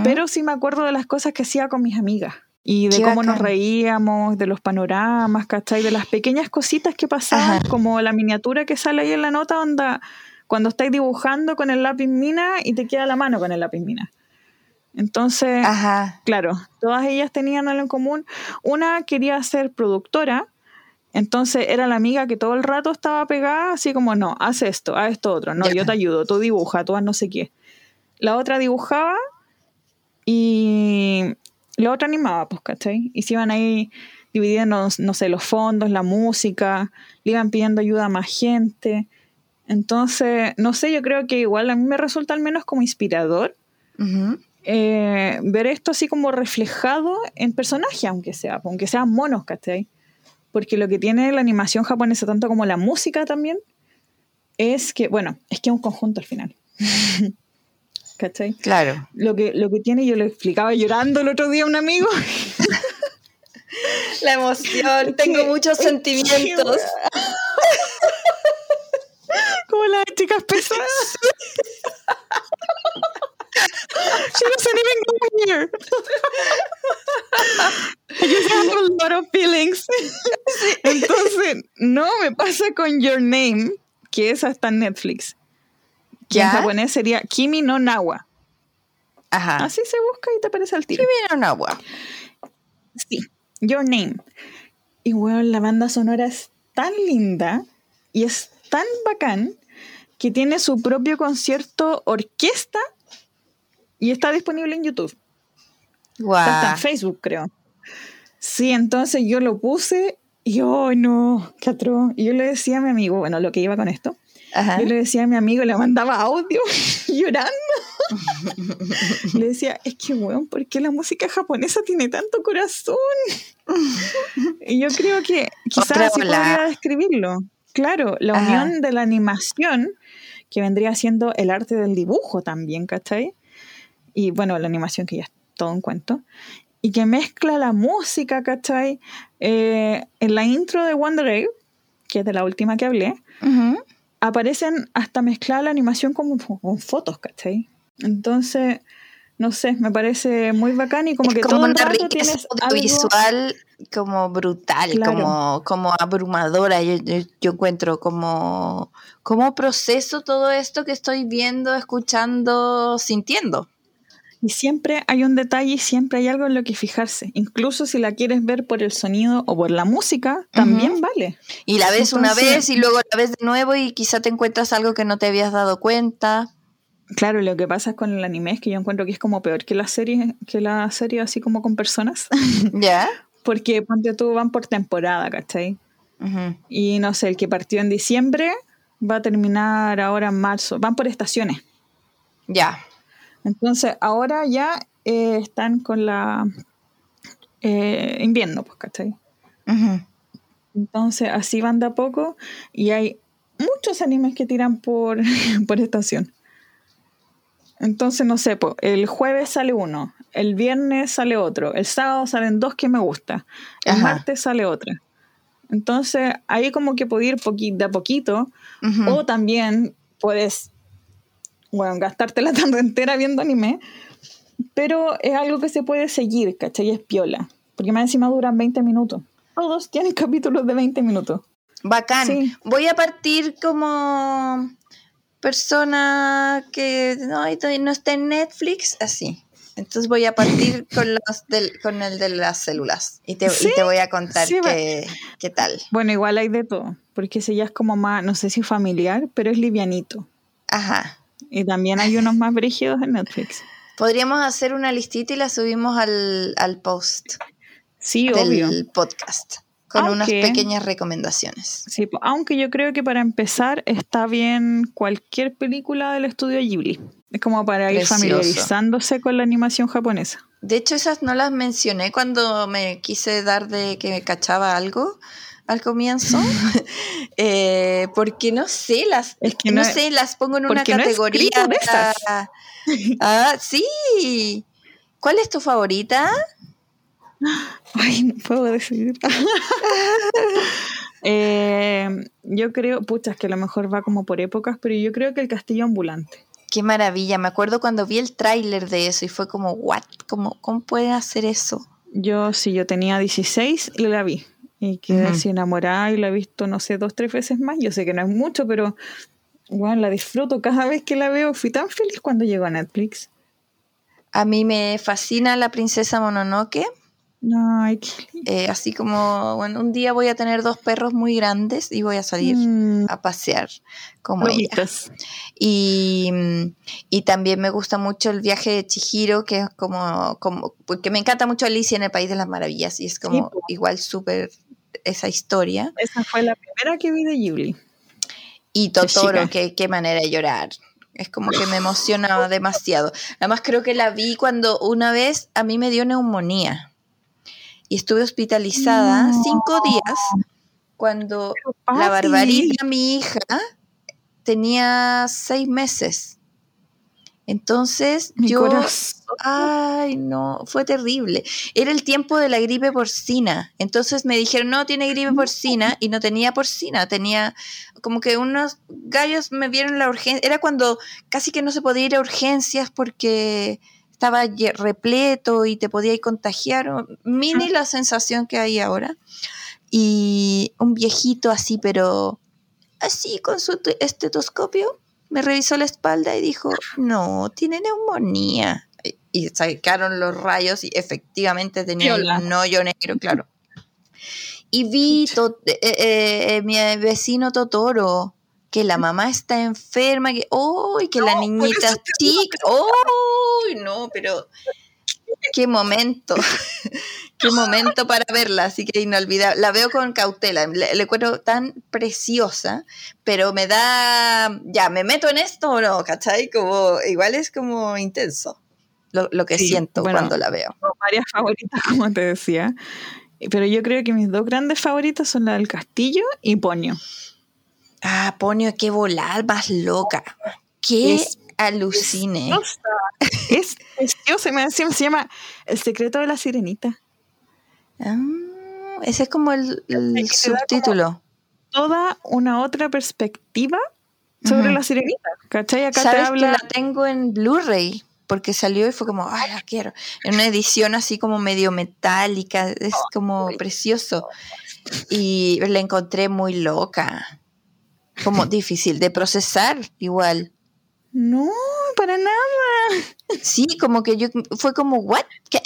Pero sí me acuerdo de las cosas que hacía con mis amigas. Y de Qué cómo nos reíamos, de los panoramas, ¿cachai? De las pequeñas cositas que pasaban, Ajá. como la miniatura que sale ahí en la nota, onda, cuando estáis dibujando con el lápiz mina y te queda la mano con el lápiz mina. Entonces, Ajá. claro, todas ellas tenían algo en común. Una quería ser productora, entonces era la amiga que todo el rato estaba pegada, así como, no, haz esto, haz esto otro, no, yo te ayudo, tú dibuja, tú haz no sé qué. La otra dibujaba y la otra animaba, pues, ¿cachai? Y se iban ahí dividiendo, no sé, los fondos, la música, le iban pidiendo ayuda a más gente. Entonces, no sé, yo creo que igual a mí me resulta al menos como inspirador eh, ver esto así como reflejado en personajes, aunque sea, aunque sean monos, ¿cachai? Porque lo que tiene la animación japonesa, tanto como la música también, es que, bueno, es que es un conjunto al final. [LAUGHS] ¿Cachai? Claro. Lo que, lo que tiene, yo le explicaba llorando el otro día a un amigo. La emoción, tengo muchos sentimientos. [LAUGHS] como las chicas pesadas. [LAUGHS] She doesn't even go here. [LAUGHS] I just have a lot of feelings. Entonces, no me pasa con Your Name, que esa está en Netflix. Que en japonés sería Kimi no Nawa. Ajá. Así se busca y te aparece al tiro. ¿Qué viene un agua? Sí, Your Name. Y bueno, la banda sonora es tan linda y es tan bacán que tiene su propio concierto orquesta y está disponible en YouTube. Está hasta Guau. en Facebook, creo. Sí, entonces yo lo puse y oh no, qué atroz. Y yo le decía a mi amigo, bueno, lo que iba con esto, Ajá. yo le decía a mi amigo, le mandaba audio [LAUGHS] llorando. [LAUGHS] le decía, es que, weón, ¿por qué la música japonesa tiene tanto corazón? [LAUGHS] y yo creo que quizás así podría describirlo. Claro, la Ajá. unión de la animación, que vendría siendo el arte del dibujo también, ¿cachai? Y bueno, la animación que ya es todo un cuento. Y que mezcla la música, ¿cachai? Eh, en la intro de Wonder Egg, que es de la última que hablé, Ujú. Aparecen hasta mezclar la animación con, con fotos, ¿cachai? Entonces, no sé, me parece muy bacán y como es que como todo el una rato riqueza tienes algo... audiovisual como brutal, Claro. como, como abrumadora. Yo, yo, yo encuentro como, como proceso todo esto que estoy viendo, escuchando, sintiendo. Y siempre hay un detalle y siempre hay algo en lo que fijarse. Incluso si la quieres ver por el sonido o por la música, también vale. Y la ves una vez y luego la ves de nuevo y quizá te encuentras algo que no te habías dado cuenta. Claro, lo que pasa con el anime es que yo encuentro que es como peor que la serie, que la serie así como con personas. [LAUGHS] ¿Ya? Porque ponte tú, van por temporada, ¿cachai? Y no sé, el que partió en diciembre va a terminar ahora en marzo. Van por estaciones. Ya. Entonces, ahora ya eh, están con la eh, invierno, pues, ¿cachai? Entonces, así van de a poco y hay muchos animes que tiran por, [LAUGHS] por estación. Entonces, no sé, po, el jueves sale uno, el viernes sale otro, el sábado salen dos que me gusta, el Ajá. martes sale otra. Entonces, ahí como que puedo ir de a poquito, o también puedes, bueno, gastarte la tarde entera viendo anime, pero es algo que se puede seguir, ¿cachai? Es piola, porque más encima duran 20 minutos. Todos tienen [LAUGHS] capítulos de 20 minutos. Bacán. Sí. Voy a partir como persona que no, no está en Netflix, así. Entonces voy a partir [LAUGHS] con, los del- con el de las células y te, y Sí, te voy a contar sí, qué, qué tal. Bueno, igual hay de todo, porque ese ya es como más, no sé si familiar, pero es livianito. Ajá. Y también hay unos más brígidos en Netflix. Podríamos hacer una listita y la subimos al, al post Sí, del obvio. podcast con unas Aunque- pequeñas recomendaciones. Sí, aunque yo creo que para empezar está bien cualquier película del estudio Ghibli. Es como para ir Precioso. familiarizándose con la animación japonesa. De hecho, esas no las mencioné cuando me quise dar de que me cachaba algo al comienzo, [LAUGHS] Eh, porque no sé, las, Es que no, no- sé, las pongo en una no categoría. escrito de esas. ah, [LAUGHS] ah, sí. ¿Cuál es tu favorita? [GASPS] Ay, no puedo decidir. [LAUGHS] Eh, yo creo, pucha, es que a lo mejor va como por épocas, pero yo creo que el castillo ambulante. Qué maravilla. Me acuerdo cuando vi el tráiler de eso y fue como, ¿what? ¿Cómo, ¿Cómo pueden hacer eso? Yo sí, yo tenía 16 y la vi. Y quedé Ujú. así enamorada y la he visto, no sé, dos, tres veces más. Yo sé que no es mucho, pero bueno, la disfruto cada vez que la veo. Fui tan feliz cuando llegó a Netflix. A mí me fascina la princesa Mononoke. Ay, qué eh, así como, bueno, un día voy a tener dos perros muy grandes y voy a salir Mm, a pasear como ella. Y, y también me gusta mucho el viaje de Chihiro, que es como, como, porque me encanta mucho Alicia en el País de las Maravillas y es como igual súper esa historia. Esa fue la primera que vi de Ghibli. Y Totoro, que qué manera de llorar. Es como que me emocionaba demasiado. Además creo que la vi cuando una vez a mí me dio neumonía y estuve hospitalizada No. cinco días cuando la barbarita, mi hija, tenía seis meses. Entonces Mi yo, corazón. ay no, fue terrible. Era el tiempo de la gripe porcina. Entonces me dijeron, no, tiene gripe porcina y no tenía porcina, tenía como que unos gallos me vieron la urgencia. Era cuando casi que no se podía ir a urgencias porque estaba repleto y te podía ir contagiar. Mini la sensación que hay ahora. Y un viejito así, pero así con su te- estetoscopio, me revisó la espalda y dijo, no, tiene neumonía. Y- Y sacaron los rayos y efectivamente tenía Piola. un hoyo negro, claro. Y vi eh, eh, eh, mi vecino Totoro, que la mamá está enferma, que, ¡oh! que la niñita chica, ¡oh! No, pero [LAUGHS] qué momento, [LAUGHS] qué momento para verla, así que inolvidable. La veo con cautela, le, le encuentro tan preciosa, pero me da, ya, ¿me meto en esto o no? ¿Cachai? Como, igual es como intenso lo, lo que Sí, siento bueno. cuando la veo. Varias favoritas, [LAUGHS] como te decía. Pero yo creo que mis dos grandes favoritas son la del castillo y Ponio. Ah, Ponio, qué volar más loca. Qué Es- alucine. Es preciosa. Me encima se llama El secreto de la sirenita. Ah, ese es como el, subtítulo. Toda una otra perspectiva sobre la sirenita. ¿Cachai? Acá te ¿Sabes que habla. la tengo en Blu-ray? Porque salió y fue como, ay, la quiero. En una edición así como medio metálica, es como precioso. Y la encontré muy loca. Como difícil de procesar, igual. No, para nada. Sí, como que yo, fue como, ¿what? ¿Qué?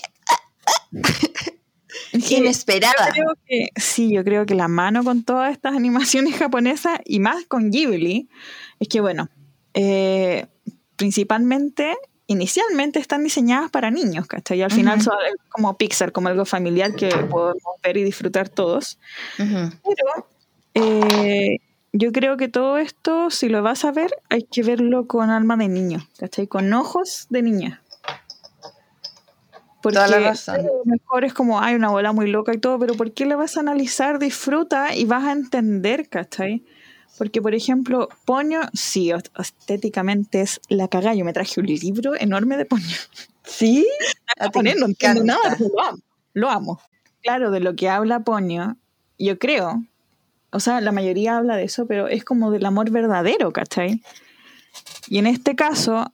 Inesperada. que, sí, yo creo que la mano con todas estas animaciones [LAUGHS] japonesas y más con Ghibli es que, bueno, eh, principalmente, inicialmente están diseñadas para niños, ¿cachai? Y al final son como Pixar, como algo familiar que podemos ver y disfrutar todos. Pero eh, yo creo que todo esto, si lo vas a ver, hay que verlo con alma de niño, ¿cachai? Con ojos de niña. Porque Toda la razón. a lo mejor es como, hay una bola muy loca y todo, pero ¿por qué la vas a analizar? Disfruta y vas a entender, ¿cachai? Porque, por ejemplo, Poño, sí, est- estéticamente es la cagada. Yo me traje un libro enorme de Poño. ¿Sí? A ti Japonés, no entiendo encanta. nada, pero lo amo. Lo amo. Claro, de lo que habla Poño, yo creo, o sea, la mayoría habla de eso, pero es como del amor verdadero, ¿cachai? Y en este caso,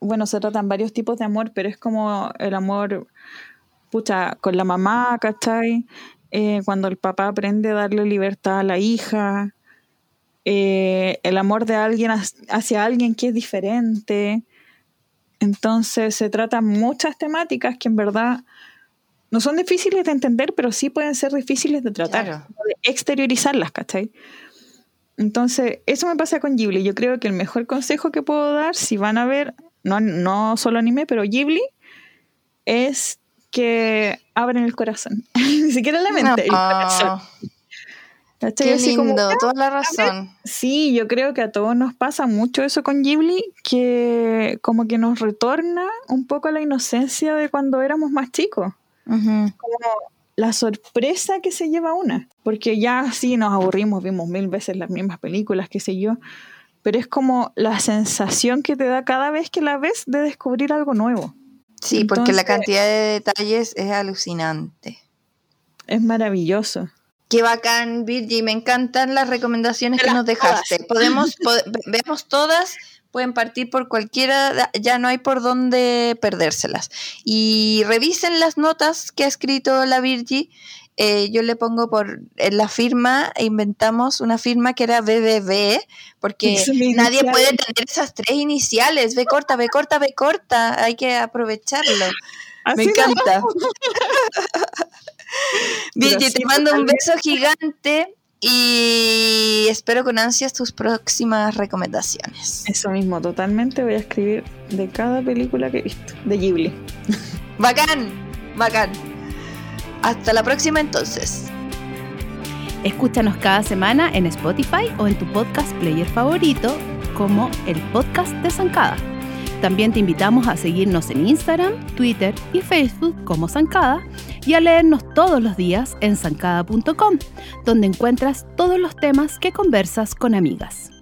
bueno, se tratan varios tipos de amor, pero es como el amor, pucha, con la mamá, ¿cachai? Eh, cuando el papá aprende a darle libertad a la hija, eh, el amor de alguien hac- hacia alguien que es diferente. Entonces se tratan muchas temáticas que en verdad no son difíciles de entender, pero sí pueden ser difíciles de tratar, Claro. de exteriorizarlas, ¿cachai? Entonces, eso me pasa con Ghibli. Yo creo que el mejor consejo que puedo dar, si van a ver, no, no solo anime, pero Ghibli, es que abren el corazón. [LAUGHS] Ni siquiera la mente, el corazón. No, ¿cachai? qué Así como, lindo, toda la razón. Sí, yo creo que a todos nos pasa mucho eso con Ghibli, que como que nos retorna un poco a la inocencia de cuando éramos más chicos. Ujú. Como la sorpresa que se lleva una. Porque ya sí nos aburrimos, vimos mil veces las mismas películas, qué sé yo. Pero es como la sensación que te da cada vez que la ves de descubrir algo nuevo. Sí, porque la Entonces- cantidad de detalles es alucinante. Es maravilloso. Qué bacán, Virgi, me encantan las recomendaciones que Las nos dejaste. Podemos, [LAUGHS] po- ve- veamos todas, pueden partir por cualquiera, ya no hay por dónde perdérselas. Y revisen las notas que ha escrito la Virgi. Eh, yo le pongo por en la firma, e inventamos una firma que era BBB, porque nadie puede tener esas tres iniciales, B corta, B corta, B corta, hay que aprovecharlo. Me encanta. [LAUGHS] Virgi, te mando un beso gigante y espero con ansias tus próximas recomendaciones. Eso mismo, totalmente voy a escribir de cada película que he visto, de Ghibli. Bacán, bacán. Hasta la próxima entonces. Escúchanos cada semana en Spotify o en tu podcast player favorito como el podcast de Zancada. También te invitamos a seguirnos en Instagram, Twitter y Facebook como Zancada y a leernos todos los días en zancada.com, donde encuentras todos los temas que conversas con amigas.